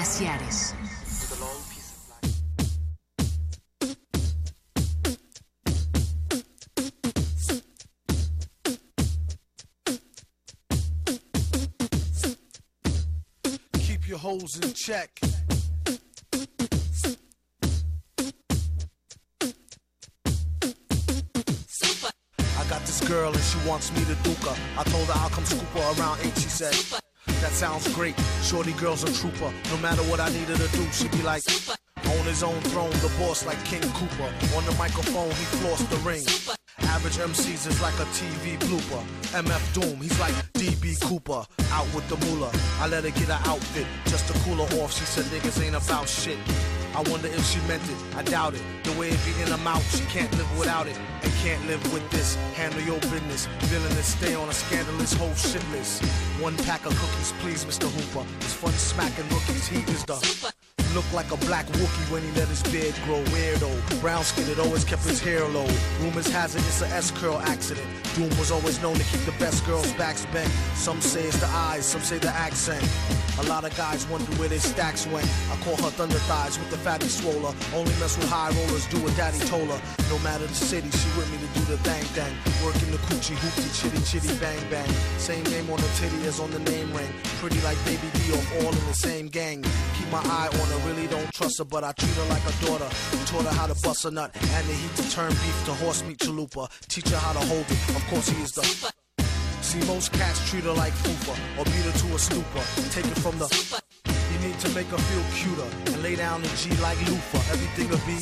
Glaciares. Keep your holes in check. I got this girl and she wants me to duke her. I told her I'll come scoop her around eight. She said, That sounds great. Shorty girl's a trooper. No matter what I needed to do, she be like, On his own throne, the boss like King Cooper. On the microphone, he flossed the ring. Average MCs is like a TV blooper. MF Doom, he's like DB Cooper. Out with the moolah. I let her get her outfit just to cool her off. She said niggas ain't about shit. I wonder if she meant it. I doubt it. The way it be in her mouth, she can't live without it. And can't live with this. Handle your business. Villainous, stay on a scandalous whole shit list. One pack of cookies, please, Mr. Hooper. It's fun smacking rookies. He is the. Look like a black Wookie when he let his beard grow weirdo. Brown skinned, it always kept his hair low. Rumors has it it's a S curl accident. Doom was always known to keep the best girls' backs bent. Some say it's the eyes, some say the accent. A lot of guys wonder where their stacks went. I call her thunder thighs with the fatty swoller. Only mess with high rollers, do what daddy told her. No matter the city, she with me to do the thang thang. Working the coochie hoopty chitty chitty bang bang. Same name on the titty as on the name ring. Pretty like baby D all in the same gang. Keep my eye on her, really don't trust her, but I treat her like a daughter. Taught her how to bust a nut and the heat to turn beef to horse meat chalupa. Teach her how to hold it. Of course he is the. See, most cats treat her like fupa or beat her to a stupor. Take it from the. You need to make her feel cuter and lay down the G like loofah. Everything a be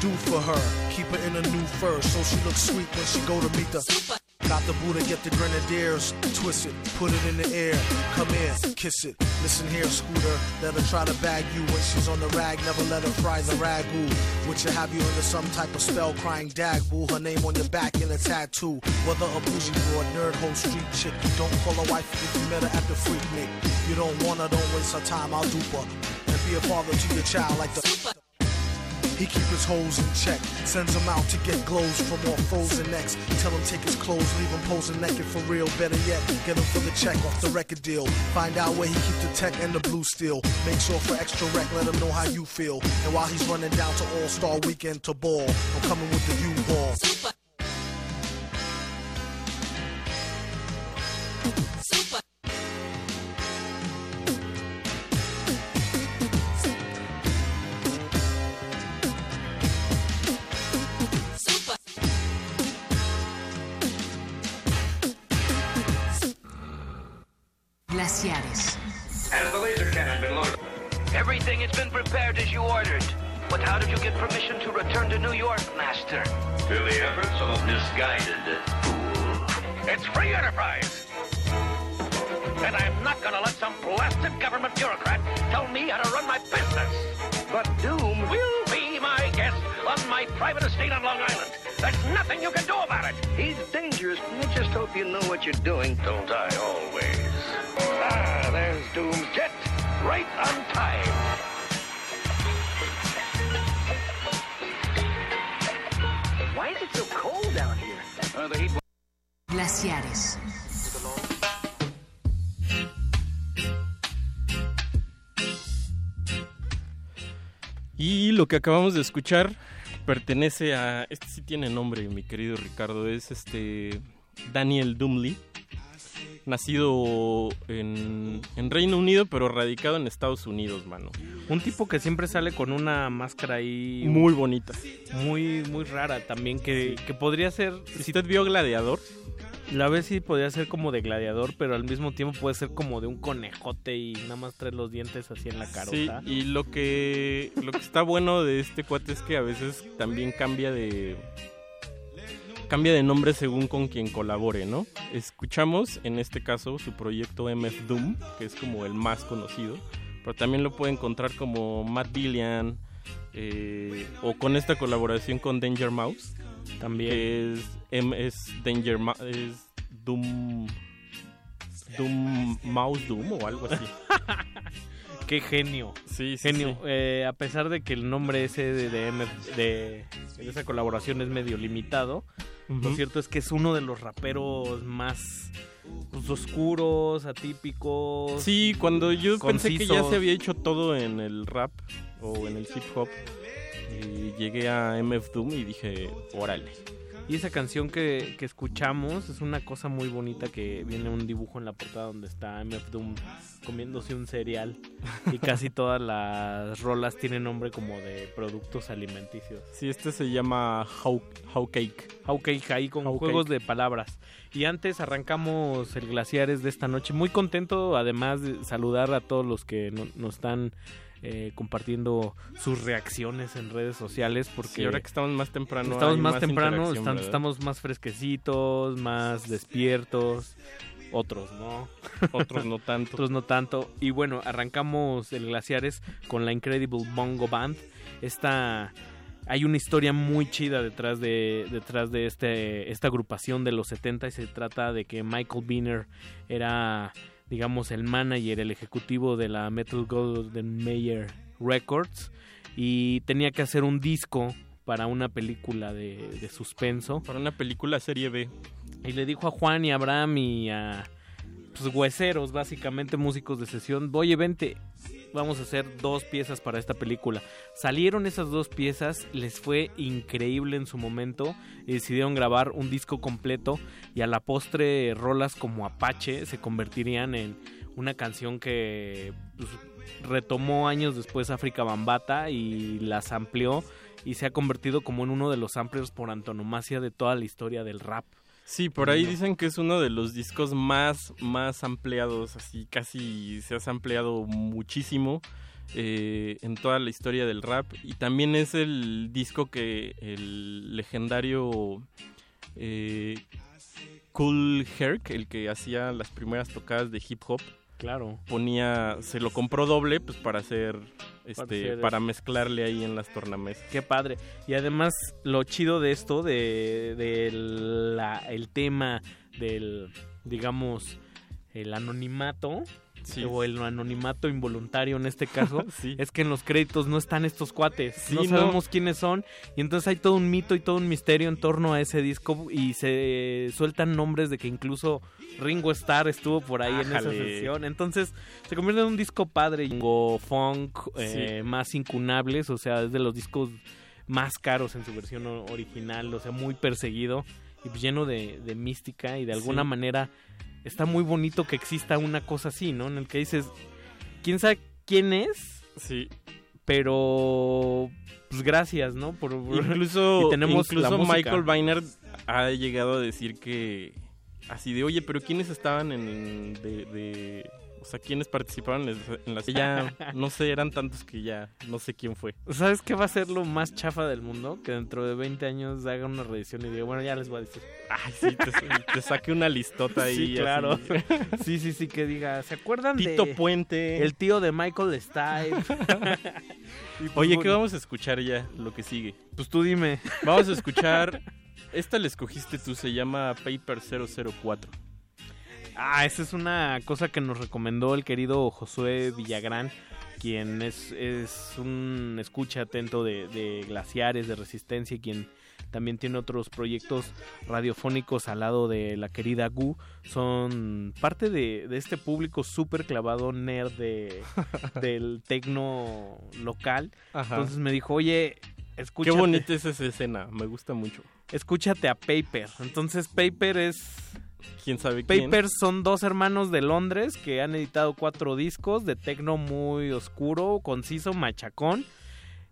do for her. Keep her in a new fur so she looks sweet when she go to meet the. Got the Buddha, get the grenadiers, twist it, put it in the air, come in, kiss it. Listen here, Scooter, let her try to bag you when she's on the rag, never let her fry the ragu. Would you have you under some type of spell, crying dag boo, her name on your back in a tattoo. Whether a bougie broad, nerd hoe, street chick, You don't call her wife if you met her at the freak nick. You don't want her, don't waste her time, I'll dupe her. And be a father to your child like the. He keep his hoes in check, sends them out to get glows from all frozen necks. Tell him take his clothes, leave him posing naked for real. Better yet, get him for the check off the record deal. Find out where he keep the tech and the blue steel. Make sure for extra rec, let him know how you feel. And while he's running down to All Star Weekend to ball, I'm coming with the U-Haul. To New York, Master? Through the efforts of a misguided fool. It's free enterprise! And I'm not gonna let some blasted government bureaucrat tell me how to run my business! But Doom will be my guest on my private estate on Long Island. There's nothing you can do about it! He's dangerous, I just hope you know what you're doing. Don't I always? Ah, there's Doom's jet, right on time. Glaciares. Y lo que acabamos de escuchar pertenece a. Este sí tiene nombre, mi querido Ricardo. Es este. Daniel Dumley. Nacido en, en Reino Unido, pero radicado en Estados Unidos, mano. Un tipo que siempre sale con una máscara ahí. Muy bonita. Muy, muy rara también. Que, que podría ser. Si usted vio Gladiador, La vez sí podría ser como de gladiador, pero al mismo tiempo puede ser como de un conejote y nada más trae los dientes así en la carota. Sí, y lo que, lo que está bueno de este cuate es que a veces también cambia de cambia de nombre según con quien colabore, ¿no? Escuchamos en este caso su proyecto MF Doom, que es como el más conocido, pero también lo puede encontrar como Matt Billion eh, o con esta colaboración con Danger Mouse, también que es, M- es Danger Ma- es Doom Doom Mouse Doom o algo así. Qué genio. Sí, sí, Genio. sí. Eh, a pesar de que el nombre ese de, de, MF de- de esa colaboración es medio limitado, lo cierto es que es uno de los raperos más pues, oscuros, atípicos. Sí, cuando yo pensé que ya se había hecho todo en el rap o en el hip hop, y llegué a MF Doom y dije, órale. Y esa canción que, que escuchamos es una cosa muy bonita que viene un dibujo en la portada donde está MF Doom comiéndose un cereal y casi todas las rolas tienen nombre como de productos alimenticios. Sí, este se llama How, How Cake. How Cake ahí con How juegos Cake. de palabras. Y antes arrancamos el Glaciares de esta noche. Muy contento además de saludar a todos los que no- nos están eh, compartiendo sus reacciones en redes sociales porque Sí, ahora que estamos más temprano. estamos hay más, temprano, estamos más fresquecitos, más despiertos. Otros no. Otros no tanto. Otros no tanto. Y bueno, arrancamos el Glaciares con la Incredible Bongo Band. Esta hay una historia muy chida detrás de detrás de este esta agrupación de los 70 y se trata de que Michael Biner era digamos el manager, el ejecutivo de la Metal Golden Mayer Records y tenía que hacer un disco para una película de, de suspenso. Para una película serie B. Y le dijo a Juan y a Abraham y a pues, hueseros, básicamente músicos de sesión, oye, vente, vamos a hacer dos piezas para esta película. Salieron esas dos piezas, les fue increíble en su momento y decidieron grabar un disco completo y a la postre rolas como Apache se convertirían en una canción que pues, retomó años después África Bambata y las amplió y se ha convertido como en uno de los samplers por antonomasia de toda la historia del rap. Sí, por ahí dicen que es uno de los discos más, más ampliados, así casi se ha ampliado muchísimo eh, en toda la historia del rap. Y también es el disco que el legendario eh, Cool Herc, el que hacía las primeras tocadas de hip hop, Claro. ponía, se lo compró doble pues para hacer, este, para mezclarle ahí en las tornamesas. Qué padre. Y además, lo chido de esto, de, de la- el tema del, digamos, el anonimato, o el anonimato involuntario en este caso, Sí. es que en los créditos no están estos cuates. Sí, no no. sabemos quiénes son. Y entonces hay todo un mito y todo un misterio en torno a ese disco. Y se sueltan nombres de que incluso Ringo Starr estuvo por ahí en esa sesión. Entonces se convierte en un disco padre. Ringo Funk, eh, más incunables. O sea, es de los discos más caros en su versión original. O sea, muy perseguido y pues lleno de, de mística. Y de alguna manera está muy bonito que exista una cosa así, ¿no? En el que dices, ¿quién sabe quién es? Sí. Pero, pues gracias, ¿no? Por, Incluso, y tenemos incluso. Michael Weiner ha llegado a decir que así de, oye, pero ¿quiénes estaban en de, de- O sea, quienes participaron en las... Ya, no sé, eran tantos que ya no sé quién fue. ¿Sabes qué va a ser lo más chafa del mundo? Que dentro de 20 años haga una reedición y diga, bueno, ya les voy a decir. Ay, sí, te, te saque una listota ahí. Sí, claro. así. Sí, sí, sí, que diga, ¿se acuerdan Tito de Puente. el tío de Michael Stipe? Pues, Oye, ¿qué vamos a escuchar ya? Lo que sigue. Pues tú dime. Vamos a escuchar... Esta la escogiste tú, se llama Paper 004. Ah, esa es una cosa que nos recomendó el querido Josué Villagrán, quien es, es un escucha atento de, de glaciares, de resistencia, y quien también tiene otros proyectos radiofónicos al lado de la querida Gu. Son parte de, de este público súper clavado nerd de, del tecno local. Ajá. Entonces me dijo, oye, escúchate. Qué bonita es esa escena, me gusta mucho. Escúchate a Paper. Entonces Paper es... ¿Quién sabe quién? Papers son dos hermanos de Londres que han editado cuatro discos de tecno muy oscuro, conciso, machacón.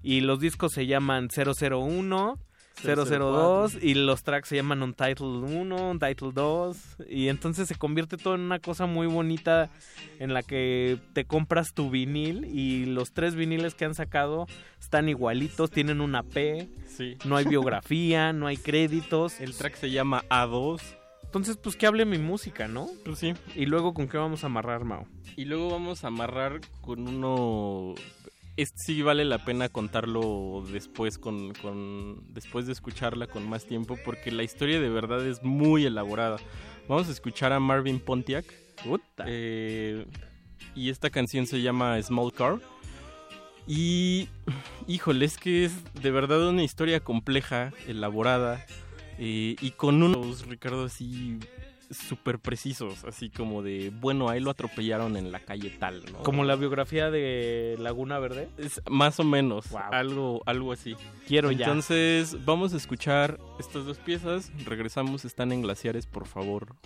Y los discos se llaman 001, 002 y los tracks se llaman Untitled 1, Untitled 2. Y entonces se convierte todo en una cosa muy bonita en la que te compras tu vinil y los tres viniles que han sacado están igualitos, tienen una P, Sí. no hay biografía, no hay créditos. El track se llama A2. Entonces, pues que hable mi música, ¿no? Pues sí. Y luego, ¿con qué vamos a amarrar, Mao? Y luego vamos a amarrar con uno... Este sí vale la pena contarlo después, con, con, después de escucharla con más tiempo, porque la historia de verdad es muy elaborada. Vamos a escuchar a Marvin Pontiac. eh, y esta canción se llama Small Car. Y, híjole, es que es de verdad una historia compleja, elaborada, eh, y con unos, Ricardo, así súper precisos, así como de, bueno, ahí lo atropellaron en la calle tal, ¿no? Como la biografía de Laguna Verde. Es más o menos, Wow. algo, algo así. Quiero ya. Entonces, vamos a escuchar estas dos piezas. Regresamos, están en glaciares, por favor.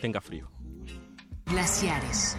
Tenga frío. Glaciares.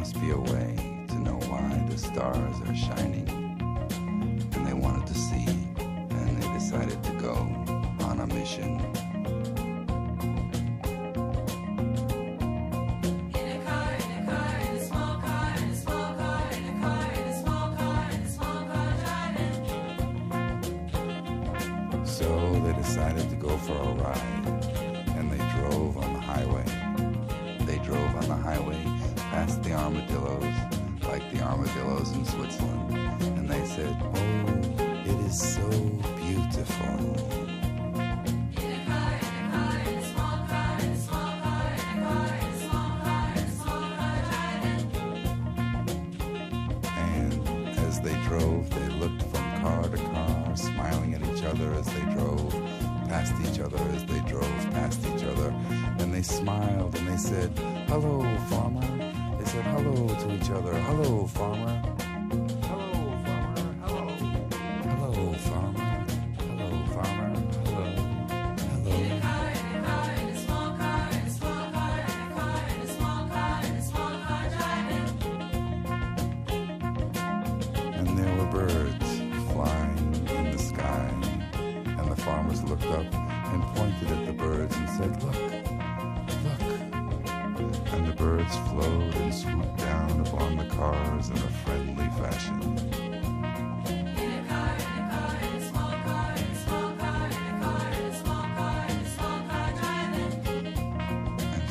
must be a way to know why the stars are shining.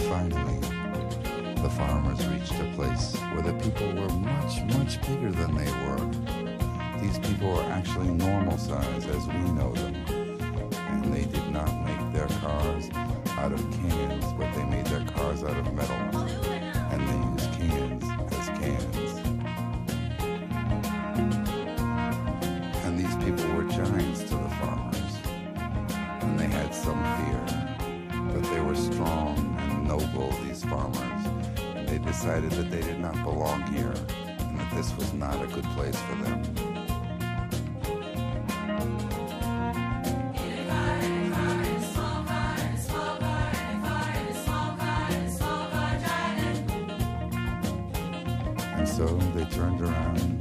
finally, the farmers reached a place where the people were much, much bigger than they were. These people were actually normal size as we know decided that they did not belong here and that this was not a good place for them. And so they turned around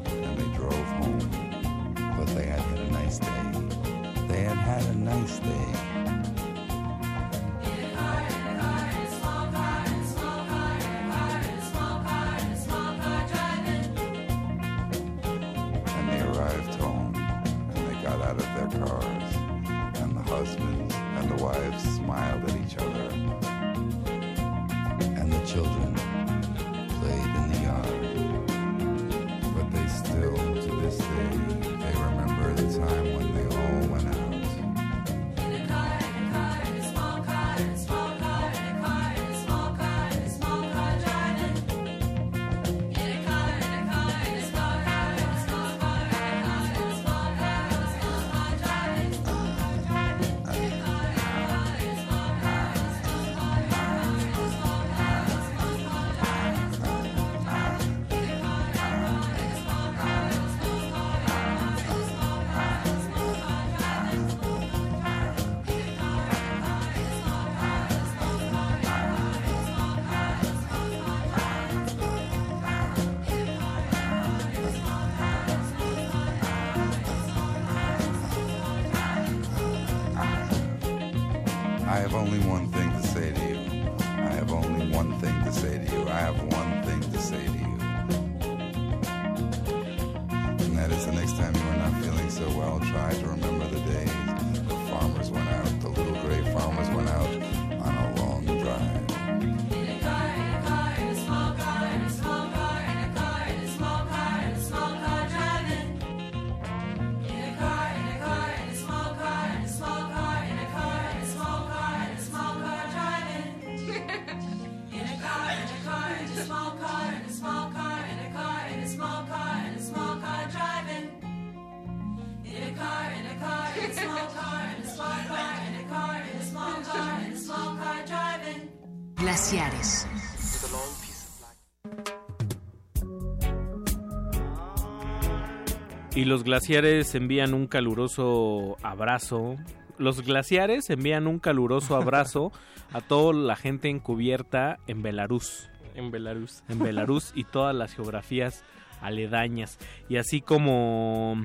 Y los glaciares envían un caluroso abrazo. Los glaciares envían un caluroso abrazo a toda la gente encubierta en Belarus. En Belarus. En Belarus y todas las geografías aledañas. Y así como...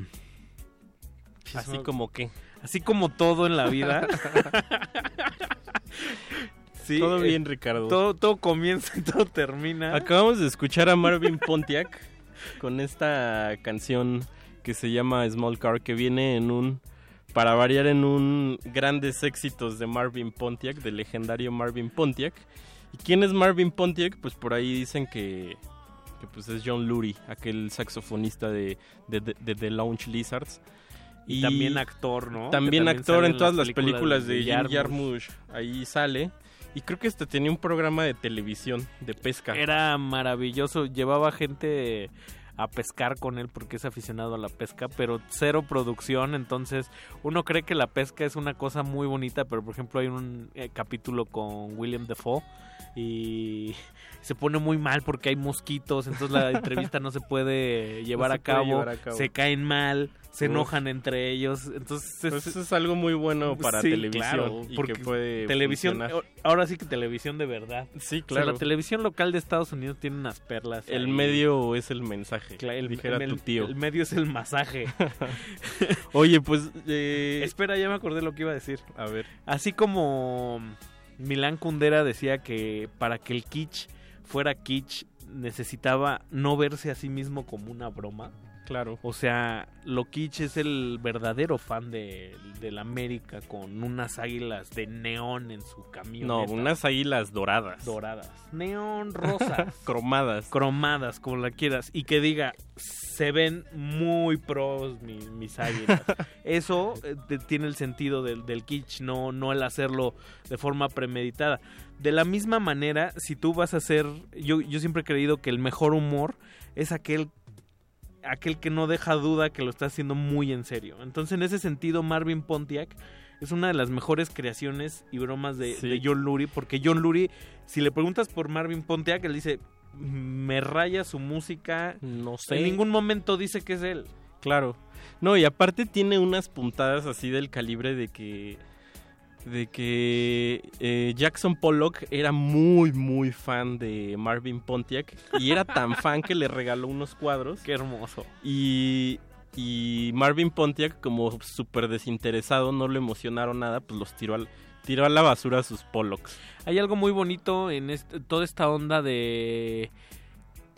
Así como qué. Así como todo en la vida. Sí, Todo eh, bien, Ricardo. Todo, todo comienza y todo termina. Acabamos de escuchar a Marvin Pontiac con esta canción que se llama Small Car, que viene en un, para variar, en un grandes éxitos de Marvin Pontiac, del legendario Marvin Pontiac. ¿Y quién es Marvin Pontiac? Pues por ahí dicen que, que pues es John Lurie, aquel saxofonista de, de, de- de The Lounge Lizards. Y también actor, ¿no? También también actor en todas las las películas películas de Jim Jarmusch. Ahí sale. Y creo que hasta tenía un programa de televisión de pesca. Era maravilloso. Llevaba gente a pescar con él porque es aficionado a la pesca, pero cero producción. Entonces, uno cree que la pesca es una cosa muy bonita, pero por ejemplo, hay un eh, capítulo con William Defoe y se pone muy mal porque hay mosquitos. Entonces, la entrevista no se puede llevar, se a, puede cabo, llevar a cabo. Se caen mal, se Uf. enojan entre ellos. Entonces, Pues eso es algo muy bueno para Sí, televisión claro, y porque que puede televisión funcionar. ahora sí que televisión de verdad Sí, O sea, claro. la televisión local de Estados Unidos tiene unas perlas El ahí. medio es el mensaje, el, dijera el- tu tío. el medio es el masaje Oye, pues... eh, espera ya me acordé lo que iba a decir A ver. así como Milán Kundera decía que para que el kitsch fuera kitsch necesitaba no verse a sí mismo como una broma Claro. O sea, lo kitsch es el verdadero fan de, de la América con unas águilas de neón en su camión. No, unas águilas doradas. doradas. Neón rosas. Cromadas. cromadas, como la quieras, y que diga, se ven muy pros mi- mis águilas. Eso eh, tiene el sentido del, del kitsch, no, no el hacerlo de forma premeditada. De la misma manera, si tú vas a hacer, yo, yo siempre he creído que el mejor humor es aquel aquel que no deja duda que lo está haciendo muy en serio. Entonces, en ese sentido, Marvin Pontiac es una de las mejores creaciones y bromas de, Sí. de John Lurie, porque John Lurie, si le preguntas por Marvin Pontiac, él dice, me raya su música, No sé. en ningún momento dice que es él. Claro. No, y aparte tiene unas puntadas así del calibre de que. De que eh, Jackson Pollock era muy, muy fan de Marvin Pontiac. Y era tan fan que le regaló unos cuadros. Qué hermoso. Y, y Marvin Pontiac, como súper desinteresado, no le emocionaron nada, pues los tiró, al, tiró a la basura a sus Pollocks. Hay algo muy bonito en este- toda esta onda de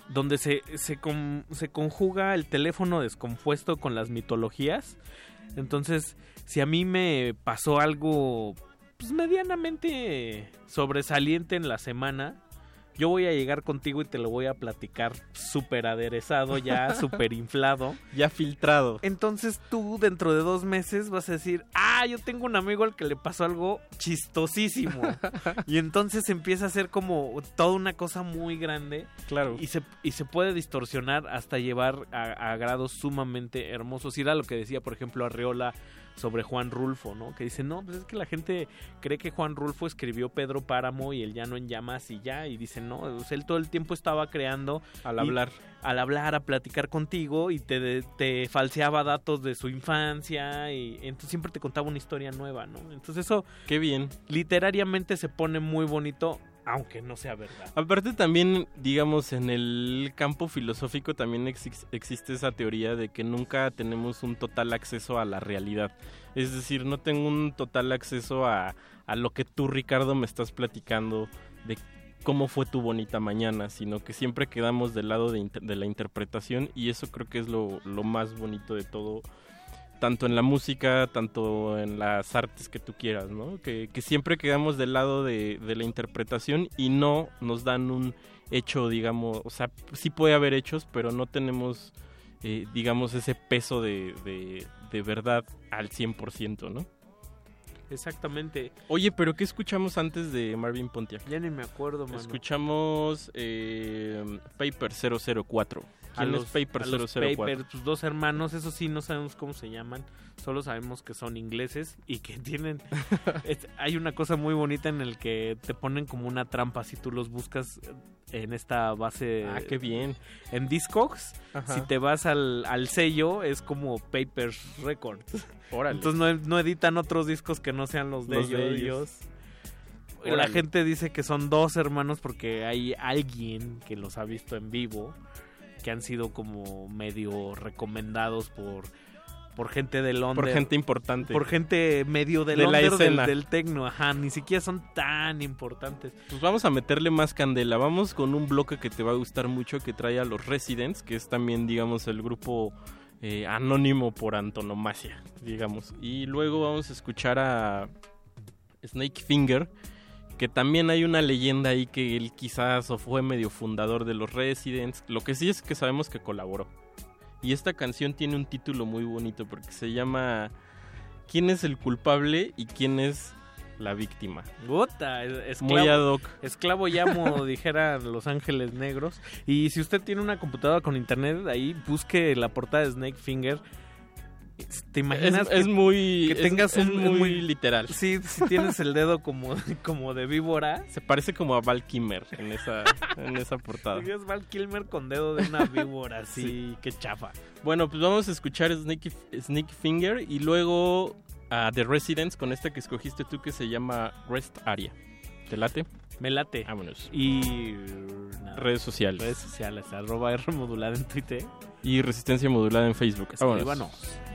donde se, se, con- se conjuga el teléfono descompuesto con las mitologías. Entonces, si a mí me pasó algo pues, medianamente sobresaliente en la semana, yo voy a llegar contigo y te lo voy a platicar súper aderezado ya, súper inflado. Ya filtrado. Entonces tú dentro de dos meses vas a decir, ah, yo tengo un amigo al que le pasó algo chistosísimo. y entonces empieza a ser como toda una cosa muy grande. Claro. Y se, y se puede distorsionar hasta llevar a, a grados sumamente hermosos. Y era lo que decía, por ejemplo, Arreola sobre Juan Rulfo, ¿no? Que dice, no, pues es que la gente cree que Juan Rulfo escribió Pedro Páramo y El Llano en Llamas y ya. Y dice, no, pues él todo el tiempo estaba creando. Al y- hablar. al hablar, a platicar contigo y te, te falseaba datos de su infancia y entonces siempre te contaba una historia nueva, ¿no? Entonces eso Qué bien. literariamente se pone muy bonito aunque no sea verdad. Aparte también, digamos, en el campo filosófico también exis- existe esa teoría de que nunca tenemos un total acceso a la realidad. Es decir, no tengo un total acceso a, a lo que tú, Ricardo, me estás platicando de cómo fue tu bonita mañana, sino que siempre quedamos del lado de, de la interpretación y eso creo que es lo, lo más bonito de todo tanto en la música, tanto en las artes que tú quieras, ¿no? Que, que siempre quedamos del lado de, de la interpretación y no nos dan un hecho, digamos, o sea, sí puede haber hechos, pero no tenemos, eh, digamos, ese peso de, de, de verdad al 100%, ¿no? Exactamente. Oye, pero ¿qué escuchamos antes de Marvin Pontiac? Ya ni me acuerdo, mano. Escuchamos eh, Paper 004. A ¿Quién los, es Paper a los 004? Paper, pues, dos hermanos, eso sí, no sabemos cómo se llaman, solo sabemos que son ingleses y que tienen... es- hay una cosa muy bonita en el que te ponen como una trampa si tú los buscas en esta base... Ah, qué bien. En Discogs, Ajá. si te vas al, al sello, es como Papers Records. Órale. Entonces no, no editan otros discos que no sean los de Los de ellos. ellos. La gente dice que son dos hermanos porque hay alguien que los ha visto en vivo, que han sido como medio recomendados por, por gente de Londres. Por gente importante. Por gente medio de, De la Londres del, escena. del tecno, ajá, ni siquiera son tan importantes. Pues vamos a meterle más candela. Vamos con un bloque que te va a gustar mucho que trae a los Residents, que es también, digamos, el grupo eh, anónimo por antonomasia, digamos. Y luego vamos a escuchar a Snake Finger, que también hay una leyenda ahí que él quizás o fue medio fundador de los Residents. Lo que sí es que sabemos que colaboró. Y esta canción tiene un título muy bonito porque se llama ¿Quién es el culpable y quién es la víctima? Puta, es- Muy esclavo, ad hoc. esclavo y amo, dijeran Los Ángeles Negros. Y si usted tiene una computadora con internet, ahí busque la portada de Snake Finger. ¿Te imaginas? Es- es muy- que tengas es un, muy literal. Sí, si tienes el dedo como, como de víbora. Se parece como a Val Kilmer en esa, en esa portada. Es Val Kilmer con dedo de una víbora, así, qué chafa. Bueno, pues vamos a escuchar Snake Finger y luego a The Residents con esta que escogiste tú que se llama Rest Area. ¿Te late? Me late. Vámonos. Y Redes sociales. redes sociales, arroba R modulada en Twitter. Y Resistencia Modulada en Facebook. Vámonos. Escríbanos.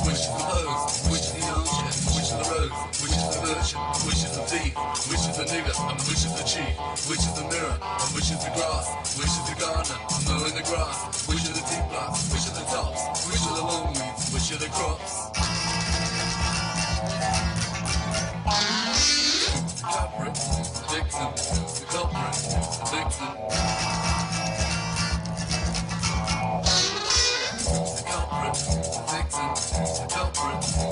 Which is the pose? Which is the armchair? Which is the rose? Which is the merchant? Which is the thief? Which is the nigger? And which is the chief? Which is the mirror? And which is the grass? Which is the gardener? Mowing the grass? Which are the deep plants? Which are the tops? Which are the long weeds? Which are the crops? Culprit, victim, the culprit, the. Don't Dublin.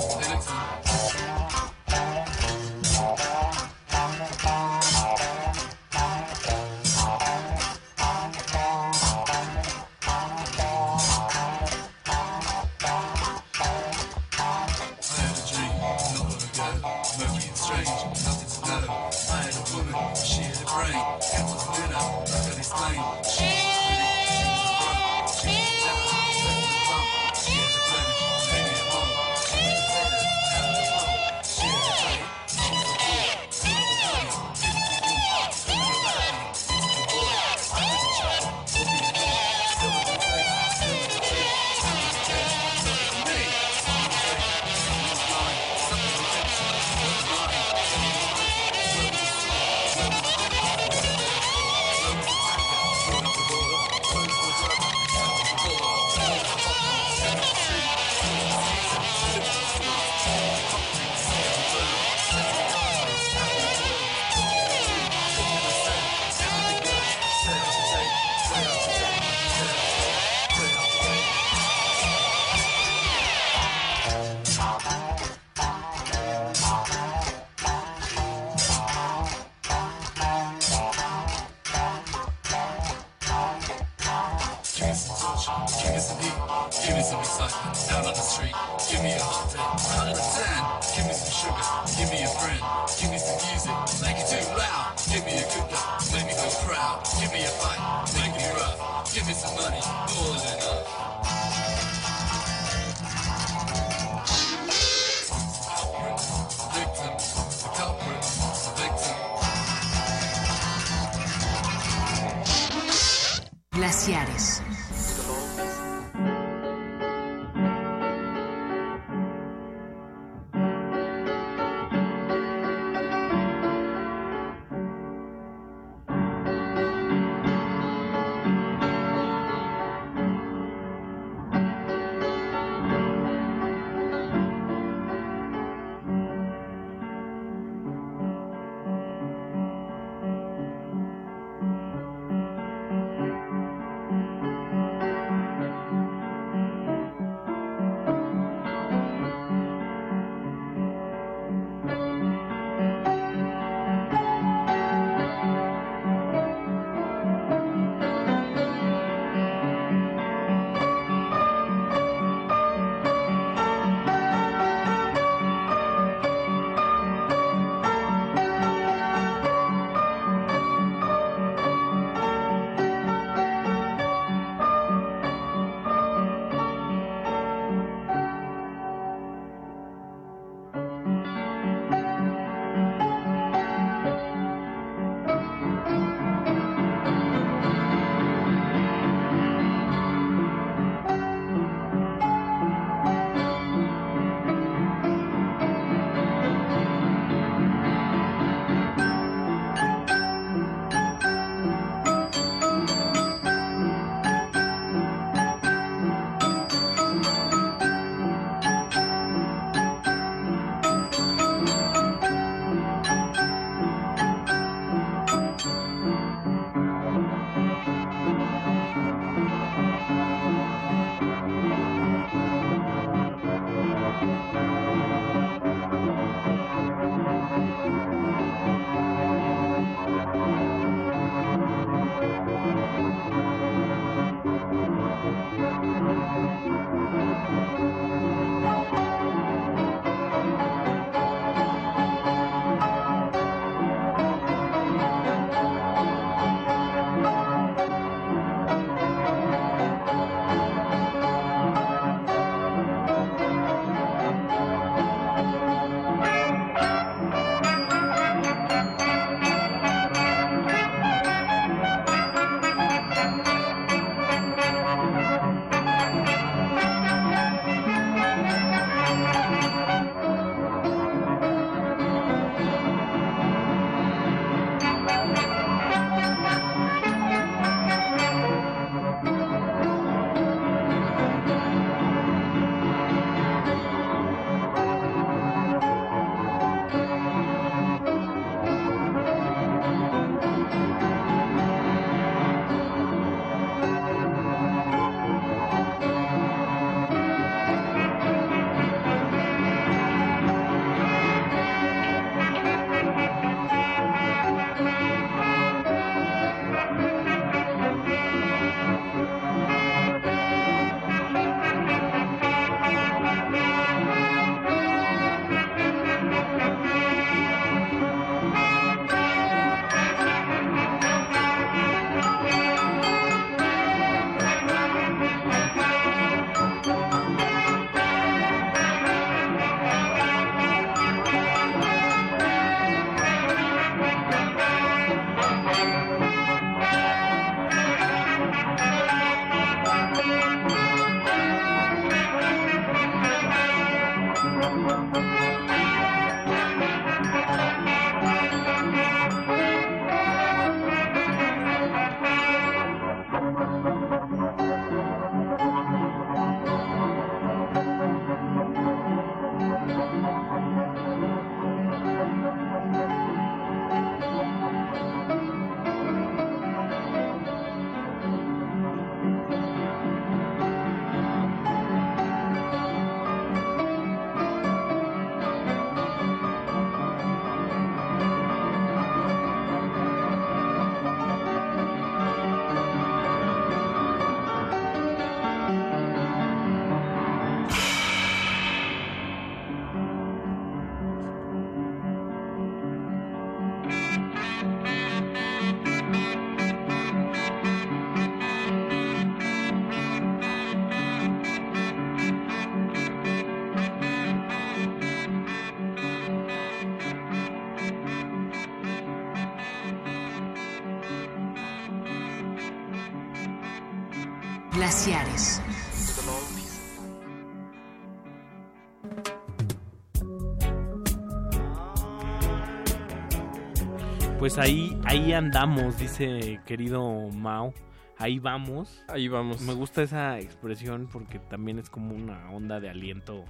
Pues ahí, ahí andamos, dice querido Mao. Ahí vamos. Ahí vamos. Me gusta esa expresión porque también es como una onda de aliento.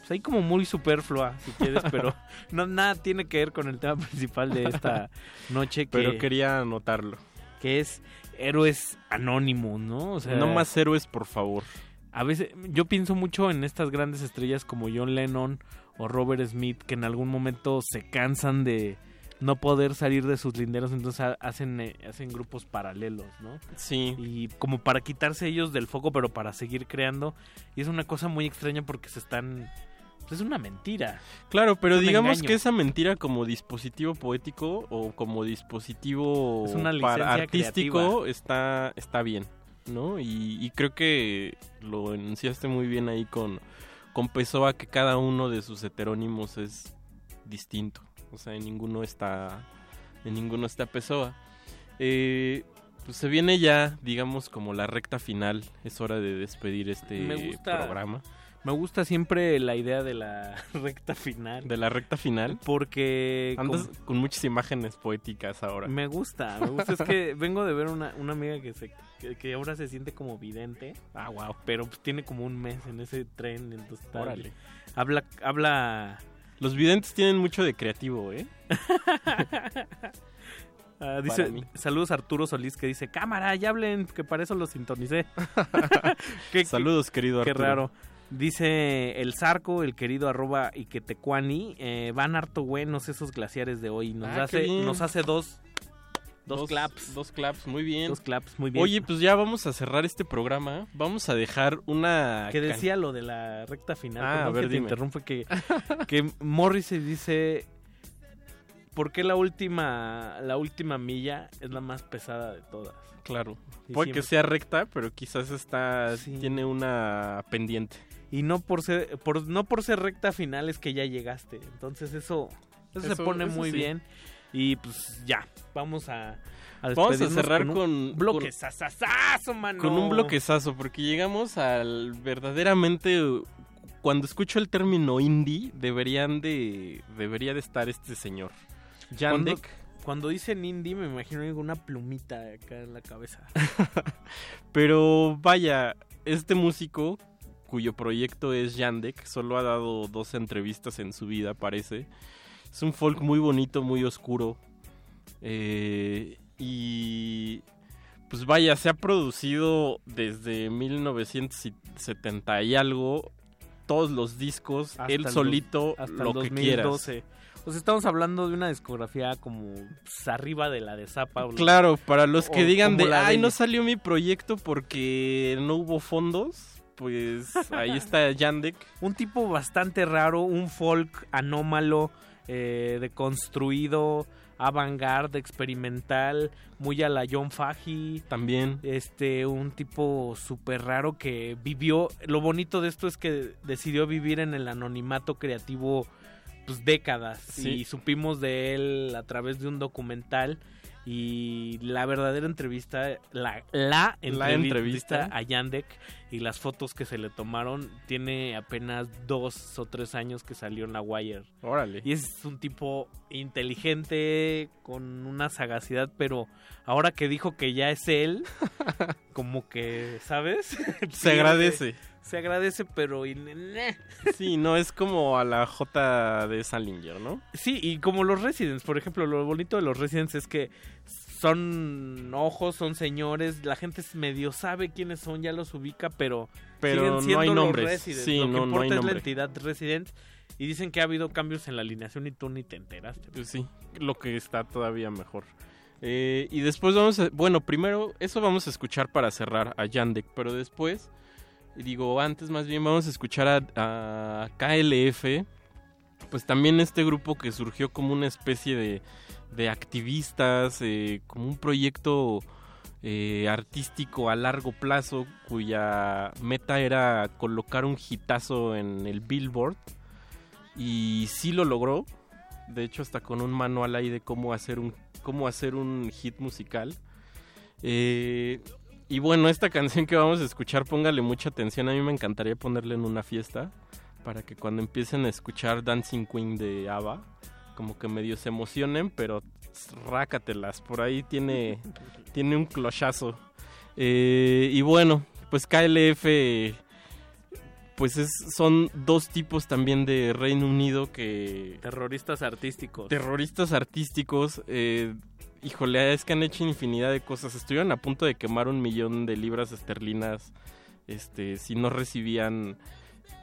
Pues ahí como muy superflua, si quieres, pero no nada tiene que ver con el tema principal de esta noche. Que, Pero quería anotarlo. que es héroes anónimos, ¿no? O sea, No más héroes, por favor. a veces yo pienso mucho en estas grandes estrellas como John Lennon o Robert Smith que en algún momento se cansan de no poder salir de sus linderos, entonces ha- hacen eh, hacen grupos paralelos, ¿no? Sí. Y como para quitarse ellos del foco, pero para seguir creando. Y es una cosa muy extraña porque se están pues es una mentira. Claro, pero digamos engaño. que esa mentira como dispositivo poético o como dispositivo para artístico creativa. está, está bien, ¿no? Y, y creo que lo enunciaste muy bien ahí con, con Pessoa, que cada uno de sus heterónimos es distinto. O sea, en ninguno está, en ninguno está Pessoa. Eh, pues se viene ya, digamos, como la recta final. Es hora de despedir este Me gusta programa. Me gusta siempre la idea de la recta final. De la recta final. Porque Andas con muchas imágenes poéticas ahora. Me gusta, me gusta. Es que vengo de ver una, una amiga que, se, que, que ahora se siente como vidente. Ah, wow. Pero pues, tiene como un mes en ese tren. Entonces, Órale. Habla, habla. Los videntes tienen mucho de creativo, ¿eh? Ah, dice, saludos a Arturo Solís que dice, cámara, ya hablen, que para eso lo sintonicé. Qué- Saludos, querido Qué Arturo. raro. Dice el Zarco, el querido arroba Iquetecuani, eh, van harto buenos esos glaciares de hoy. Nos, Ah, qué hace, bien. nos hace dos, dos, Dos- claps. Dos claps, muy bien. Dos claps, muy bien. Oye, pues ya vamos a cerrar este programa. Vamos a dejar una... que decía lo de la recta final. Ah, a ver, que te dime. interrumpe que, que Morris se dice ¿Por qué la última la última milla es la más pesada de todas? Claro. Y Puede que sea recta, pero quizás está Sí. tiene una pendiente. Y no por ser por no por ser recta final es que ya llegaste. Entonces eso eso, se pone eso muy sí. bien y pues ya, vamos a, a Vamos a cerrar un con- bloque con- sasasazo, mano. Con un bloquezazo, porque llegamos al verdaderamente... Cuando escucho el término indie, deberían de... Debería de estar este señor. Cuando, Yandek. cuando dicen indie me imagino una plumita acá en la cabeza. Pero vaya, este músico, cuyo proyecto es Yandek, solo ha dado dos entrevistas en su vida, parece. Es un folk muy bonito, muy oscuro. Eh, y pues vaya, se ha producido desde 1970 y algo. Todos los discos, Hasta él el solito, hasta lo el que quieras. 2012. Sea, estamos hablando de una discografía como pues, arriba de la de Zappa. Claro, para los que o digan de, ay, de- no salió mi proyecto porque no hubo fondos, pues ahí está Yandek. Un tipo bastante raro, un folk anómalo, eh, deconstruido, avant-garde, experimental, muy a la John. También. Este, un tipo súper raro que vivió. Lo bonito de esto es que decidió vivir en el anonimato creativo, pues décadas. Sí. Y supimos de él a través de un documental. Y la verdadera entrevista, la, la entrevista, entrevista. a Yandek y las fotos que se le tomaron, tiene apenas dos o tres años que salió en la Wire. Órale. Y es un tipo inteligente, con una sagacidad, pero ahora que dijo que ya es él, como que, ¿sabes? Se agradece. Se agradece, pero... Sí, no es como a la J de Salinger, ¿no? Sí, y como los Residents, por ejemplo, lo bonito de los Residents es que son ojos, son señores, la gente medio sabe quiénes son, ya los ubica, pero, Pero siguen no hay los nombres. Residents. Sí, lo no- que no importa hay es nombre. la entidad Residents y dicen que ha habido cambios en la alineación y tú ni te enteraste. Pues sí, lo que está todavía mejor. Eh, y después vamos a... Bueno, primero, eso vamos a escuchar para cerrar a Yandek, pero después, digo, antes más bien vamos a escuchar a, KLF, pues también este grupo que surgió como una especie de, de activistas, eh, como un proyecto eh, artístico a largo plazo cuya meta era colocar un hitazo en el Billboard y sí lo logró. De hecho, hasta con un manual ahí de cómo hacer un, cómo hacer un hit musical. Eh, Y bueno, esta canción que vamos a escuchar, póngale mucha atención. A mí me encantaría ponerle en una fiesta para que cuando empiecen a escuchar Dancing Queen de ABBA, como que medio se emocionen, pero rácatelas. Por ahí tiene, tiene un clochazo. Eh, y bueno, pues KLF, pues es, son dos tipos también de Reino Unido que... Terroristas artísticos. Terroristas artísticos. eh, híjole, es que han hecho infinidad de cosas. Estuvieron a punto de quemar un millón de libras esterlinas este, si no recibían...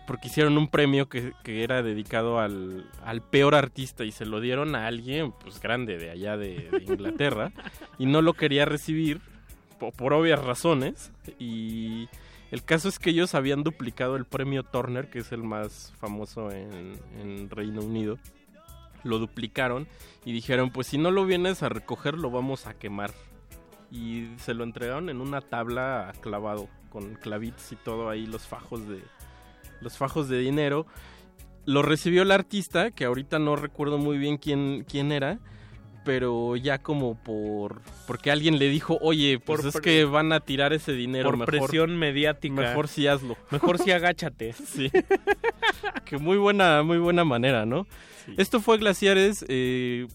Porque hicieron un premio que, que era dedicado al, al peor artista y se lo dieron a alguien pues grande de allá de, Inglaterra y no lo quería recibir po- por obvias razones y el caso es que ellos habían duplicado el premio Turner, que es el más famoso en Reino Unido. Lo duplicaron y dijeron, pues si no lo vienes a recoger, lo vamos a quemar. Y se lo entregaron en una tabla clavado, con clavitos y todo ahí, los fajos de, los fajos de dinero. Lo recibió el artista, que ahorita no recuerdo muy bien quién, quién era, pero ya como por porque alguien le dijo, oye, pues Por es que van a tirar ese dinero. Por mejor, presión mediática. Mejor si hazlo. Mejor si agáchate. sí. que muy buena, muy buena manera, ¿no? Esto fue Glaciares. eh,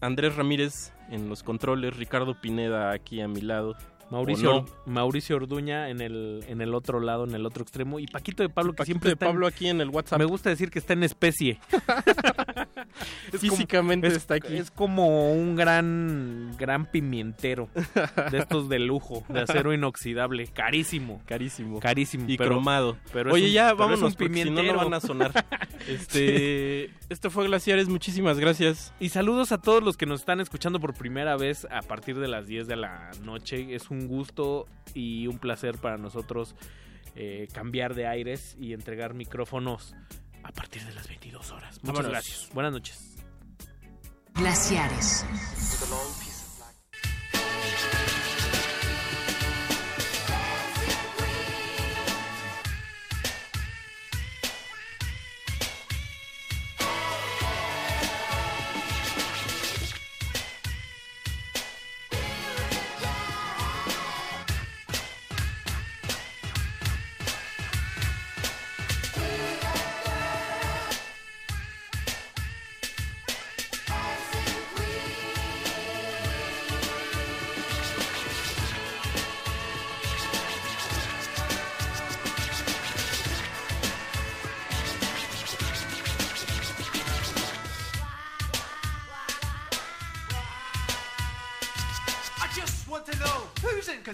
Andrés Ramírez en los controles, Ricardo Pineda aquí a mi lado. Mauricio, ¿O no? Mauricio Orduña en el, en el otro lado, en el otro extremo. Y Paquito de Pablo, que Paquito siempre de está en- Pablo aquí en el WhatsApp. Me gusta decir que está en especie. Es como- Físicamente es- está aquí. Es como un gran, gran pimientero. De estos de lujo, de acero inoxidable. Carísimo. Carísimo. Carísimo. Y pero- cromado. pero Oye, un- ya vámonos porque si no, no van a sonar. Este, Esto fue Glaciares, muchísimas gracias. Y saludos a todos los que nos están escuchando por primera vez a partir de las 10 de la noche. Es un gusto y un placer para nosotros eh, cambiar de aires y entregar micrófonos a partir de las 22 horas. Muchas Vámonos. gracias. Buenas noches. Glaciares.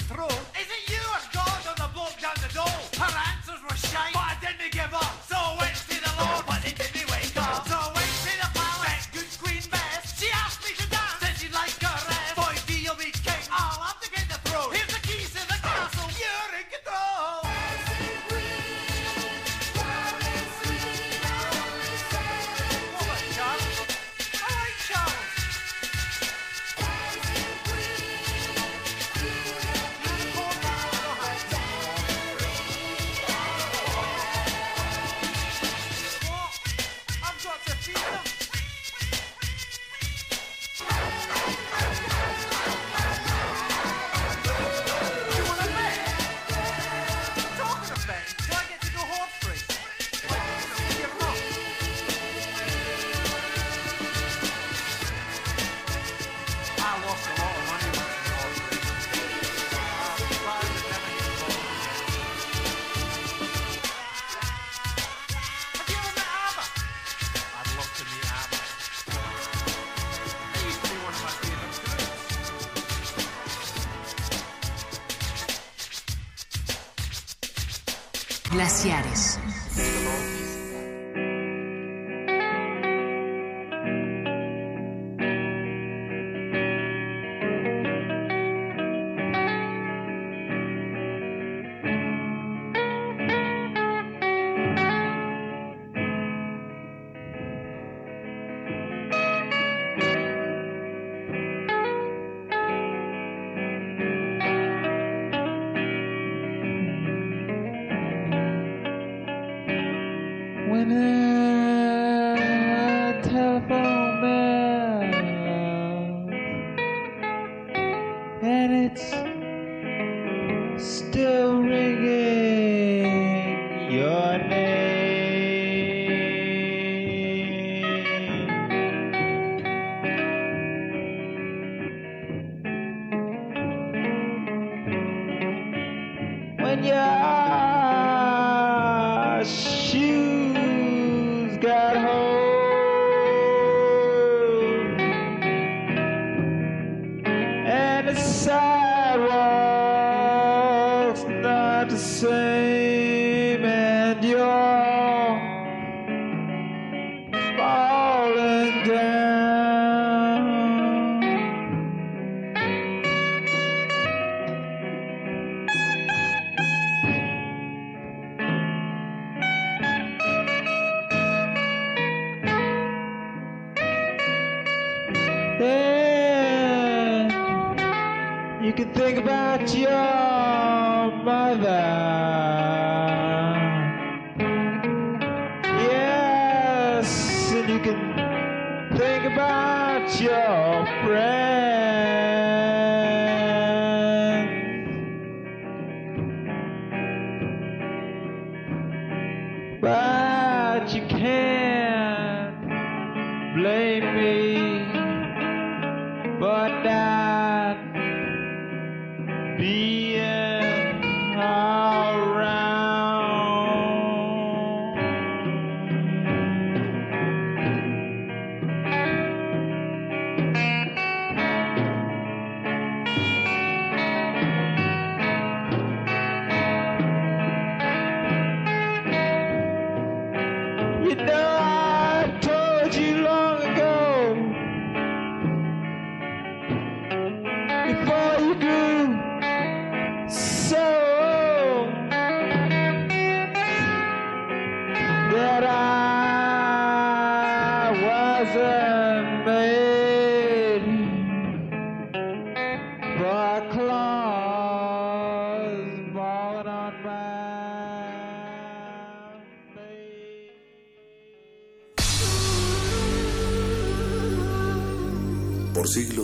Throw. Glaciares.